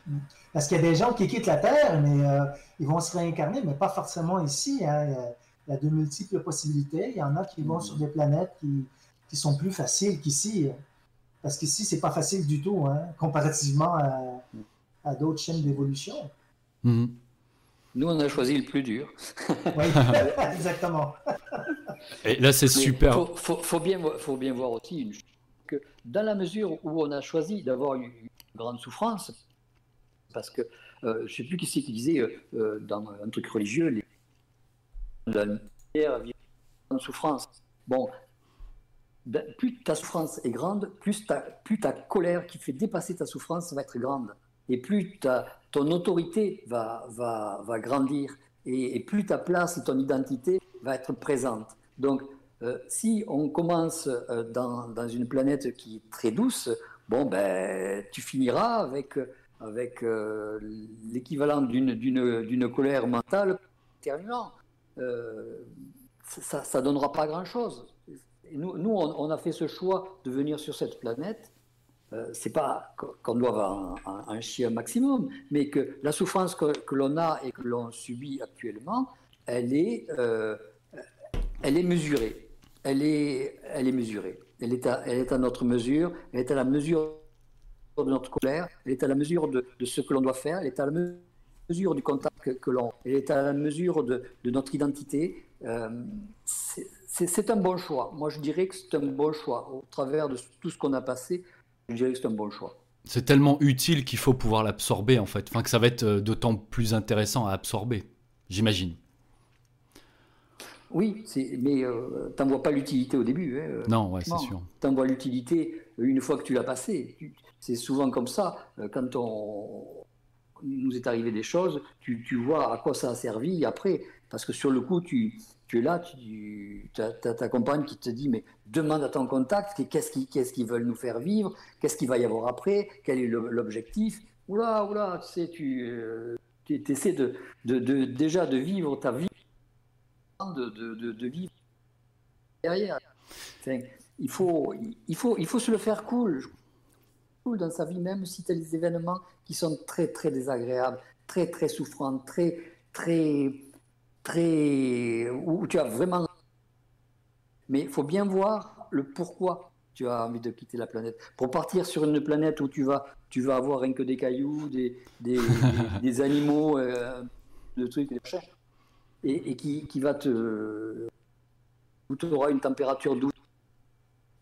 Mm. Parce qu'il y a des gens qui quittent la Terre, mais euh, ils vont se réincarner, mais pas forcément ici. Hein il y a de multiples possibilités. Il y en a qui vont mm. sur des planètes qui, qui sont plus faciles qu'ici. Parce qu'ici, c'est pas facile du tout, hein, comparativement à, à d'autres chaînes d'évolution. Mm-hmm. Nous, on a choisi le plus dur. oui, exactement. Et là, c'est super. Il faut, faut, bien, faut bien voir aussi une que dans la mesure où on a choisi d'avoir une, grande souffrance, parce que euh, je ne sais plus qui c'est qui disait euh, euh, dans un truc religieux, les la lumière en souffrance. Bon, ben, plus ta souffrance est grande, plus ta, plus ta colère qui fait dépasser ta souffrance va être grande. Et plus ta, ton autorité va, va, va grandir. Et, plus ta place et ton identité va être présente. Donc, si on commence dans, dans, une planète qui est très douce, bon, ben, tu finiras avec, avec l'équivalent d'une colère mentale terminant. Ça ne donnera pas grand-chose. Nous, on, a fait ce choix de venir sur cette planète euh, c'est pas qu'on doit un, un, chien maximum, mais que la souffrance que, l'on a et que l'on subit actuellement, elle est, euh, elle est mesurée. Elle est, elle est mesurée. Elle est, à, elle est à notre mesure. Elle est à la mesure de notre colère. Elle est à la mesure de, ce que l'on doit faire. Elle est à la mesure du contact que, l'on. Elle est à la mesure de, notre identité. Euh, c'est un bon choix. Moi, je dirais que c'est un bon choix au travers de tout ce qu'on a passé je dirais que c'est un bon choix. C'est tellement utile qu'il faut pouvoir l'absorber en fait, enfin que ça va être euh, d'autant plus intéressant à absorber, j'imagine. Oui, mais euh, tu n'en vois pas l'utilité au début. Hein. Non, ouais, c'est sûr. Tu en vois l'utilité une fois que tu l'as passé. C'est souvent comme ça. Euh, quand on nous est arrivé des choses, tu, tu, vois à quoi ça a servi après. Parce que sur le coup, tu, tu es là, tu as, ta compagne qui te dit mais demande à ton contact qu'est-ce qu'ils qu'est-ce veulent nous faire vivre, qu'est-ce qu'il va y avoir après, quel est l'objectif. Oula, oula, tu sais, tu, euh, essaies de, de, déjà de vivre ta vie, de, de vivre derrière. il, faut, il, faut, il faut se le faire cool, cool dans sa vie, même si tu as des événements qui sont très, très désagréables, très, très souffrants, très, très très. où tu as vraiment. Mais il faut bien voir le pourquoi tu as envie de quitter la planète. Pour partir sur une planète où tu vas, tu vas avoir rien que des cailloux, des, des, des, animaux, euh, de trucs, et qui, qui, va te. où tu auras une température douce.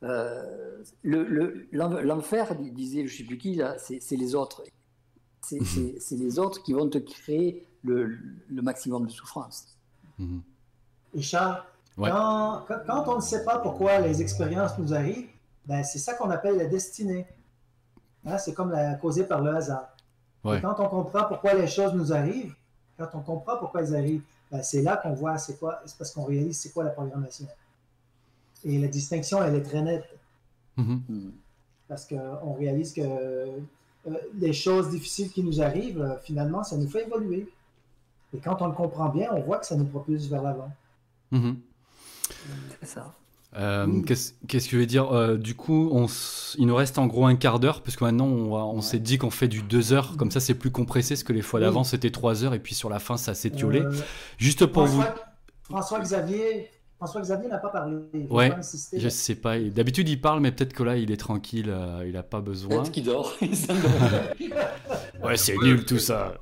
Euh, L'enfer, disait je ne sais plus qui, c'est les autres. C'est les autres qui vont te créer le, maximum de souffrance. Mhm. Et Charles, quand, on ne sait pas pourquoi les expériences nous arrivent, ben, c'est ça qu'on appelle la destinée. Hein, c'est comme la causée par le hasard. quand on comprend pourquoi les choses nous arrivent, quand on comprend pourquoi elles arrivent, ben, c'est là qu'on voit c'est quoi, c'est parce qu'on réalise c'est quoi la programmation. Et la distinction, elle est très nette. Mhm. Hmm. Parce qu'on réalise que euh, les choses difficiles qui nous arrivent, euh, finalement, ça nous fait évoluer. Et quand on le comprend bien, on voit que ça nous propulse vers l'avant. Mhm. C'est ça. Euh, qu'est-ce que je vais dire euh, Du coup, on il nous reste en gros un quart d'heure, parce que maintenant on, s'est dit qu'on fait du 2 heures, comme ça c'est plus compressé, parce que les fois d'avant c'était 3 heures, et puis sur la fin ça. Euh, Juste pour vous. François Xavier, François Xavier n'a pas parlé. ouais, je sais pas. D'habitude il parle, mais peut-être que là il est tranquille, il n'a pas besoin. Peut-être qu'il dort. ouais, c'est nul tout ça.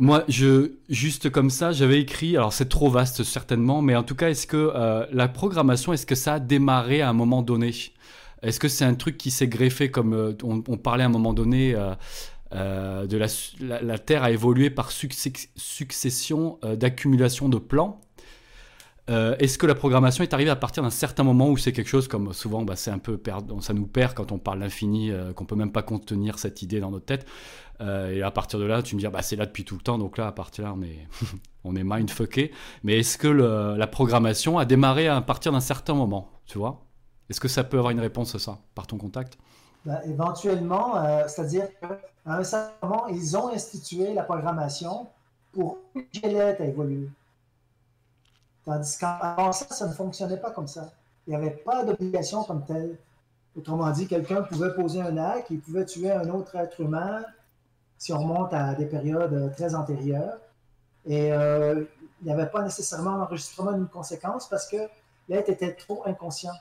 Moi, je, juste comme ça, j'avais écrit, alors c'est trop vaste certainement, mais en tout cas, est-ce que euh, la programmation, est-ce que ça a démarré à un moment donné? Est-ce que c'est un truc qui s'est greffé comme euh, on, parlait à un moment donné euh, de la, la, Terre a évolué par succession d'accumulation de plans? Est-ce que la programmation est arrivée à partir d'un certain moment où c'est quelque chose comme souvent bah, c'est un peu ça nous perd quand on parle d'infini, qu'on peut même pas contenir cette idée dans notre tête euh, et à partir de là, tu me dis, bah, c'est là depuis tout le temps, donc là, à partir de là, on est, on est mindfucké. Mais est-ce que la programmation a démarré à partir d'un certain moment, tu vois? Est-ce que ça peut avoir une réponse à ça, par ton contact? Ben, Éventuellement, euh, c'est-à-dire qu'à un certain moment, ils ont institué la programmation pour qu'elle à évoluer. Tandis qu'avant ça, ça ne fonctionnait pas comme ça. Il n'y avait pas d'obligation comme telle. Autrement dit, quelqu'un pouvait poser un acte, il pouvait tuer un autre être humain, si on remonte à des périodes euh, très antérieures. Et euh, il n'y avait pas nécessairement l'enregistrement d'une conséquence parce que l'être était trop inconscient.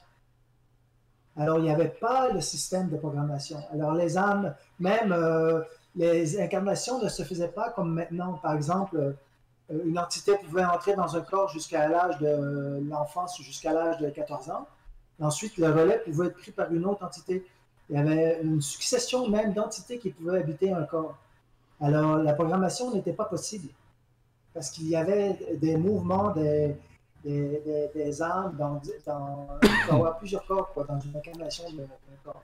Alors, il n'y avait pas le système de programmation. Alors, les âmes, même euh, les incarnations ne se faisaient pas comme maintenant. Par exemple, une entité pouvait entrer dans un corps jusqu'à l'âge de l'enfance, jusqu'à l'âge de 14 ans. Ensuite, le relais pouvait être pris par une autre entité. Il y avait une succession même d'entités qui pouvaient habiter un corps. Alors, la programmation n'était pas possible parce qu'il y avait des mouvements des, des, des, âmes dans, dans avoir plusieurs corps quoi, dans une incarnation de corps.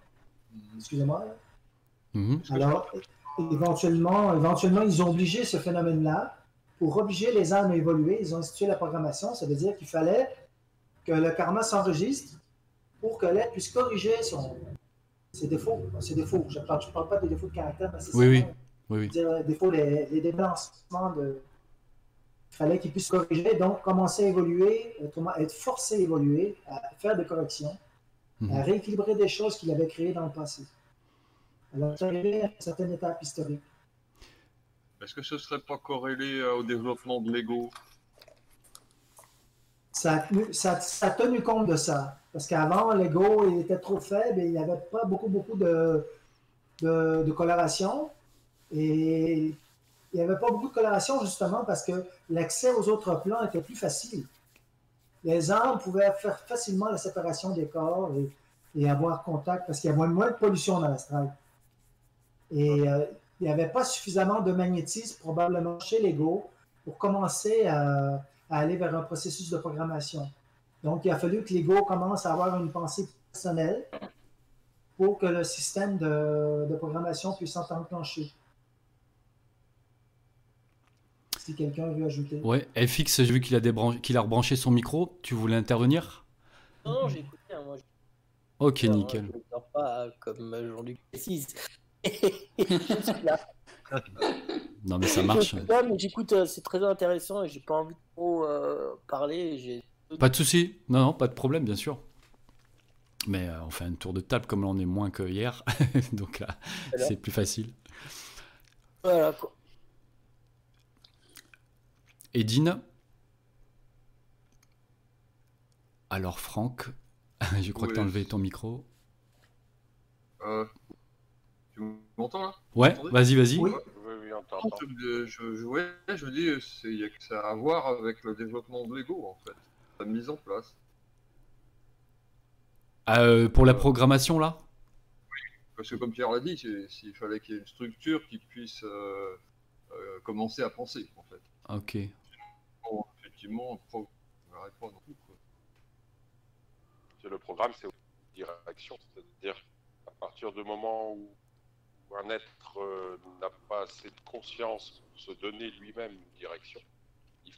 Excusez-moi. Mm-hmm. Alors, éventuellement, éventuellement, ils ont obligé ce phénomène-là pour obliger les âmes à évoluer, ils ont institué la programmation. Ça veut dire qu'il fallait que le karma s'enregistre pour que l'être puisse corriger son, ses défauts. Ses défauts. Je ne parle, pas des défauts de caractère, mais c'est oui, oui. oui, oui. Dire, les défauts, les, les débalancements de. Il fallait qu'il puisse corriger, donc commencer à évoluer, être forcé à évoluer, à faire des corrections, à mhm. rééquilibrer des choses qu'il avait créées dans le passé. Alors, c'est arrivé à une certaine étape historique. Est-ce que ce serait pas corrélé euh, au développement de l'ego? Ça, a tenu compte de ça. Parce qu'avant, l'ego était trop faible et il n'y avait pas beaucoup, beaucoup de, coloration. Et il n'y avait pas beaucoup de coloration justement parce que l'accès aux autres plans était plus facile. Les âmes pouvaient faire facilement la séparation des corps et, et avoir contact parce qu'il y avait moins de pollution dans l'astral. Et euh, il n'y avait pas suffisamment de magnétisme probablement chez l'ego pour commencer à, aller vers un processus de programmation. Donc, il a fallu que l'ego commence à avoir une pensée personnelle pour que le système de, programmation puisse s'enclencher. Si quelqu'un veut ajouter. Ouais, FX, j'ai vu qu'il a, qu'il a rebranché son micro. Tu voulais intervenir? Non, j'ai écouté. Hein, moi, ok, nickel. Je ne pas comme Jean-Luc précise. non, mais ça marche. mais j'écoute, euh, c'est très intéressant et j'ai pas envie de trop euh, parler. Pas de souci. Non, non, pas de problème, bien sûr. Mais euh, on fait un tour de table comme là on est moins que hier. Donc là, c'est plus facile. Voilà. Edine Alors, Franck, je crois que tu as enlevé ton micro. Euh, tu m'entends là Ouais, vas-y, vas-y. Oui, oui, on je, je, je, je dis, il y a que ça à voir avec le développement de l'ego, en fait, la mise en place. Euh, pour la programmation, là? Oui, parce que comme Pierre l'a dit, s'il fallait qu'il y ait une structure qui puisse euh, euh, commencer à penser, en fait. Ok. Bon, effectivement, on pas non plus. Le programme, c'est direction, c'est-à-dire à partir du moment où un être euh, n'a pas assez de conscience pour se donner lui-même une direction, il,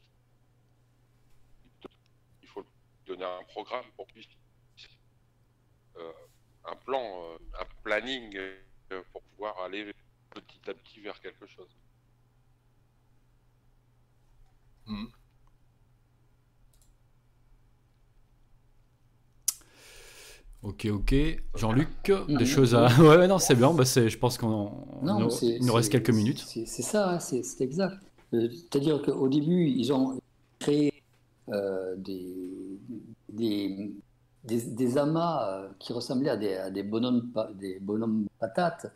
faut donner un programme pour lui, euh, un plan, euh, un planning pour pouvoir aller petit à petit vers quelque chose. Mmh. Ok, ok. Jean-Luc, des choses à. Ouais, non, c'est bien. Bah, je pense qu'on il nous reste quelques minutes. C'est ça, hein, c'est exact. Euh, c'est-à-dire qu'au début, ils ont créé euh, des, des, des, amas euh, qui ressemblaient à des, à des, bonhommes, des bonhommes patates,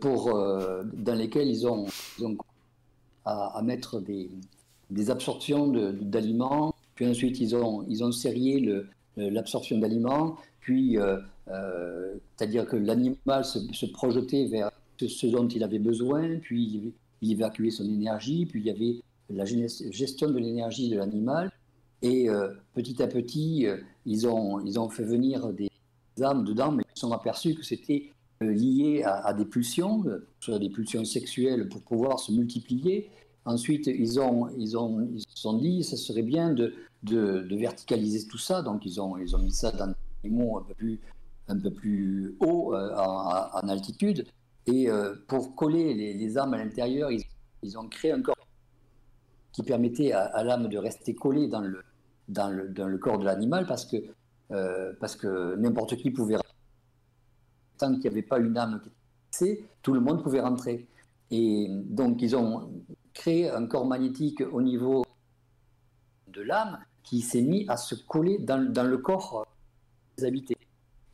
pour, dans lesquels ils ont, ils ont à, à, mettre des, des absorptions d'aliments. Puis ensuite, ils ont, ils ont serré l'absorption d'aliments euh, euh, c'est-à-dire que l'animal se, projetait vers ce dont il avait besoin, puis il, évacuait son énergie, puis il y avait la gestion de l'énergie de l'animal, et euh, petit à petit, ils, ont, ils ont fait venir des âmes dedans, mais ils se sont aperçus que c'était lié à, des pulsions, soit des pulsions sexuelles pour pouvoir se multiplier. Ensuite, ils ont, ils ont, ils se sont dit, ça serait bien de, de, de, verticaliser tout ça, donc ils ont, ils ont mis ça dans un peu plus, un peu plus haut euh, en, altitude. Et euh, pour coller les, âmes à l'intérieur, ils, ont créé un corps qui permettait à, l'âme de rester collée dans le, dans le, dans le corps de l'animal parce que, euh, que n'importe qui pouvait tant qu'il n'y avait pas une âme qui était tout le monde pouvait rentrer. Et donc ils ont créé un corps magnétique au niveau de l'âme qui s'est mis à se coller dans, dans le corps habiter.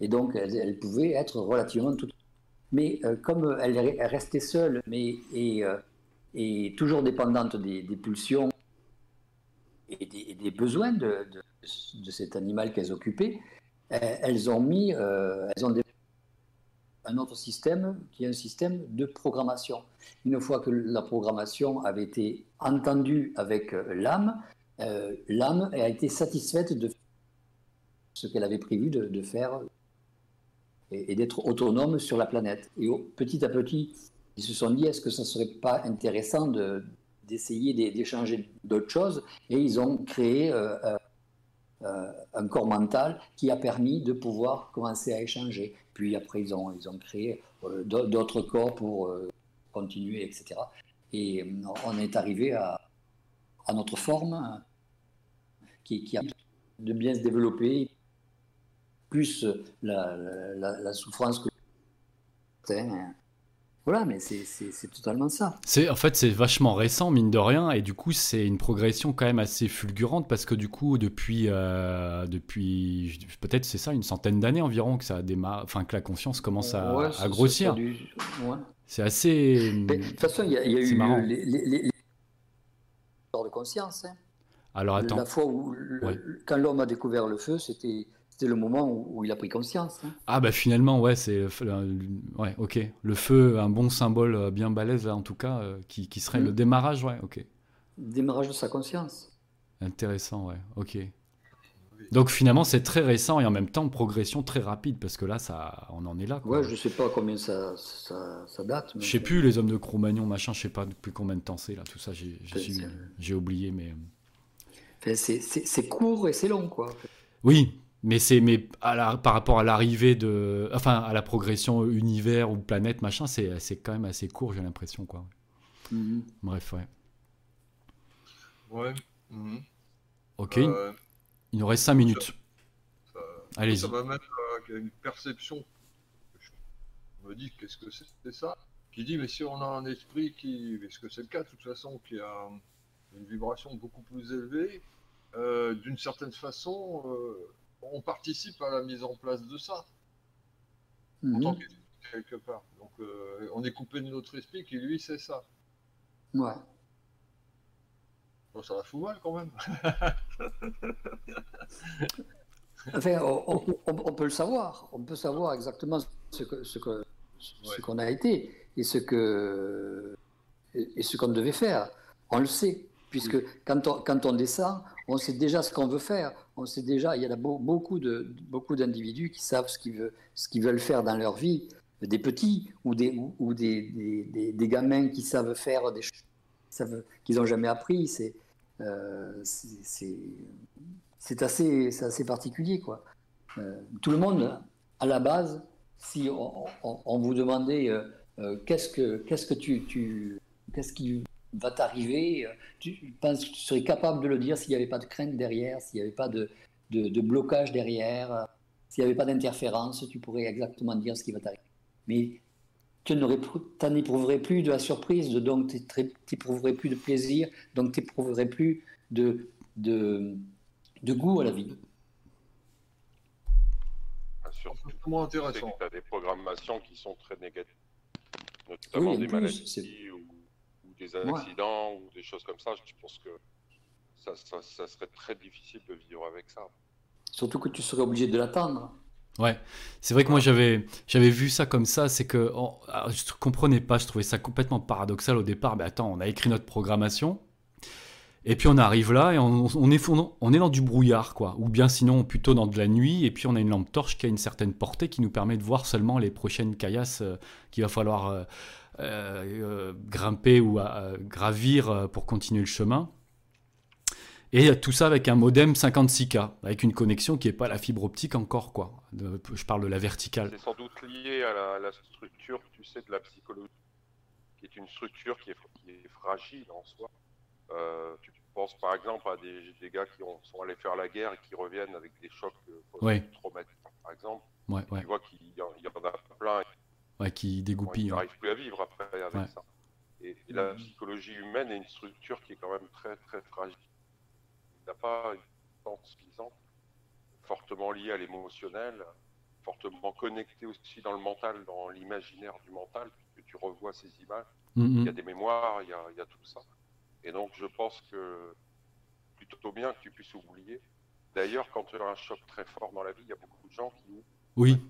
Et donc, elle, pouvait être relativement toute. Mais euh, comme elle, restait seule, mais et, euh, toujours dépendante des, pulsions et des, besoins de, de, cet animal qu'elles occupaient, euh, elles ont mis, elles ont un autre système qui est un système de programmation. Une fois que la programmation avait été entendue avec l'âme, l'âme a été satisfaite de ce qu'elle avait prévu de, faire et, d'être autonome sur la planète. Et petit à petit, ils se sont dit, est-ce que ça ne serait pas intéressant de, d'essayer d'échanger d'autres choses? Et ils ont créé un corps mental qui a permis de pouvoir commencer à échanger. Puis après, ils ont, ils ont créé d'autres corps pour continuer, etc. Et on est arrivé à, à notre forme qui, qui, a de bien se développer, plus la, la, la souffrance que voilà, mais c'est totalement ça. C'est en fait c'est vachement récent mine de rien et du coup c'est une progression quand même assez fulgurante parce que du coup depuis euh, depuis peut-être c'est ça une centaine d'années environ que ça démarre, enfin que la conscience commence à, à grossir. C'est assez. de toute façon il y, a eu les, les, les, de conscience. Hein. Alors attends. La fois où quand l'homme a découvert le feu, c'était c'était le moment où, il a pris conscience. Hein. Ah bah finalement ouais c'est ouais ok le feu un bon symbole euh, bien balèze en tout cas euh, qui, qui, serait le mm. démarrage ouais ok. Démarrage de sa conscience. Intéressant ouais ok. Donc finalement c'est très récent et en même temps progression très rapide parce que là ça on en est là. Quoi. Ouais je sais pas combien ça, ça, ça date. Je sais plus les hommes de Cro-Magnon machin je sais pas depuis combien de temps c'est là tout ça j'ai oublié mais. c'est court et c'est long quoi. Oui, mais c'est mais par rapport à l'arrivée de, enfin à la progression univers ou planète machin, c'est c'est quand même assez court, j'ai l'impression quoi. Mm-hmm. Bref, ouais. Ouais. Mm-hmm. Ok. Euh, il nous reste 5 minutes. Allez-y. Ça va mettre euh, une perception. Je me dis qu'est-ce que c'est ça? Qui dit mais si on a un esprit qui, est-ce que c'est le cas de toute façon, qui a une vibration beaucoup plus élevée, euh, d'une certaine façon on participe à la mise en place de ça. En mhm. quelque part. Donc, euh, on est coupé de notre esprit qui, lui, c'est ça. Ouais. Bon, ça la fout mal quand même. enfin, on, peut le savoir. On peut savoir exactement ce que ce que ce qu'on a été et ce que et ce qu'on devait faire. On le sait, puisque quand on, quand on descend, on sait déjà ce qu'on veut faire. On sait déjà, il y a beaucoup de beaucoup d'individus qui savent ce qu'ils veulent, faire dans leur vie, des petits ou des ou, des, des, gamins qui savent faire des choses qu'ils n'ont jamais appris. C'est euh, c'est assez assez particulier quoi. Euh, tout le monde à la base, si on, vous demandait euh, qu'est-ce que qu'est-ce que tu, tu qu'est-ce qui va t'arriver. Euh, tu penses que tu serais capable de le dire s'il n'y avait pas de crainte derrière, s'il n'y avait pas de, de, blocage derrière, euh, s'il n'y avait pas d'interférence, tu pourrais exactement dire ce qui va t'arriver. Mais tu n'éprouverais plus de la surprise, donc tu n'éprouverais plus de plaisir, donc tu n'éprouverais plus de, de, de, goût à la vie. Intéressant. Tu as des programmations qui sont très négatives, notamment des maladies des accidents ou des choses comme ça, je pense que ça, ça, serait très difficile de vivre avec ça. Surtout que tu serais obligé de l'attendre. Ouais, c'est vrai que moi j'avais j'avais vu ça comme ça, c'est que je je comprenais pas, je trouvais ça complètement paradoxal au départ. Mais attends, on a écrit notre programmation, et puis on arrive là et on, on, est, on est dans du brouillard, quoi. Ou bien sinon plutôt dans de la nuit, et puis on a une lampe torche qui a une certaine portée qui nous permet de voir seulement les prochaines caillasses euh, qu'il va falloir euh, euh, grimper ou à, gravir euh, pour continuer le chemin. Et tout ça avec un modem 56K, avec une connexion qui n'est pas la fibre optique encore, quoi. je parle de la verticale. C'est sans doute lié à la, structure, tu sais, de la psychologie, qui est une structure qui est, fragile en soi. Euh, tu penses par exemple à des, gars qui ont, sont allés faire la guerre et qui reviennent avec des chocs traumatiques, par exemple. Tu vois qu'il y, en a plein Ouais, qui dégoupille. On n'arrive plus à vivre après avec ça. Et, la psychologie humaine est une structure qui est quand même très très fragile. Il n'a pas une force suffisante, fortement liée à l'émotionnel, fortement connectée aussi dans le mental, dans l'imaginaire du mental, puisque tu revois ces images. Mm-hmm. Il y a des mémoires, il y a, il y a, tout ça. Et donc je pense que plutôt bien que tu puisses oublier. D'ailleurs, quand tu as un choc très fort dans la vie, il y a beaucoup de gens qui Oui,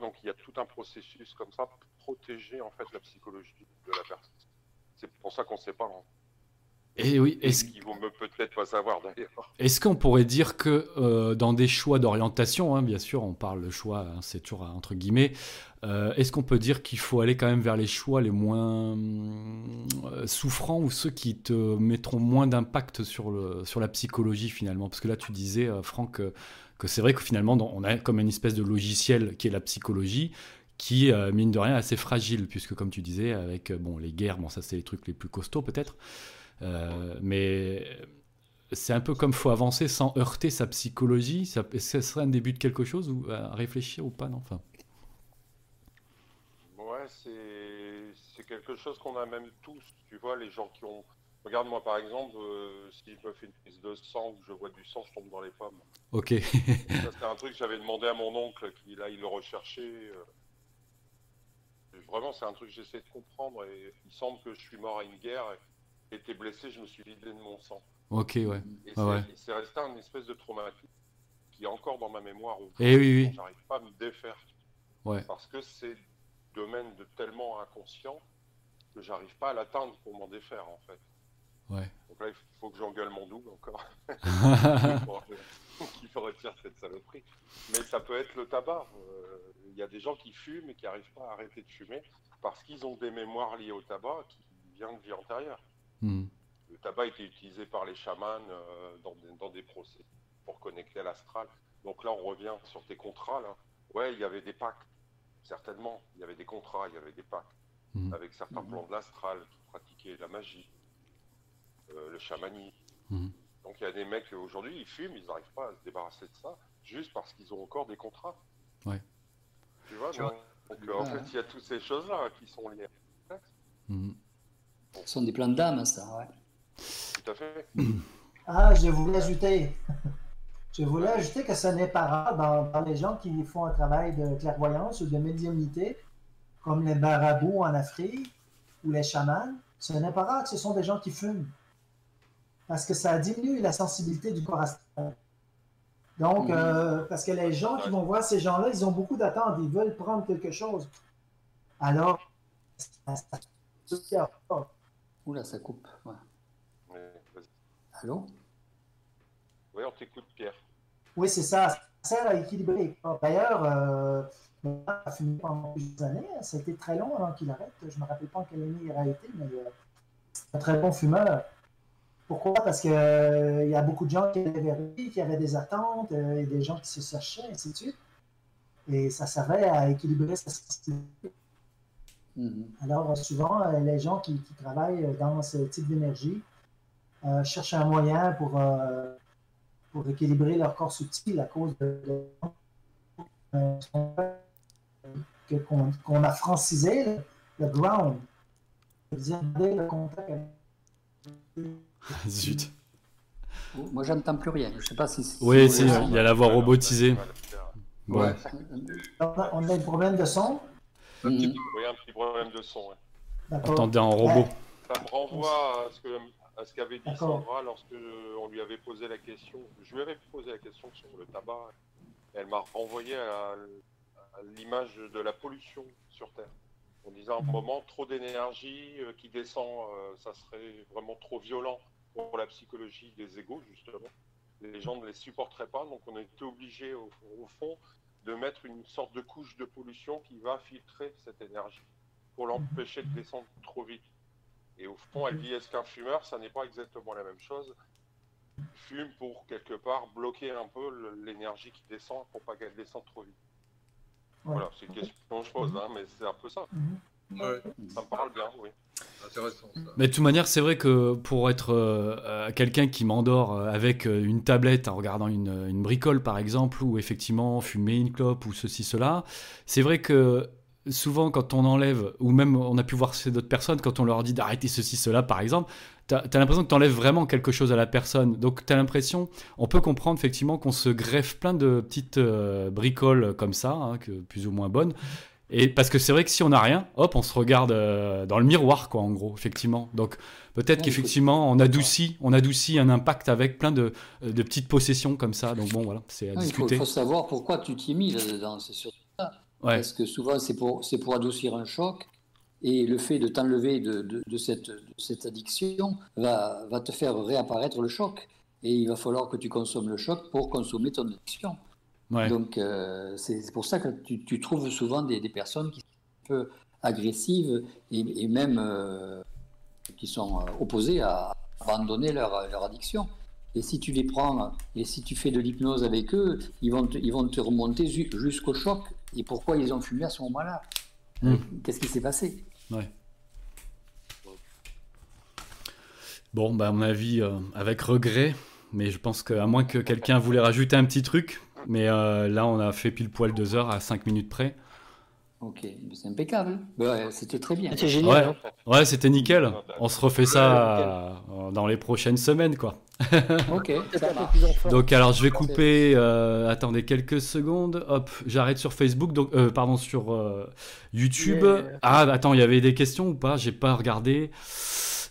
donc il y a tout un processus comme ça pour protéger en fait la psychologie de la personne. C'est pour ça qu'on ne sait pas. Hein. Et oui, est-ce qu'ils vont peut-être pas savoir d'ailleurs. Est-ce qu'on pourrait dire que euh, dans des choix d'orientation, hein, bien sûr, on parle de choix, hein, c'est toujours entre guillemets, euh, est-ce qu'on peut dire qu'il faut aller quand même vers les choix les moins euh, souffrants ou ceux qui te mettront moins d'impact sur, le, sur la psychologie finalement? Parce que là, tu disais, Franck, que c'est vrai que finalement, on a comme une espèce de logiciel qui est la psychologie, qui, mine de rien, est assez fragile, puisque comme tu disais, avec bon, les guerres, bon, ça c'est les trucs les plus costauds peut-être, mais c'est un peu comme faut avancer sans heurter sa psychologie. Ça, est-ce que ce serait un début de quelque chose ou à réfléchir ou pas enfin... C'est quelque chose qu'on a même tous. Tu vois, les gens qui ont. Regarde moi par exemple, euh, si je me fais une prise de sang je vois du sang, je tombe dans les pommes. Ok. ça c'est un truc que j'avais demandé à mon oncle qui là il le recherchait. Euh. Vraiment c'est un truc que j'essaie de comprendre et il semble que je suis mort à une guerre et été blessé, je me suis vidé de mon sang. Ok, ouais. Et ah c'est resté un espèce de traumatisme qui est encore dans ma mémoire. Et eh oui, oui. J'arrive pas à me défaire. Ouais. Parce que c'est domaine de tellement inconscient que j'arrive pas à l'atteindre pour m'en défaire en fait. Ouais. Donc là, il faut que j'engueule mon double encore. qu'il faut retirer cette saloperie. Mais ça peut être le tabac. Euh, il y a des gens qui fument et qui n'arrivent pas à arrêter de fumer parce qu'ils ont des mémoires liées au tabac qui viennent de vie antérieure. Hmm le tabac était utilisé par les chamans euh, dans, des, procès pour connecter à l'astral. Donc là, on revient sur tes contrats. Là. Ouais, il y avait des pactes, certainement. Il y avait des contrats, il y avait des pactes mhm. avec certains plans de l'astral qui pratiquaient la magie, le chamanisme. Mhm. Donc il y a des mecs aujourd'hui, ils fument, ils n'arrivent pas à se débarrasser de ça, juste parce qu'ils ont encore des contrats. Ouais. Tu vois, donc, en fait, il y a toutes ces choses-là qui sont liées. Mhm. Ce sont des plans d'âme, ça, ouais. Tout à fait. Ah, je voulais ajouter. Je voulais ajouter que ce n'est pas rare dans, les gens qui font un travail de clairvoyance ou de médiumnité, comme les marabouts en Afrique ou les chamans, ce n'est pas rare que ce sont des gens qui fument. Parce que ça diminue la sensibilité du corps astral. Donc, mhm. euh, parce que les gens qui vont voir ces gens-là, ils ont beaucoup d'attentes, ils veulent prendre quelque chose. Alors, ça, Oula, ça coupe. Allô? Oui, on t'écoute, Pierre. Oui, c'est ça. Ça sert à équilibrer. D'ailleurs, euh, il a fumé pendant plusieurs années. Ça a été très long avant qu'il arrête. Je ne me rappelle pas en quelle année il a arrêté, mais euh, c'est un très bon fumeur. Pourquoi? Parce qu'il euh, y a beaucoup de gens qui avaient qui avaient des attentes, euh, et des gens qui se cherchaient, et ainsi de suite. Et ça servait à équilibrer sa sensibilité. Mm-hmm. Alors, souvent, les gens qui, qui, travaillent dans ce type d'énergie euh, cherchent un moyen pour, euh, pour équilibrer leur corps subtil à cause de, qu'on a francisé le, ground. le contact Zut. Moi, j'entends plus rien. Je sais pas si. Oui, il y a la voix robotisée. Ouais. On, a, un problème de son? Oui, un petit problème de son. Attendez en robot. Ça me renvoie à ce que ce qu'avait dit Sandra lorsque on lui avait posé la question. Je lui avais posé la question sur le tabac. elle m'a renvoyé à, l'image de la pollution sur Terre. En disant un moment trop d'énergie euh, qui descend, euh, ça serait vraiment trop violent pour la psychologie des égaux, justement. Les gens ne les supporteraient pas, donc on était obligé, au, fond, de mettre une sorte de couche de pollution qui va filtrer cette énergie pour l'empêcher de descendre trop vite. Et au fond, elle dit est-ce qu'un fumeur, ça n'est pas exactement la même chose? Fume pour quelque part bloquer un peu l'énergie qui descend pour pas qu'elle descende trop vite. Voilà, c'est une question que je pose, hein, mais c'est un peu ça. Mhm. Ça me parle bien, oui. Intéressant, ça. Mais de toute manière, c'est vrai que pour être euh, euh, quelqu'un qui m'endort euh, avec une tablette en regardant une, une, bricole, par exemple, ou effectivement fumer une clope ou ceci, cela, c'est vrai que souvent quand on enlève, ou même on a pu voir chez d'autres personnes, quand on leur dit d'arrêter ceci, cela par exemple, tu as, l'impression que tu enlèves vraiment quelque chose à la personne. Donc tu as l'impression, on peut comprendre effectivement qu'on se greffe plein de petites euh, bricoles comme ça, hein, que, plus ou moins bonnes. Et parce que c'est vrai que si on n'a rien, hop, on se regarde euh, dans le miroir, quoi, en gros, effectivement. Donc peut-être qu'effectivement, on adoucit, on adoucit un impact avec plein de, euh, de petites possessions comme ça. Donc bon, voilà, c'est à discuter. Il faut, savoir pourquoi tu t'y mis là-dedans, c'est sûr. Parce que souvent, c'est pour, pour adoucir un choc. Et le fait de t'enlever de, de, cette, cette, addiction va, va, te faire réapparaître le choc. Et il va falloir que tu consommes le choc pour consommer ton addiction. Donc, euh, c'est pour ça que tu, tu trouves souvent des, des, personnes qui sont un peu agressives et, et même, euh, qui sont opposés à abandonner leur, leur addiction. Et si tu les prends et si tu fais de l'hypnose avec eux, ils vont te, ils vont te remonter jusqu'au choc. Et pourquoi ils ont fumé à ce moment-là? Hmm. Qu'est-ce qui s'est passé? Ouais. Bon, bah à mon avis, euh, avec regret, mais je pense qu'à moins que quelqu'un voulait rajouter un petit truc, mais euh, là on a fait pile poil deux heures à cinq minutes près. Ok, c'est impeccable. c'était très bien. C'est génial. Ouais, hein. ouais c'était nickel. On se refait ça euh, dans les prochaines semaines, quoi. ok, Donc alors je vais couper. Euh, attendez quelques secondes. Hop, j'arrête sur Facebook. Donc euh, pardon sur YouTube. Ah attends, il y avait des questions ou pas? J'ai pas regardé.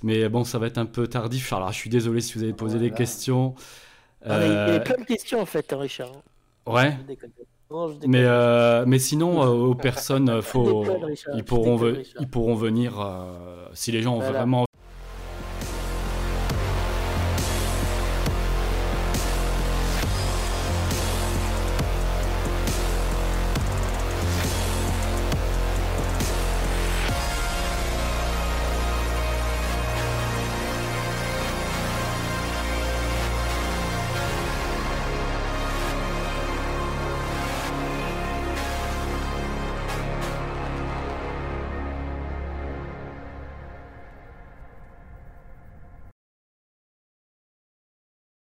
Mais bon, ça va être un peu tardif. Alors je suis désolé si vous avez posé des questions. Ah, il y avait plein de questions en fait, Richard. Ouais. Mais, euh, mais sinon, euh, aux personnes, faut, ils, pourront ils pourront venir, euh, si les gens ont vraiment